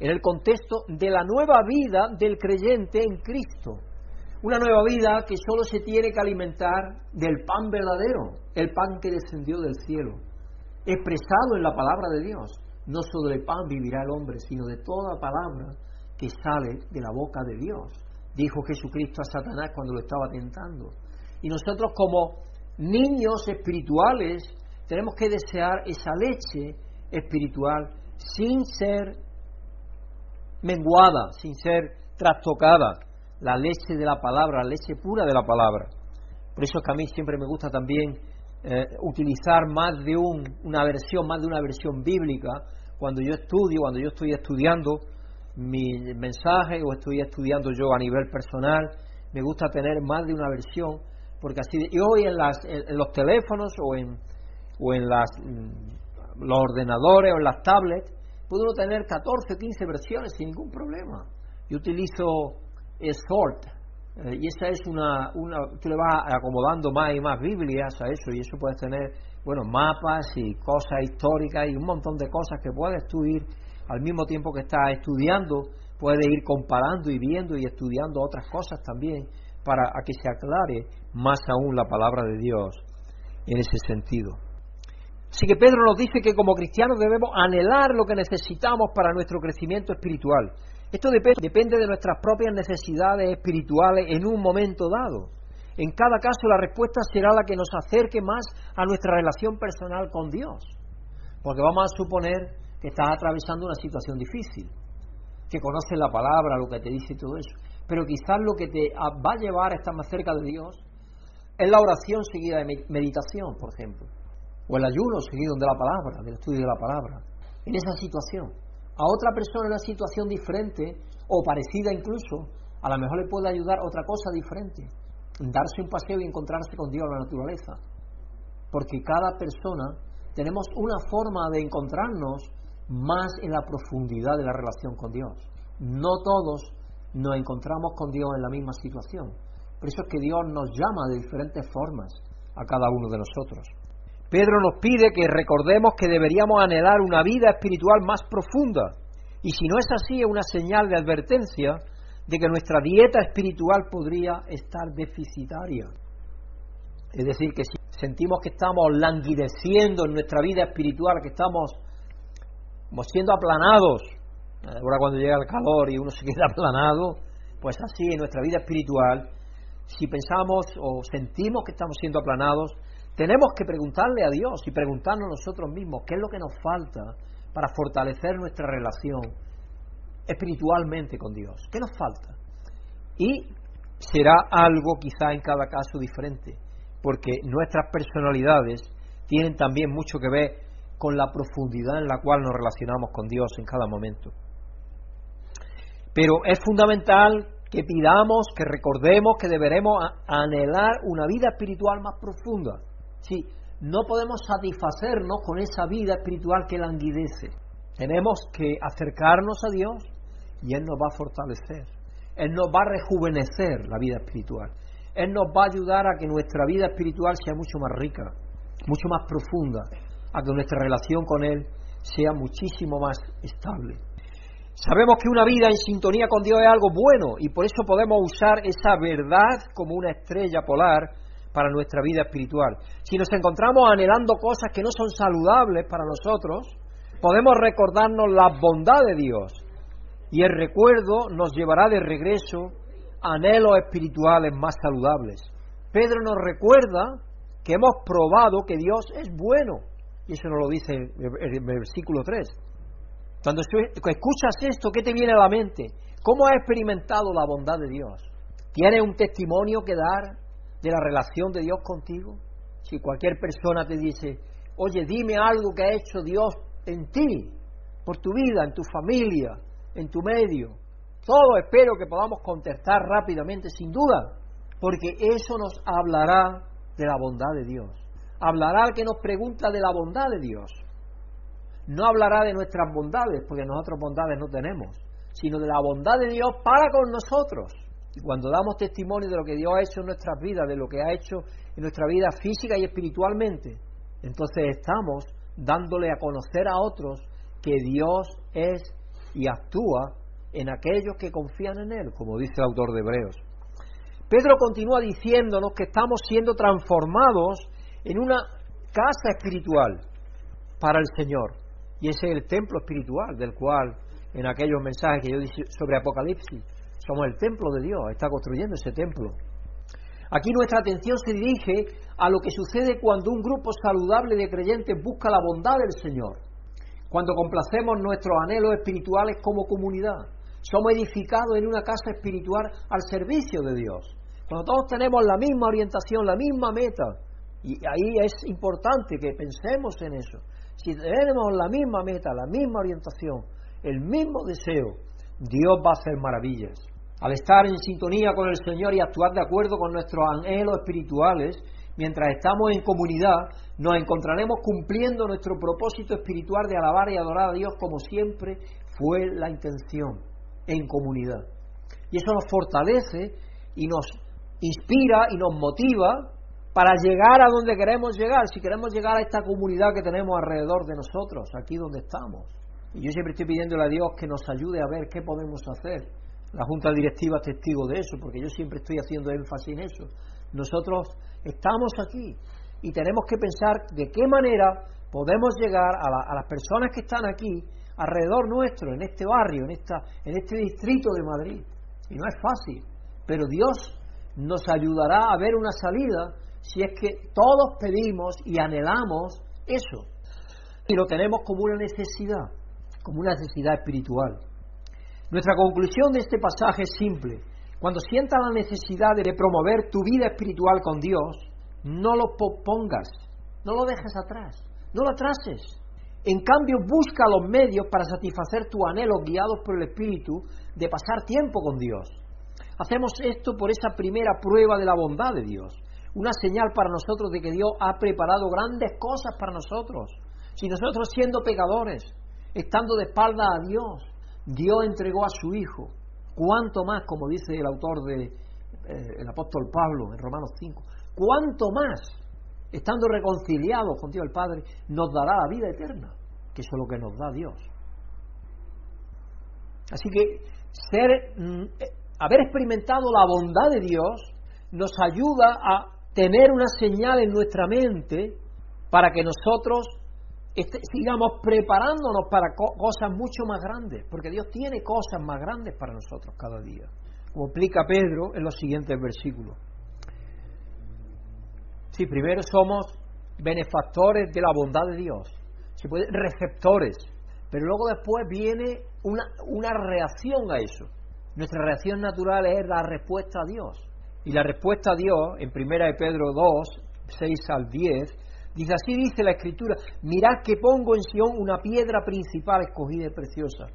en el contexto de la nueva vida del creyente en Cristo. Una nueva vida que solo se tiene que alimentar del pan verdadero, el pan que descendió del cielo, expresado en la palabra de Dios. No solo de pan vivirá el hombre, sino de toda palabra que sale de la boca de Dios, dijo Jesucristo a Satanás cuando lo estaba tentando. Y nosotros como niños espirituales tenemos que desear esa leche espiritual sin ser menguada, sin ser trastocada, la leche de la palabra, la leche pura de la palabra. Por eso es que a mí siempre me gusta también eh, utilizar más de una versión, más de una versión bíblica cuando yo estudio, cuando yo estoy estudiando mi mensaje o estoy estudiando yo a nivel personal, me gusta tener más de una versión, porque así, y hoy en, las, en, los teléfonos o en, o en las, mm, los ordenadores o las tablets, puedo tener 14 o 15 versiones sin ningún problema. Yo utilizo Sort, eh, y esa es una, una, tú le vas acomodando más y más Biblias a eso, y eso puedes tener, bueno, mapas y cosas históricas y un montón de cosas que puedes tú ir al mismo tiempo que estás estudiando, puedes ir comparando y viendo y estudiando otras cosas también para que se aclare más aún la palabra de Dios en ese sentido. Así que Pedro nos dice que como cristianos debemos anhelar lo que necesitamos para nuestro crecimiento espiritual. Esto depende de nuestras propias necesidades espirituales en un momento dado. En cada caso la respuesta será la que nos acerque más a nuestra relación personal con Dios. Porque vamos a suponer que estás atravesando una situación difícil, que conoces la palabra, lo que te dice y todo eso. Pero quizás lo que te va a llevar a estar más cerca de Dios es la oración seguida de meditación, por ejemplo, o el ayuno seguido de la palabra, del estudio de la palabra. En esa situación. A otra persona en una situación diferente o parecida incluso, a lo mejor le puede ayudar otra cosa diferente darse un paseo y encontrarse con Dios en la naturaleza. Porque cada persona tenemos una forma de encontrarnos más en la profundidad de la relación con Dios. No todos nos encontramos con Dios en la misma situación. Por eso es que Dios nos llama de diferentes formas a cada uno de nosotros. Pedro nos pide que recordemos que deberíamos anhelar una vida espiritual más profunda. Y si no es así, es una señal de advertencia de que nuestra dieta espiritual podría estar deficitaria. Es decir, que si sentimos que estamos languideciendo en nuestra vida espiritual, que estamos siendo aplanados, ahora cuando llega el calor y uno se queda aplanado, pues así en nuestra vida espiritual, si pensamos o sentimos que estamos siendo aplanados, tenemos que preguntarle a Dios y preguntarnos nosotros mismos qué es lo que nos falta para fortalecer nuestra relación espiritualmente con Dios. ¿Qué nos falta? Y será algo quizá en cada caso diferente, porque nuestras personalidades tienen también mucho que ver con la profundidad en la cual nos relacionamos con Dios en cada momento. Pero es fundamental que pidamos, que recordemos que deberemos anhelar una vida espiritual más profunda. Sí, no podemos satisfacernos con esa vida espiritual que languidece. Tenemos que acercarnos a Dios y Él nos va a fortalecer. Él nos va a rejuvenecer la vida espiritual. Él nos va a ayudar a que nuestra vida espiritual sea mucho más rica, mucho más profunda, a que nuestra relación con Él sea muchísimo más estable. Sabemos que una vida en sintonía con Dios es algo bueno y por eso podemos usar esa verdad como una estrella polar para nuestra vida espiritual. Si nos encontramos anhelando cosas que no son saludables para nosotros, podemos recordarnos la bondad de Dios y el recuerdo nos llevará de regreso a anhelos espirituales más saludables. Pedro nos recuerda que hemos probado que Dios es bueno, y eso nos lo dice el versículo 3. Cuando escuchas esto, ¿qué te viene a la mente? ¿Cómo has experimentado la bondad de Dios? ¿Tienes un testimonio que dar de la relación de Dios contigo? Si cualquier persona te dice, oye, dime algo que ha hecho Dios en ti, por tu vida, en tu familia, en tu medio. Todo espero que podamos contestar rápidamente, sin duda, porque eso nos hablará de la bondad de Dios. Hablará al que nos pregunta de la bondad de Dios. No hablará de nuestras bondades, porque nosotros bondades no tenemos, sino de la bondad de Dios para con nosotros. Y cuando damos testimonio de lo que Dios ha hecho en nuestras vidas, de lo que ha hecho en nuestra vida física y espiritualmente, entonces estamos dándole a conocer a otros que Dios es y actúa en aquellos que confían en Él, como dice el autor de Hebreos. Pedro continúa diciéndonos que estamos siendo transformados en una casa espiritual para el Señor. Y ese es el templo espiritual del cual en aquellos mensajes que yo dije sobre Apocalipsis, somos el templo de Dios, está construyendo ese templo. Aquí nuestra atención se dirige a lo que sucede cuando un grupo saludable de creyentes busca la bondad del Señor cuando complacemos nuestros anhelos espirituales como comunidad. Somos edificados en una casa espiritual al servicio de Dios. Cuando todos tenemos la misma orientación, la misma meta, y ahí es importante que pensemos en eso. Si tenemos la misma meta, la misma orientación, el mismo deseo, Dios va a hacer maravillas. Al estar en sintonía con el Señor y actuar de acuerdo con nuestros anhelos espirituales, mientras estamos en comunidad, nos encontraremos cumpliendo nuestro propósito espiritual de alabar y adorar a Dios como siempre fue la intención, en comunidad. Y eso nos fortalece y nos inspira y nos motiva para llegar a donde queremos llegar, si queremos llegar a esta comunidad que tenemos alrededor de nosotros, aquí donde estamos. Y yo siempre estoy pidiéndole a Dios que nos ayude a ver qué podemos hacer. La Junta Directiva es testigo de eso, porque yo siempre estoy haciendo énfasis en eso. Nosotros estamos aquí y tenemos que pensar de qué manera podemos llegar a, las personas que están aquí alrededor nuestro, en este barrio, en, esta, en este distrito de Madrid. Y no es fácil, pero Dios nos ayudará a ver una salida si es que todos pedimos y anhelamos eso. Y lo tenemos como una necesidad, como una necesidad espiritual. Nuestra conclusión de este pasaje es simple. Cuando sientas la necesidad de promover tu vida espiritual con Dios, no lo pongas, no lo dejes atrás, no lo atrases. En cambio, busca los medios para satisfacer tus anhelos guiados por el Espíritu de pasar tiempo con Dios. Hacemos esto por esa primera prueba de la bondad de Dios, una señal para nosotros de que Dios ha preparado grandes cosas para nosotros. Si nosotros siendo pecadores, estando de espalda a Dios, Dios entregó a su Hijo, cuánto más, como dice el autor de eh, el apóstol Pablo en Romanos 5, cuánto más estando reconciliados con Dios el Padre, nos dará la vida eterna, que eso es lo que nos da Dios. Así que ser, mm, eh, haber experimentado la bondad de Dios nos ayuda a tener una señal en nuestra mente para que nosotros este, sigamos preparándonos para cosas mucho más grandes, porque Dios tiene cosas más grandes para nosotros cada día, como explica Pedro en los siguientes versículos. Sí, primero somos benefactores de la bondad de Dios, se puede, receptores, pero luego después viene una, una reacción a eso. Nuestra reacción natural es la respuesta a Dios. Y la respuesta a Dios, en 1 de Pedro 2, 6 al 10, dice así dice la Escritura, mirad que pongo en Sion una piedra principal escogida y preciosa,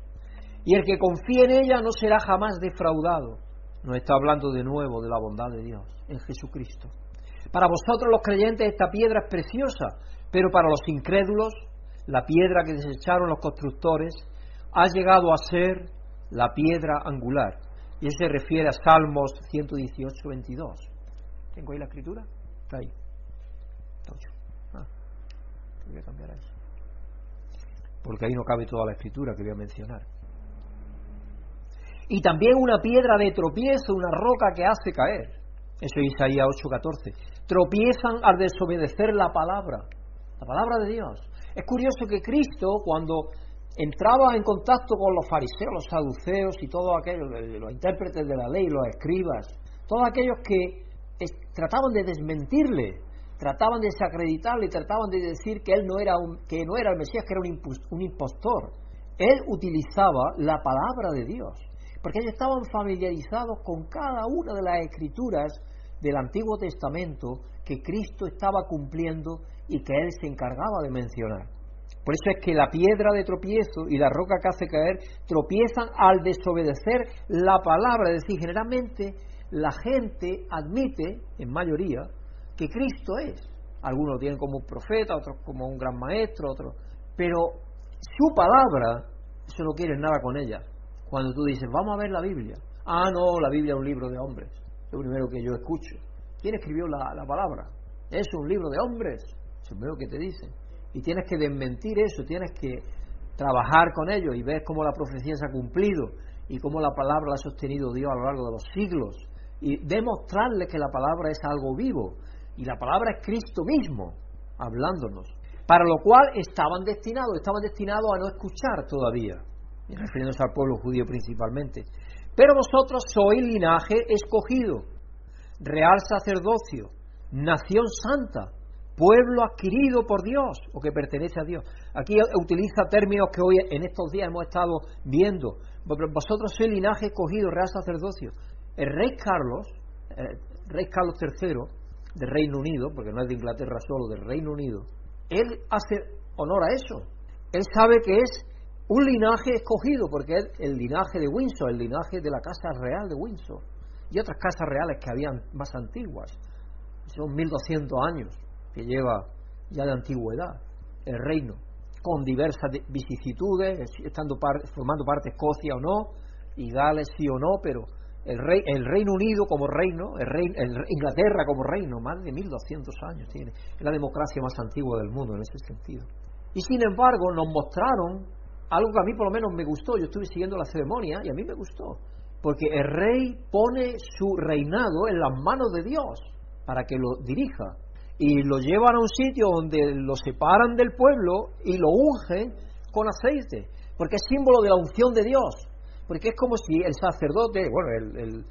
y el que confíe en ella no será jamás defraudado. Nos está hablando de nuevo de la bondad de Dios en Jesucristo. Para vosotros los creyentes esta piedra es preciosa, pero para los incrédulos, la piedra que desecharon los constructores ha llegado a ser la piedra angular. Y eso se refiere a Salmos 118, 22. ¿Tengo ahí la escritura? Está ahí. Voy a cambiar eso. Porque ahí no cabe toda la escritura que voy a mencionar. Y también una piedra de tropiezo, una roca que hace caer. Eso es Isaías 8:14. Tropiezan al desobedecer la palabra, la palabra de Dios. Es curioso que Cristo, cuando entraba en contacto con los fariseos, los saduceos y todos aquellos, los intérpretes de la ley, los escribas, todos aquellos que trataban de desmentirle, trataban de desacreditarle, trataban de decir que él no era un, que no era el Mesías, que era un impostor. Él utilizaba la palabra de Dios, porque ellos estaban familiarizados con cada una de las escrituras del Antiguo Testamento que Cristo estaba cumpliendo y que Él se encargaba de mencionar. Por eso es que la piedra de tropiezo y la roca que hace caer tropiezan al desobedecer la palabra. Es decir, generalmente la gente admite, en mayoría, que Cristo es. Algunos lo tienen como un profeta, otros como un gran maestro, otros. Pero su palabra, eso no quiere nada con ella. Cuando tú dices, vamos a ver la Biblia. Ah, no, la Biblia es un libro de hombres lo primero que yo escucho. ¿Quién escribió la, palabra? Es un libro de hombres, es lo primero que te dicen. Y tienes que desmentir eso, tienes que trabajar con ellos y ver cómo la profecía se ha cumplido y cómo la palabra la ha sostenido Dios a lo largo de los siglos. Y demostrarles que la palabra es algo vivo y la palabra es Cristo mismo hablándonos. Para lo cual estaban destinados, estaban destinados a no escuchar todavía, refiriéndose al pueblo judío principalmente. Pero vosotros sois linaje escogido, real sacerdocio, nación santa, pueblo adquirido por Dios o que pertenece a Dios. Aquí utiliza términos que hoy en estos días hemos estado viendo. Vosotros sois linaje escogido, real sacerdocio. El rey Carlos, el rey Carlos III del Reino Unido, porque no es de Inglaterra solo, del Reino Unido, él hace honor a eso. Él sabe que es un linaje escogido, porque es el linaje de Windsor, el linaje de la Casa Real de Windsor, y otras casas reales que habían más antiguas. Son 1200 años que lleva ya de antigüedad el reino, con diversas vicisitudes, estando formando parte Escocia o no, y Gales sí o no, pero el, rey, el Reino Unido como reino, el, rey, Inglaterra como reino, más de 1200 años tiene, es la democracia más antigua del mundo en ese sentido. Y sin embargo nos mostraron algo que a mí por lo menos me gustó, yo estuve siguiendo la ceremonia y a mí me gustó, porque el rey pone su reinado en las manos de Dios para que lo dirija y lo llevan a un sitio donde lo separan del pueblo y lo ungen con aceite, porque es símbolo de la unción de Dios, porque es como si el sacerdote, bueno,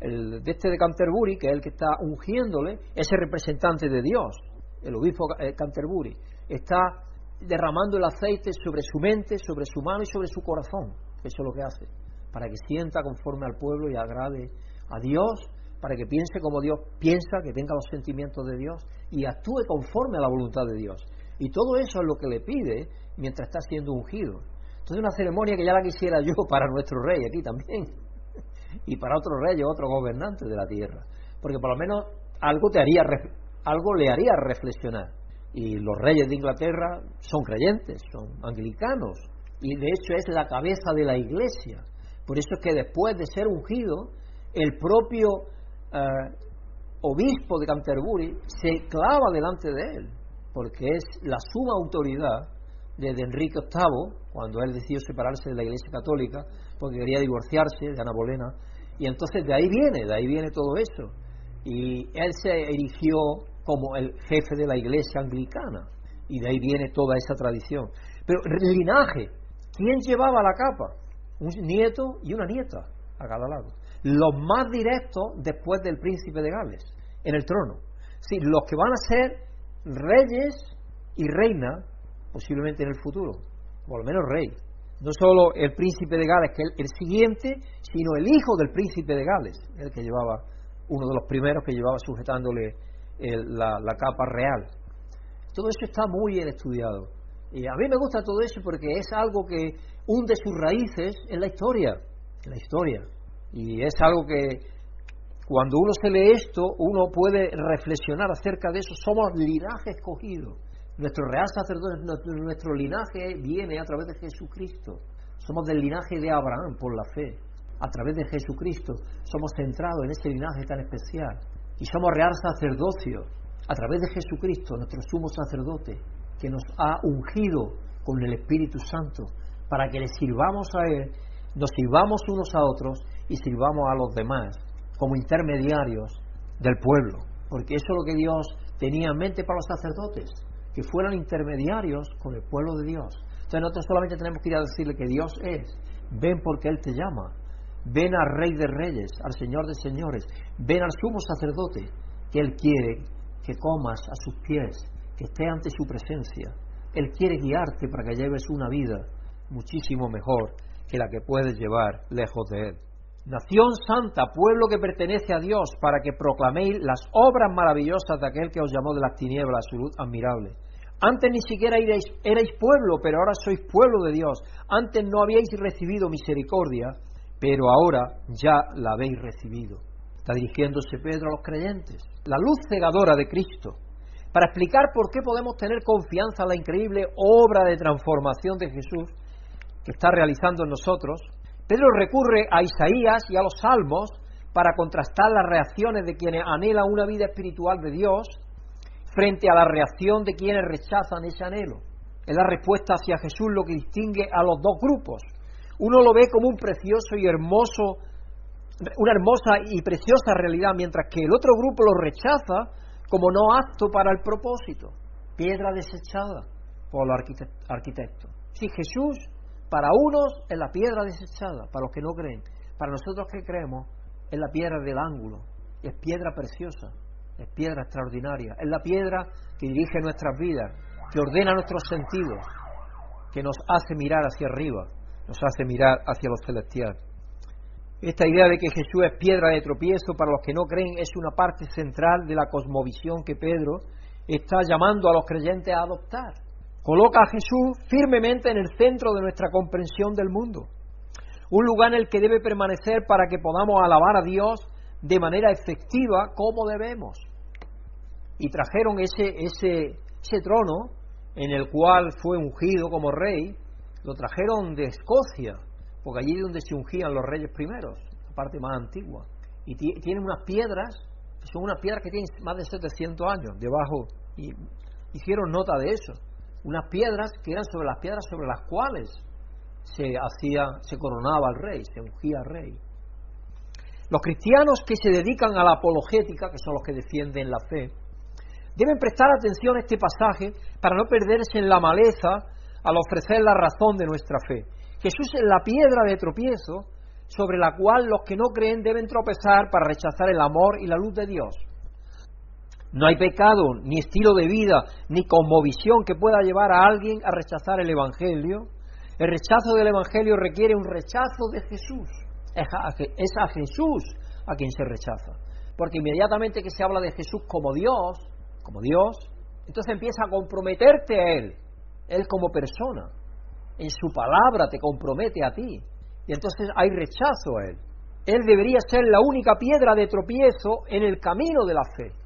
el, de este de Canterbury, que es el que está ungiéndole, ese representante de Dios, el obispo eh, Canterbury, está derramando el aceite sobre su mente, sobre su mano y sobre su corazón. Eso es lo que hace, para que sienta conforme al pueblo y agrade a Dios, para que piense como Dios piensa, que tenga los sentimientos de Dios y actúe conforme a la voluntad de Dios. Y todo eso es lo que le pide mientras está siendo ungido. Entonces una ceremonia que ya la quisiera yo para nuestro rey aquí también y para otros reyes, otros gobernantes de la tierra, porque por lo menos algo te haría algo le haría reflexionar. Y los reyes de Inglaterra son creyentes, son anglicanos, y de hecho es la cabeza de la iglesia. Por eso es que después de ser ungido, el propio eh, obispo de Canterbury se clava delante de él, porque es la suma autoridad desde Enrique VIII, cuando él decidió separarse de la Iglesia Católica, porque quería divorciarse de Ana Bolena, y entonces de ahí viene, de ahí viene todo eso. Y él se erigió como el jefe de la Iglesia Anglicana, y de ahí viene toda esa tradición. Pero linaje, ¿quién llevaba la capa? Un nieto y una nieta a cada lado. Los más directos después del príncipe de Gales, en el trono. Sí, los que van a ser reyes y reina posiblemente en el futuro, por lo menos rey. No solo el príncipe de Gales, que es el, siguiente, sino el hijo del príncipe de Gales, el que llevaba, uno de los primeros que llevaba sujetándole la, la capa real. Todo eso está muy bien estudiado. Y a mí me gusta todo eso porque es algo que hunde sus raíces en la historia, en la historia. Y es algo que cuando uno se lee esto, uno puede reflexionar acerca de eso. Somos linaje escogido. Nuestro real sacerdote, nuestro linaje viene a través de Jesucristo. Somos del linaje de Abraham por la fe. A través de Jesucristo somos centrados en ese linaje tan especial. Y somos real sacerdocio a través de Jesucristo, nuestro sumo sacerdote, que nos ha ungido con el Espíritu Santo para que le sirvamos a Él, nos sirvamos unos a otros y sirvamos a los demás como intermediarios del pueblo. Porque eso es lo que Dios tenía en mente para los sacerdotes que fueran intermediarios con el pueblo de Dios. Entonces nosotros solamente tenemos que ir a decirle que Dios es. Ven porque Él te llama. Ven al Rey de Reyes, al Señor de Señores. Ven al sumo sacerdote que Él quiere que comas a sus pies, que esté ante su presencia. Él quiere guiarte para que lleves una vida muchísimo mejor que la que puedes llevar lejos de Él. Nación santa, pueblo que pertenece a Dios, para que proclaméis las obras maravillosas de aquel que os llamó de las tinieblas a su luz admirable. Antes ni siquiera erais, erais pueblo, pero ahora sois pueblo de Dios. Antes no habíais recibido misericordia, pero ahora ya la habéis recibido. Está dirigiéndose Pedro a los creyentes. La luz cegadora de Cristo, para explicar por qué podemos tener confianza en la increíble obra de transformación de Jesús que está realizando en nosotros, Pedro recurre a Isaías y a los salmos para contrastar las reacciones de quienes anhelan una vida espiritual de Dios frente a la reacción de quienes rechazan ese anhelo. Es la respuesta hacia Jesús lo que distingue a los dos grupos. Uno lo ve como un precioso y hermoso, una hermosa y preciosa realidad, mientras que el otro grupo lo rechaza como no apto para el propósito, piedra desechada por los arquitectos. Si Jesús para unos es la piedra desechada, para los que no creen. Para nosotros que creemos es la piedra del ángulo, es piedra preciosa, es piedra extraordinaria, es la piedra que dirige nuestras vidas, que ordena nuestros sentidos, que nos hace mirar hacia arriba, nos hace mirar hacia lo celestial. Esta idea de que Jesús es piedra de tropiezo para los que no creen es una parte central de la cosmovisión que Pedro está llamando a los creyentes a adoptar. Coloca a Jesús firmemente en el centro de nuestra comprensión del mundo. Un lugar en el que debe permanecer para que podamos alabar a Dios de manera efectiva como debemos. Y trajeron ese, ese, ese trono en el cual fue ungido como rey, lo trajeron de Escocia, porque allí es donde se ungían los reyes primeros, la parte más antigua. Y tienen unas piedras, son unas piedras que tienen más de 700 años debajo, y hicieron nota de eso unas piedras que eran sobre las piedras sobre las cuales se hacía, se coronaba al rey, se ungía al rey. Los cristianos que se dedican a la apologética, que son los que defienden la fe, deben prestar atención a este pasaje para no perderse en la maleza al ofrecer la razón de nuestra fe. Jesús es la piedra de tropiezo sobre la cual los que no creen deben tropezar para rechazar el amor y la luz de Dios. No hay pecado, ni estilo de vida, ni cosmovisión que pueda llevar a alguien a rechazar el Evangelio. El rechazo del Evangelio requiere un rechazo de Jesús. Es a, Jesús a quien se rechaza. Porque inmediatamente que se habla de Jesús como Dios, como Dios, entonces empieza a comprometerte a Él, Él como persona. En su palabra te compromete a ti. Y entonces hay rechazo a Él. Él debería ser la única piedra de tropiezo en el camino de la fe.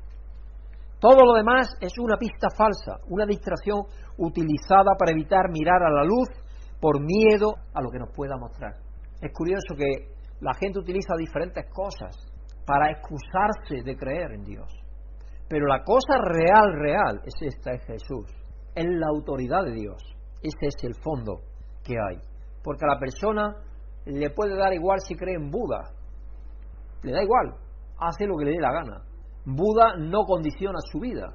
Todo lo demás es una pista falsa, una distracción utilizada para evitar mirar a la luz por miedo a lo que nos pueda mostrar. Es curioso que la gente utiliza diferentes cosas para excusarse de creer en Dios. Pero la cosa real, real, es esta, es Jesús. Es la autoridad de Dios. Ese es el fondo que hay. Porque a la persona le puede dar igual si cree en Buda. Le da igual. Hace lo que le dé la gana. Buda no condiciona su vida.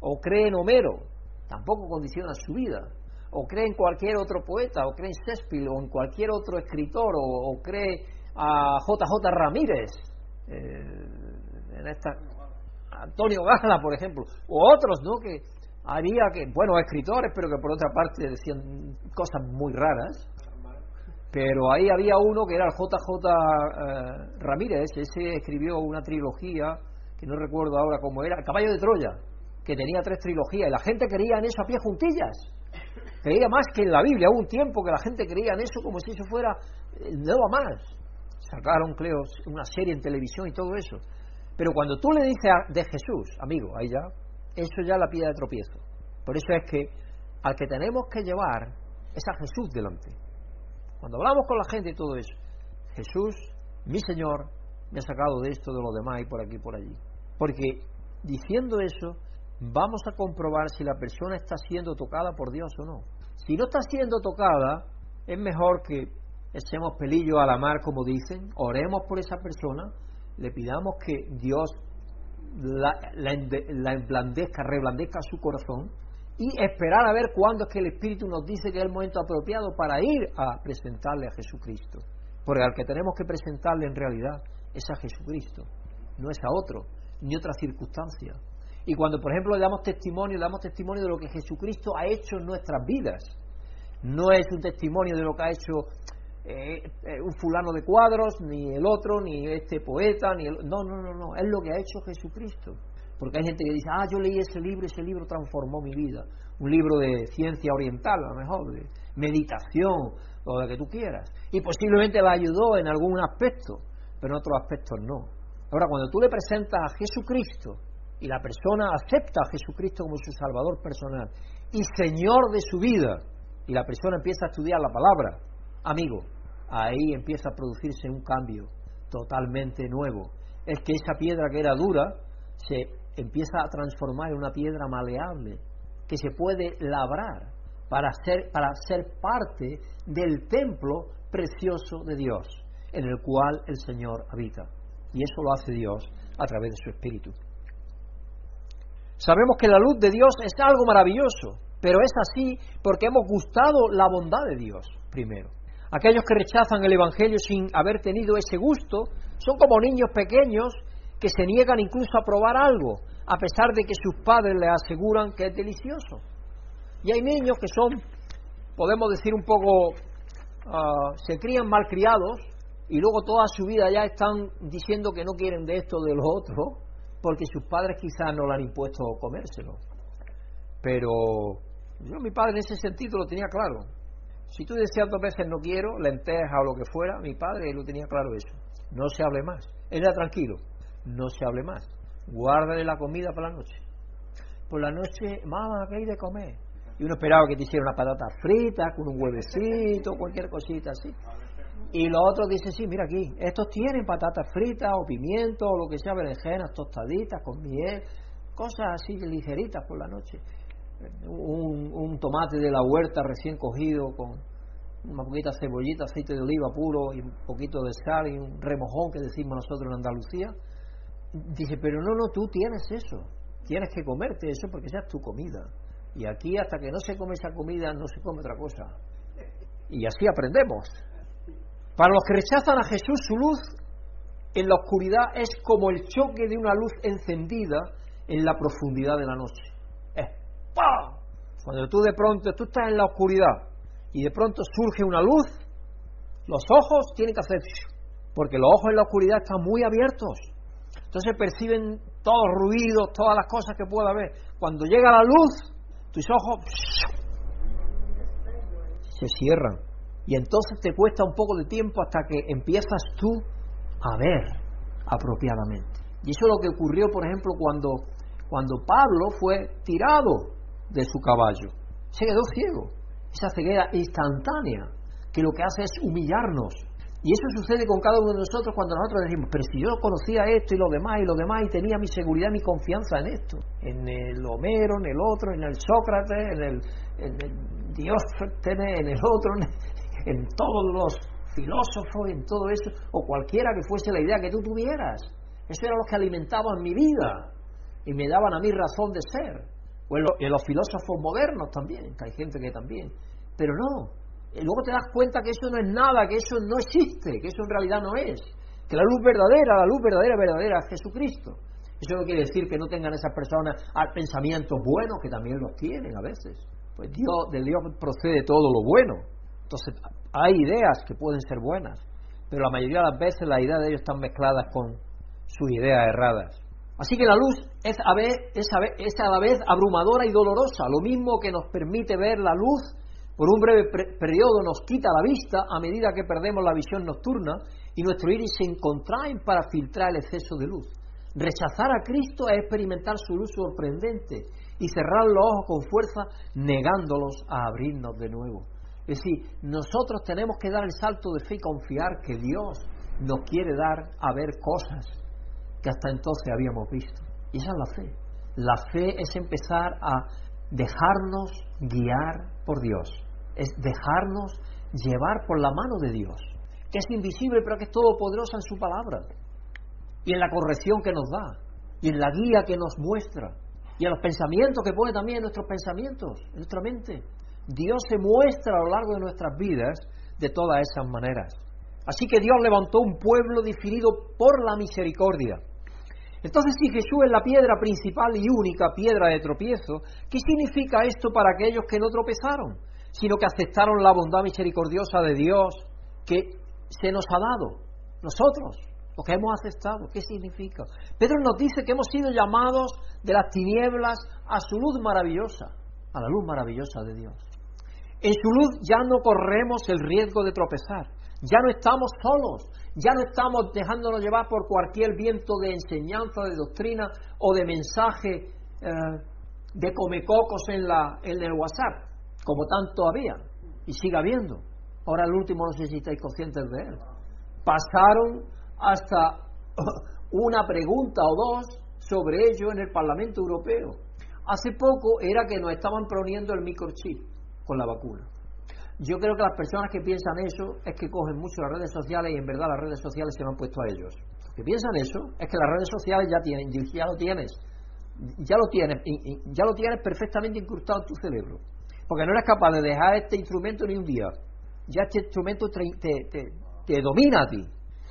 O cree en Homero, tampoco condiciona su vida. O cree en cualquier otro poeta, o cree en Shakespeare, o en cualquier otro escritor, o, cree a JJ Ramírez, eh, en esta, Antonio Gala, por ejemplo, o otros, ¿no? Que haría que, bueno, escritores, pero que por otra parte decían cosas muy raras. Pero ahí había uno que era el JJ eh, Ramírez, ese escribió una trilogía que no recuerdo ahora cómo era, el Caballo de Troya, que tenía tres trilogías, y la gente creía en eso a pie juntillas. Creía más que en la Biblia, hubo un tiempo que la gente creía en eso como si eso fuera eh, no va más. Sacaron, creo, una serie en televisión y todo eso. Pero cuando tú le dices de Jesús, amigo, ahí ya, eso ya la piedra de tropiezo. Por eso es que al que tenemos que llevar es a Jesús delante. Cuando hablamos con la gente y todo eso, Jesús, mi Señor, me ha sacado de esto, de lo demás y por aquí y por allí. Porque diciendo eso, vamos a comprobar si la persona está siendo tocada por Dios o no. Si no está siendo tocada, es mejor que echemos pelillo a la mar, como dicen, oremos por esa persona, le pidamos que Dios la, la, emblandezca, reblandezca su corazón y esperar a ver cuándo es que el Espíritu nos dice que es el momento apropiado para ir a presentarle a Jesucristo. Porque al que tenemos que presentarle en realidad es a Jesucristo, no es a otro ni otra circunstancia. Y cuando, por ejemplo, le damos testimonio, le damos testimonio de lo que Jesucristo ha hecho en nuestras vidas. No es un testimonio de lo que ha hecho eh, eh, un fulano de cuadros, ni el otro, ni este poeta, ni el... No, no, no, no, es lo que ha hecho Jesucristo. Porque hay gente que dice, ah, yo leí ese libro, ese libro transformó mi vida. Un libro de ciencia oriental, a lo mejor, de meditación, o de que tú quieras. Y posiblemente la ayudó en algún aspecto, pero en otros aspectos no. Ahora, cuando tú le presentas a Jesucristo y la persona acepta a Jesucristo como su Salvador personal y Señor de su vida, y la persona empieza a estudiar la palabra, amigo, ahí empieza a producirse un cambio totalmente nuevo. Es que esa piedra que era dura se empieza a transformar en una piedra maleable, que se puede labrar para ser, para ser parte del templo precioso de Dios, en el cual el Señor habita. Y eso lo hace Dios a través de su Espíritu. Sabemos que la luz de Dios es algo maravilloso, pero es así porque hemos gustado la bondad de Dios primero. Aquellos que rechazan el Evangelio sin haber tenido ese gusto son como niños pequeños que se niegan incluso a probar algo, a pesar de que sus padres les aseguran que es delicioso. Y hay niños que son, podemos decir un poco, ah, se crían malcriados y luego toda su vida ya están diciendo que no quieren de esto de lo otro, porque sus padres quizás no lo han impuesto comérselo. Pero yo mi padre en ese sentido lo tenía claro. Si tú decías dos veces no quiero, lentejas o lo que fuera, mi padre lo tenía claro eso. No se hable más. Era tranquilo. No se hable más. Guárdale la comida para la noche. Por la noche, mamá, ¿qué hay de comer? Y uno esperaba que te hiciera una patata frita con un huevecito, cualquier cosita así. Y los otros dicen, sí, mira aquí, estos tienen patatas fritas o pimientos o lo que sea, berenjenas tostaditas con miel, cosas así ligeritas por la noche. Un, un tomate de la huerta recién cogido con una poquita cebollita, aceite de oliva puro y un poquito de sal y un remojón que decimos nosotros en Andalucía. Dice, pero no, no, tú tienes eso, tienes que comerte eso porque esa es tu comida. Y aquí hasta que no se come esa comida no se come otra cosa. Y así aprendemos. Para los que rechazan a Jesús, su luz en la oscuridad es como el choque de una luz encendida en la profundidad de la noche. Es ¡pam! Cuando tú de pronto, tú estás en la oscuridad y de pronto surge una luz, los ojos tienen que hacer, porque los ojos en la oscuridad están muy abiertos. Entonces perciben todos los ruidos, todas las cosas que pueda haber. Cuando llega la luz, tus ojos se cierran. Y entonces te cuesta un poco de tiempo hasta que empiezas tú a ver apropiadamente. Y eso es lo que ocurrió, por ejemplo, cuando, cuando Pablo fue tirado de su caballo. Se quedó ciego. Esa ceguera instantánea que lo que hace es humillarnos. Y eso sucede con cada uno de nosotros cuando nosotros decimos, pero si yo conocía esto y lo demás y lo demás y tenía mi seguridad mi confianza en esto, en el Homero, en el otro, en el Sócrates, en el, en el en el otro, en todos los filósofos, en todo eso, o cualquiera que fuese la idea que tú tuvieras. Eso era lo que alimentaban mi vida y me daban a mí razón de ser. O en, los filósofos modernos también, que hay gente que también. Pero no, luego te das cuenta que eso no es nada, que eso no existe, que eso en realidad no es. Que la luz verdadera, la luz verdadera, verdadera es Jesucristo. Eso no quiere decir que no tengan esas personas pensamientos buenos, que también los tienen a veces. Pues Dios, de Dios procede todo lo bueno. Entonces, hay ideas que pueden ser buenas, pero la mayoría de las veces las ideas de ellos están mezcladas con sus ideas erradas. Así que la luz es a, es, a la vez abrumadora y dolorosa, lo mismo que nos permite ver la luz por un breve periodo nos quita la vista a medida que perdemos la visión nocturna y nuestro iris se contraen para filtrar el exceso de luz. Rechazar a Cristo es experimentar su luz sorprendente y cerrar los ojos con fuerza negándolos a abrirnos de nuevo. Es decir, nosotros tenemos que dar el salto de fe y confiar que Dios nos quiere dar a ver cosas que hasta entonces habíamos visto. Y esa es la fe. La fe es empezar a dejarnos guiar por Dios, es dejarnos llevar por la mano de Dios, que es invisible pero que es todopoderosa en su palabra, y en la corrección que nos da, y en la guía que nos muestra, y en los pensamientos que pone también en nuestros pensamientos, en nuestra mente. Dios se muestra a lo largo de nuestras vidas de todas esas maneras. Así que Dios levantó un pueblo definido por la misericordia. Entonces, si Jesús es la piedra principal y única piedra de tropiezo, ¿qué significa esto para aquellos que no tropezaron, sino que aceptaron la bondad misericordiosa de Dios que se nos ha dado? Nosotros, los que hemos aceptado, ¿qué significa? Pedro nos dice que hemos sido llamados de las tinieblas a su luz maravillosa, a la luz maravillosa de Dios. En su luz ya no corremos el riesgo de tropezar, ya no estamos solos, ya no estamos dejándonos llevar por cualquier viento de enseñanza, de doctrina o de mensaje eh, de comecocos en, la, en el WhatsApp, como tanto había y sigue habiendo. Ahora el último, no sé si estáis conscientes de él. Pasaron hasta una pregunta o dos sobre ello en el Parlamento Europeo. Hace poco era que nos estaban poniendo el microchip la vacuna. Yo creo que las personas que piensan eso es que cogen mucho las redes sociales y en verdad las redes sociales se lo han puesto a ellos. Los que piensan eso es que las redes sociales ya tienen, ya lo tienes, ya lo tienes, ya lo tienes perfectamente incrustado en tu cerebro. Porque no eres capaz de dejar este instrumento ni un día. Ya este instrumento te, domina a ti,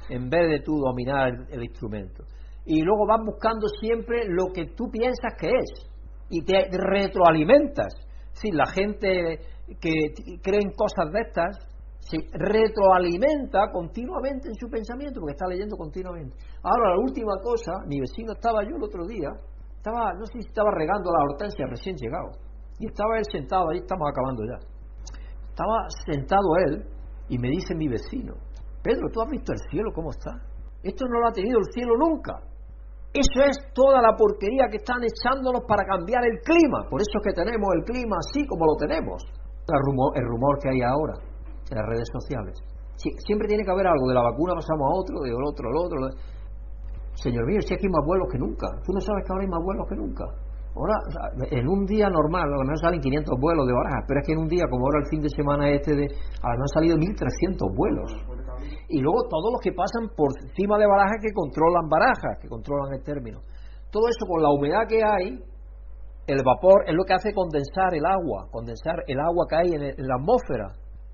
en vez de tú dominar el, instrumento. Y luego vas buscando siempre lo que tú piensas que es. Y te retroalimentas. Si la gente que creen cosas de estas se retroalimenta continuamente en su pensamiento porque está leyendo continuamente. Ahora, la última cosa, mi vecino estaba yo el otro día, estaba, no sé si estaba regando la hortensia recién llegado, y estaba él sentado, ahí estamos acabando ya. Estaba sentado él y me dice mi vecino, Pedro, ¿tú has visto el cielo cómo está? Esto no lo ha tenido el cielo nunca. Eso es toda la porquería que están echándonos para cambiar el clima. Por eso es que tenemos el clima así como lo tenemos el rumor, que hay ahora en las redes sociales. siempre tiene que haber algo, de la vacuna pasamos a otro, de otro al otro. Señor mío, si aquí hay más vuelos que nunca. Tú no sabes que ahora hay más vuelos que nunca. Ahora, en un día normal, a lo mejor salen 500 vuelos de barajas, pero es que en un día, como ahora el fin de semana este, de, a lo mejor han salido 1.300 vuelos. Y luego todos los que pasan por encima de barajas que controlan barajas, que controlan el término. Todo eso con la humedad que hay, el vapor es lo que hace condensar el agua, condensar el agua que hay en, la atmósfera.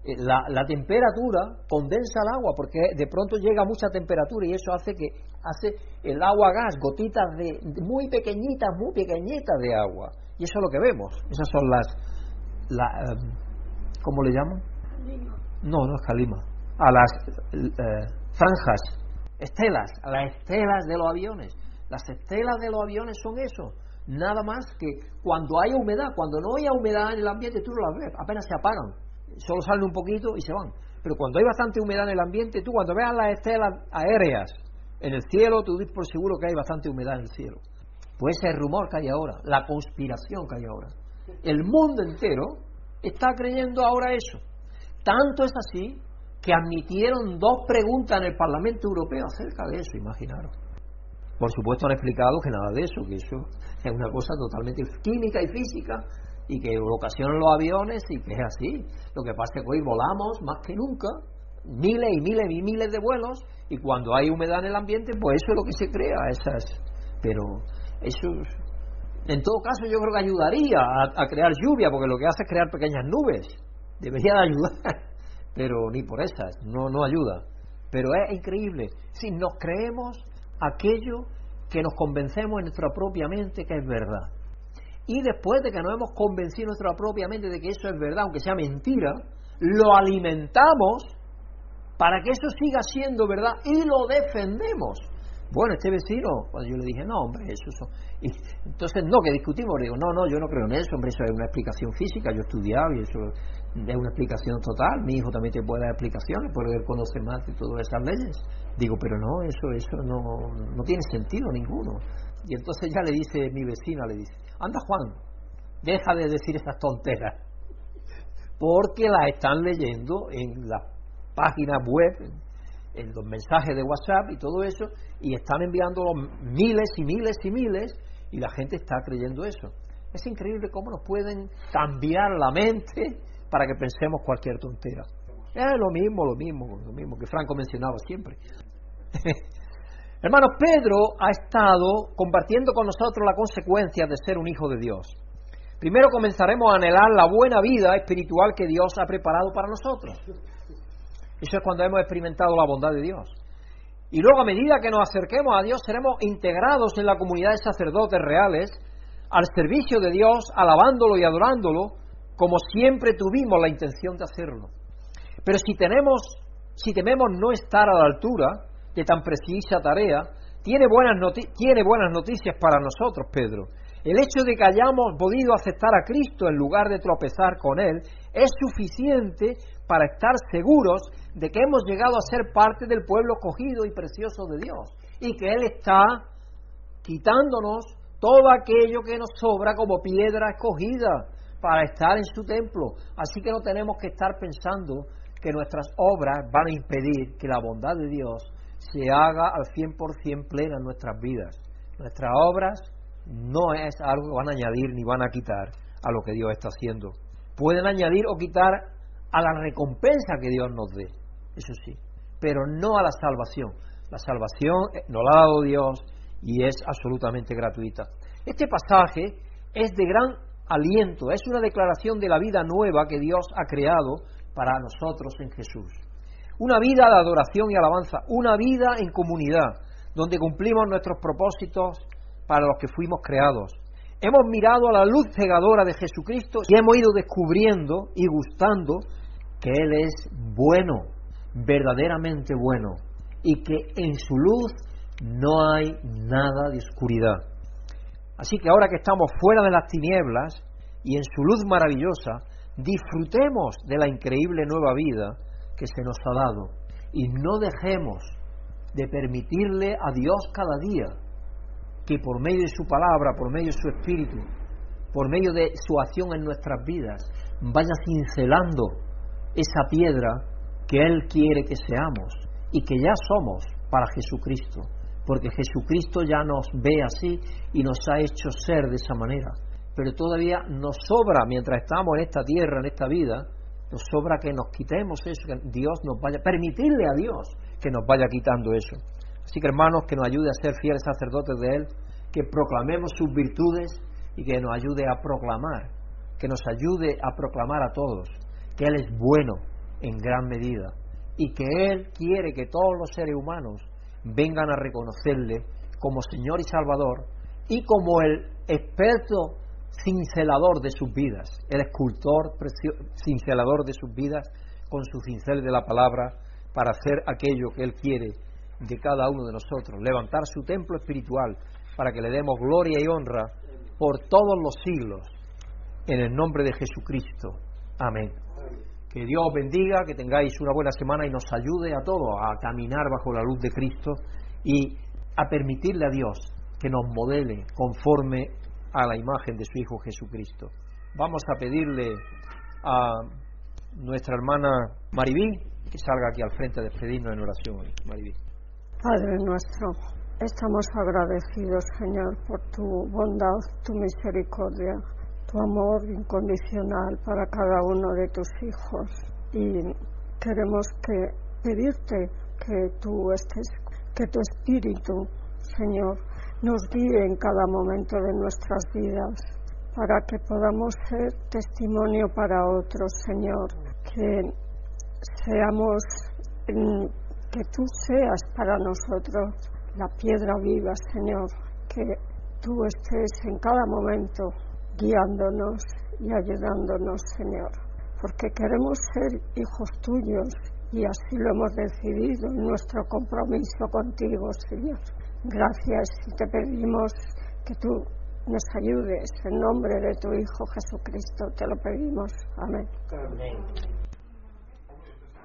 eh, la, la, temperatura condensa el agua porque de pronto llega mucha temperatura y eso hace que hace el agua gas gotitas de, muy pequeñitas muy pequeñitas de agua y eso es lo que vemos esas son las la, em, ¿cómo le llaman? no no es calima a las eh, franjas estelas a las estelas de los aviones las estelas de los aviones son eso nada más que cuando haya humedad cuando no haya humedad en el ambiente tú no las ves apenas se apagan solo salen un poquito y se van. Pero cuando hay bastante humedad en el ambiente, tú cuando veas las estelas aéreas en el cielo, tú dices por seguro que hay bastante humedad en el cielo. Pues ese rumor que hay ahora, la conspiración que hay ahora. El mundo entero está creyendo ahora eso. Tanto es así que admitieron dos preguntas en el Parlamento Europeo acerca de eso, imaginaros. Por supuesto han explicado que nada de eso, que eso es una cosa totalmente química y física y que ocasionan los aviones y que es así. Lo que pasa es que hoy volamos más que nunca, miles y miles y miles de vuelos, y cuando hay humedad en el ambiente, pues eso es lo que se crea, esas. Pero eso, en todo caso, yo creo que ayudaría a, crear lluvia, porque lo que hace es crear pequeñas nubes. Debería de ayudar, pero ni por esas, no, no ayuda. Pero es increíble. Si nos creemos aquello que nos convencemos en nuestra propia mente que es verdad y después de que nos hemos convencido nuestra propia mente de que eso es verdad, aunque sea mentira, lo alimentamos para que eso siga siendo verdad y lo defendemos. Bueno, este vecino, cuando yo le dije, no, hombre, eso. Y entonces, no, que discutimos, le digo, no, no, yo no creo en eso, hombre, eso es una explicación física, yo he estudiado y eso es una explicación total, mi hijo también te puede dar explicaciones, puede conocer más de todas esas leyes. Digo, pero no, eso, eso no, no tiene sentido ninguno. Y entonces ya le dice mi vecina, le dice, anda Juan, deja de decir esas tonteras, porque las están leyendo en la página web, en los mensajes de WhatsApp y todo eso, y están enviando miles y miles y miles, y la gente está creyendo eso. Es increíble cómo nos pueden cambiar la mente para que pensemos cualquier tontera. Es lo mismo, lo mismo, lo mismo que Franco mencionaba siempre. Hermanos, Pedro ha estado compartiendo con nosotros la consecuencia de ser un hijo de Dios. Primero comenzaremos a anhelar la buena vida espiritual que Dios ha preparado para nosotros. Eso es cuando hemos experimentado la bondad de Dios. Y luego a medida que nos acerquemos a Dios seremos integrados en la comunidad de sacerdotes reales, al servicio de Dios, alabándolo y adorándolo, como siempre tuvimos la intención de hacerlo. Pero si tenemos, si tememos no estar a la altura, de tan precisa tarea, tiene buenas, tiene buenas noticias para nosotros, Pedro. El hecho de que hayamos podido aceptar a Cristo en lugar de tropezar con Él es suficiente para estar seguros de que hemos llegado a ser parte del pueblo cogido y precioso de Dios y que Él está quitándonos todo aquello que nos sobra como piedra escogida para estar en su templo. Así que no tenemos que estar pensando que nuestras obras van a impedir que la bondad de Dios se haga al 100% plena en nuestras vidas. Nuestras obras no es algo que van a añadir ni van a quitar a lo que Dios está haciendo. Pueden añadir o quitar a la recompensa que Dios nos dé, eso sí, pero no a la salvación. La salvación eh, nos la ha dado Dios y es absolutamente gratuita. Este pasaje es de gran aliento, es una declaración de la vida nueva que Dios ha creado para nosotros en Jesús. Una vida de adoración y alabanza, una vida en comunidad, donde cumplimos nuestros propósitos para los que fuimos creados. Hemos mirado a la luz cegadora de Jesucristo y hemos ido descubriendo y gustando que Él es bueno, verdaderamente bueno, y que en su luz no hay nada de oscuridad. Así que ahora que estamos fuera de las tinieblas y en su luz maravillosa, disfrutemos de la increíble nueva vida que se nos ha dado. Y no dejemos de permitirle a Dios cada día que por medio de su palabra, por medio de su espíritu, por medio de su acción en nuestras vidas, vaya cincelando esa piedra que Él quiere que seamos y que ya somos para Jesucristo, porque Jesucristo ya nos ve así y nos ha hecho ser de esa manera. Pero todavía nos sobra, mientras estamos en esta tierra, en esta vida, nos sobra que nos quitemos eso, que Dios nos vaya, permitirle a Dios que nos vaya quitando eso. Así que hermanos, que nos ayude a ser fieles sacerdotes de Él, que proclamemos sus virtudes y que nos ayude a proclamar, que nos ayude a proclamar a todos que Él es bueno en gran medida y que Él quiere que todos los seres humanos vengan a reconocerle como Señor y Salvador y como el experto cincelador de sus vidas, el escultor cincelador de sus vidas con su cincel de la palabra para hacer aquello que Él quiere de cada uno de nosotros, levantar su templo espiritual para que le demos gloria y honra por todos los siglos, en el nombre de Jesucristo. Amén. Que Dios os bendiga, que tengáis una buena semana y nos ayude a todos a caminar bajo la luz de Cristo y a permitirle a Dios que nos modele conforme a la imagen de su Hijo Jesucristo. Vamos a pedirle a nuestra hermana Maribí que salga aquí al frente a despedirnos en oración. Maribí. Padre nuestro, estamos agradecidos, Señor, por tu bondad, tu misericordia, tu amor incondicional para cada uno de tus hijos. Y queremos que pedirte que tú estés, que tu espíritu, Señor, nos guíe en cada momento de nuestras vidas para que podamos ser testimonio para otros, Señor, que seamos que tú seas para nosotros la piedra viva, Señor, que tú estés en cada momento guiándonos y ayudándonos, Señor, porque queremos ser hijos tuyos y así lo hemos decidido en nuestro compromiso contigo, Señor. Gracias y te pedimos que tú nos ayudes en nombre de tu Hijo Jesucristo, te lo pedimos. Amén. Amén.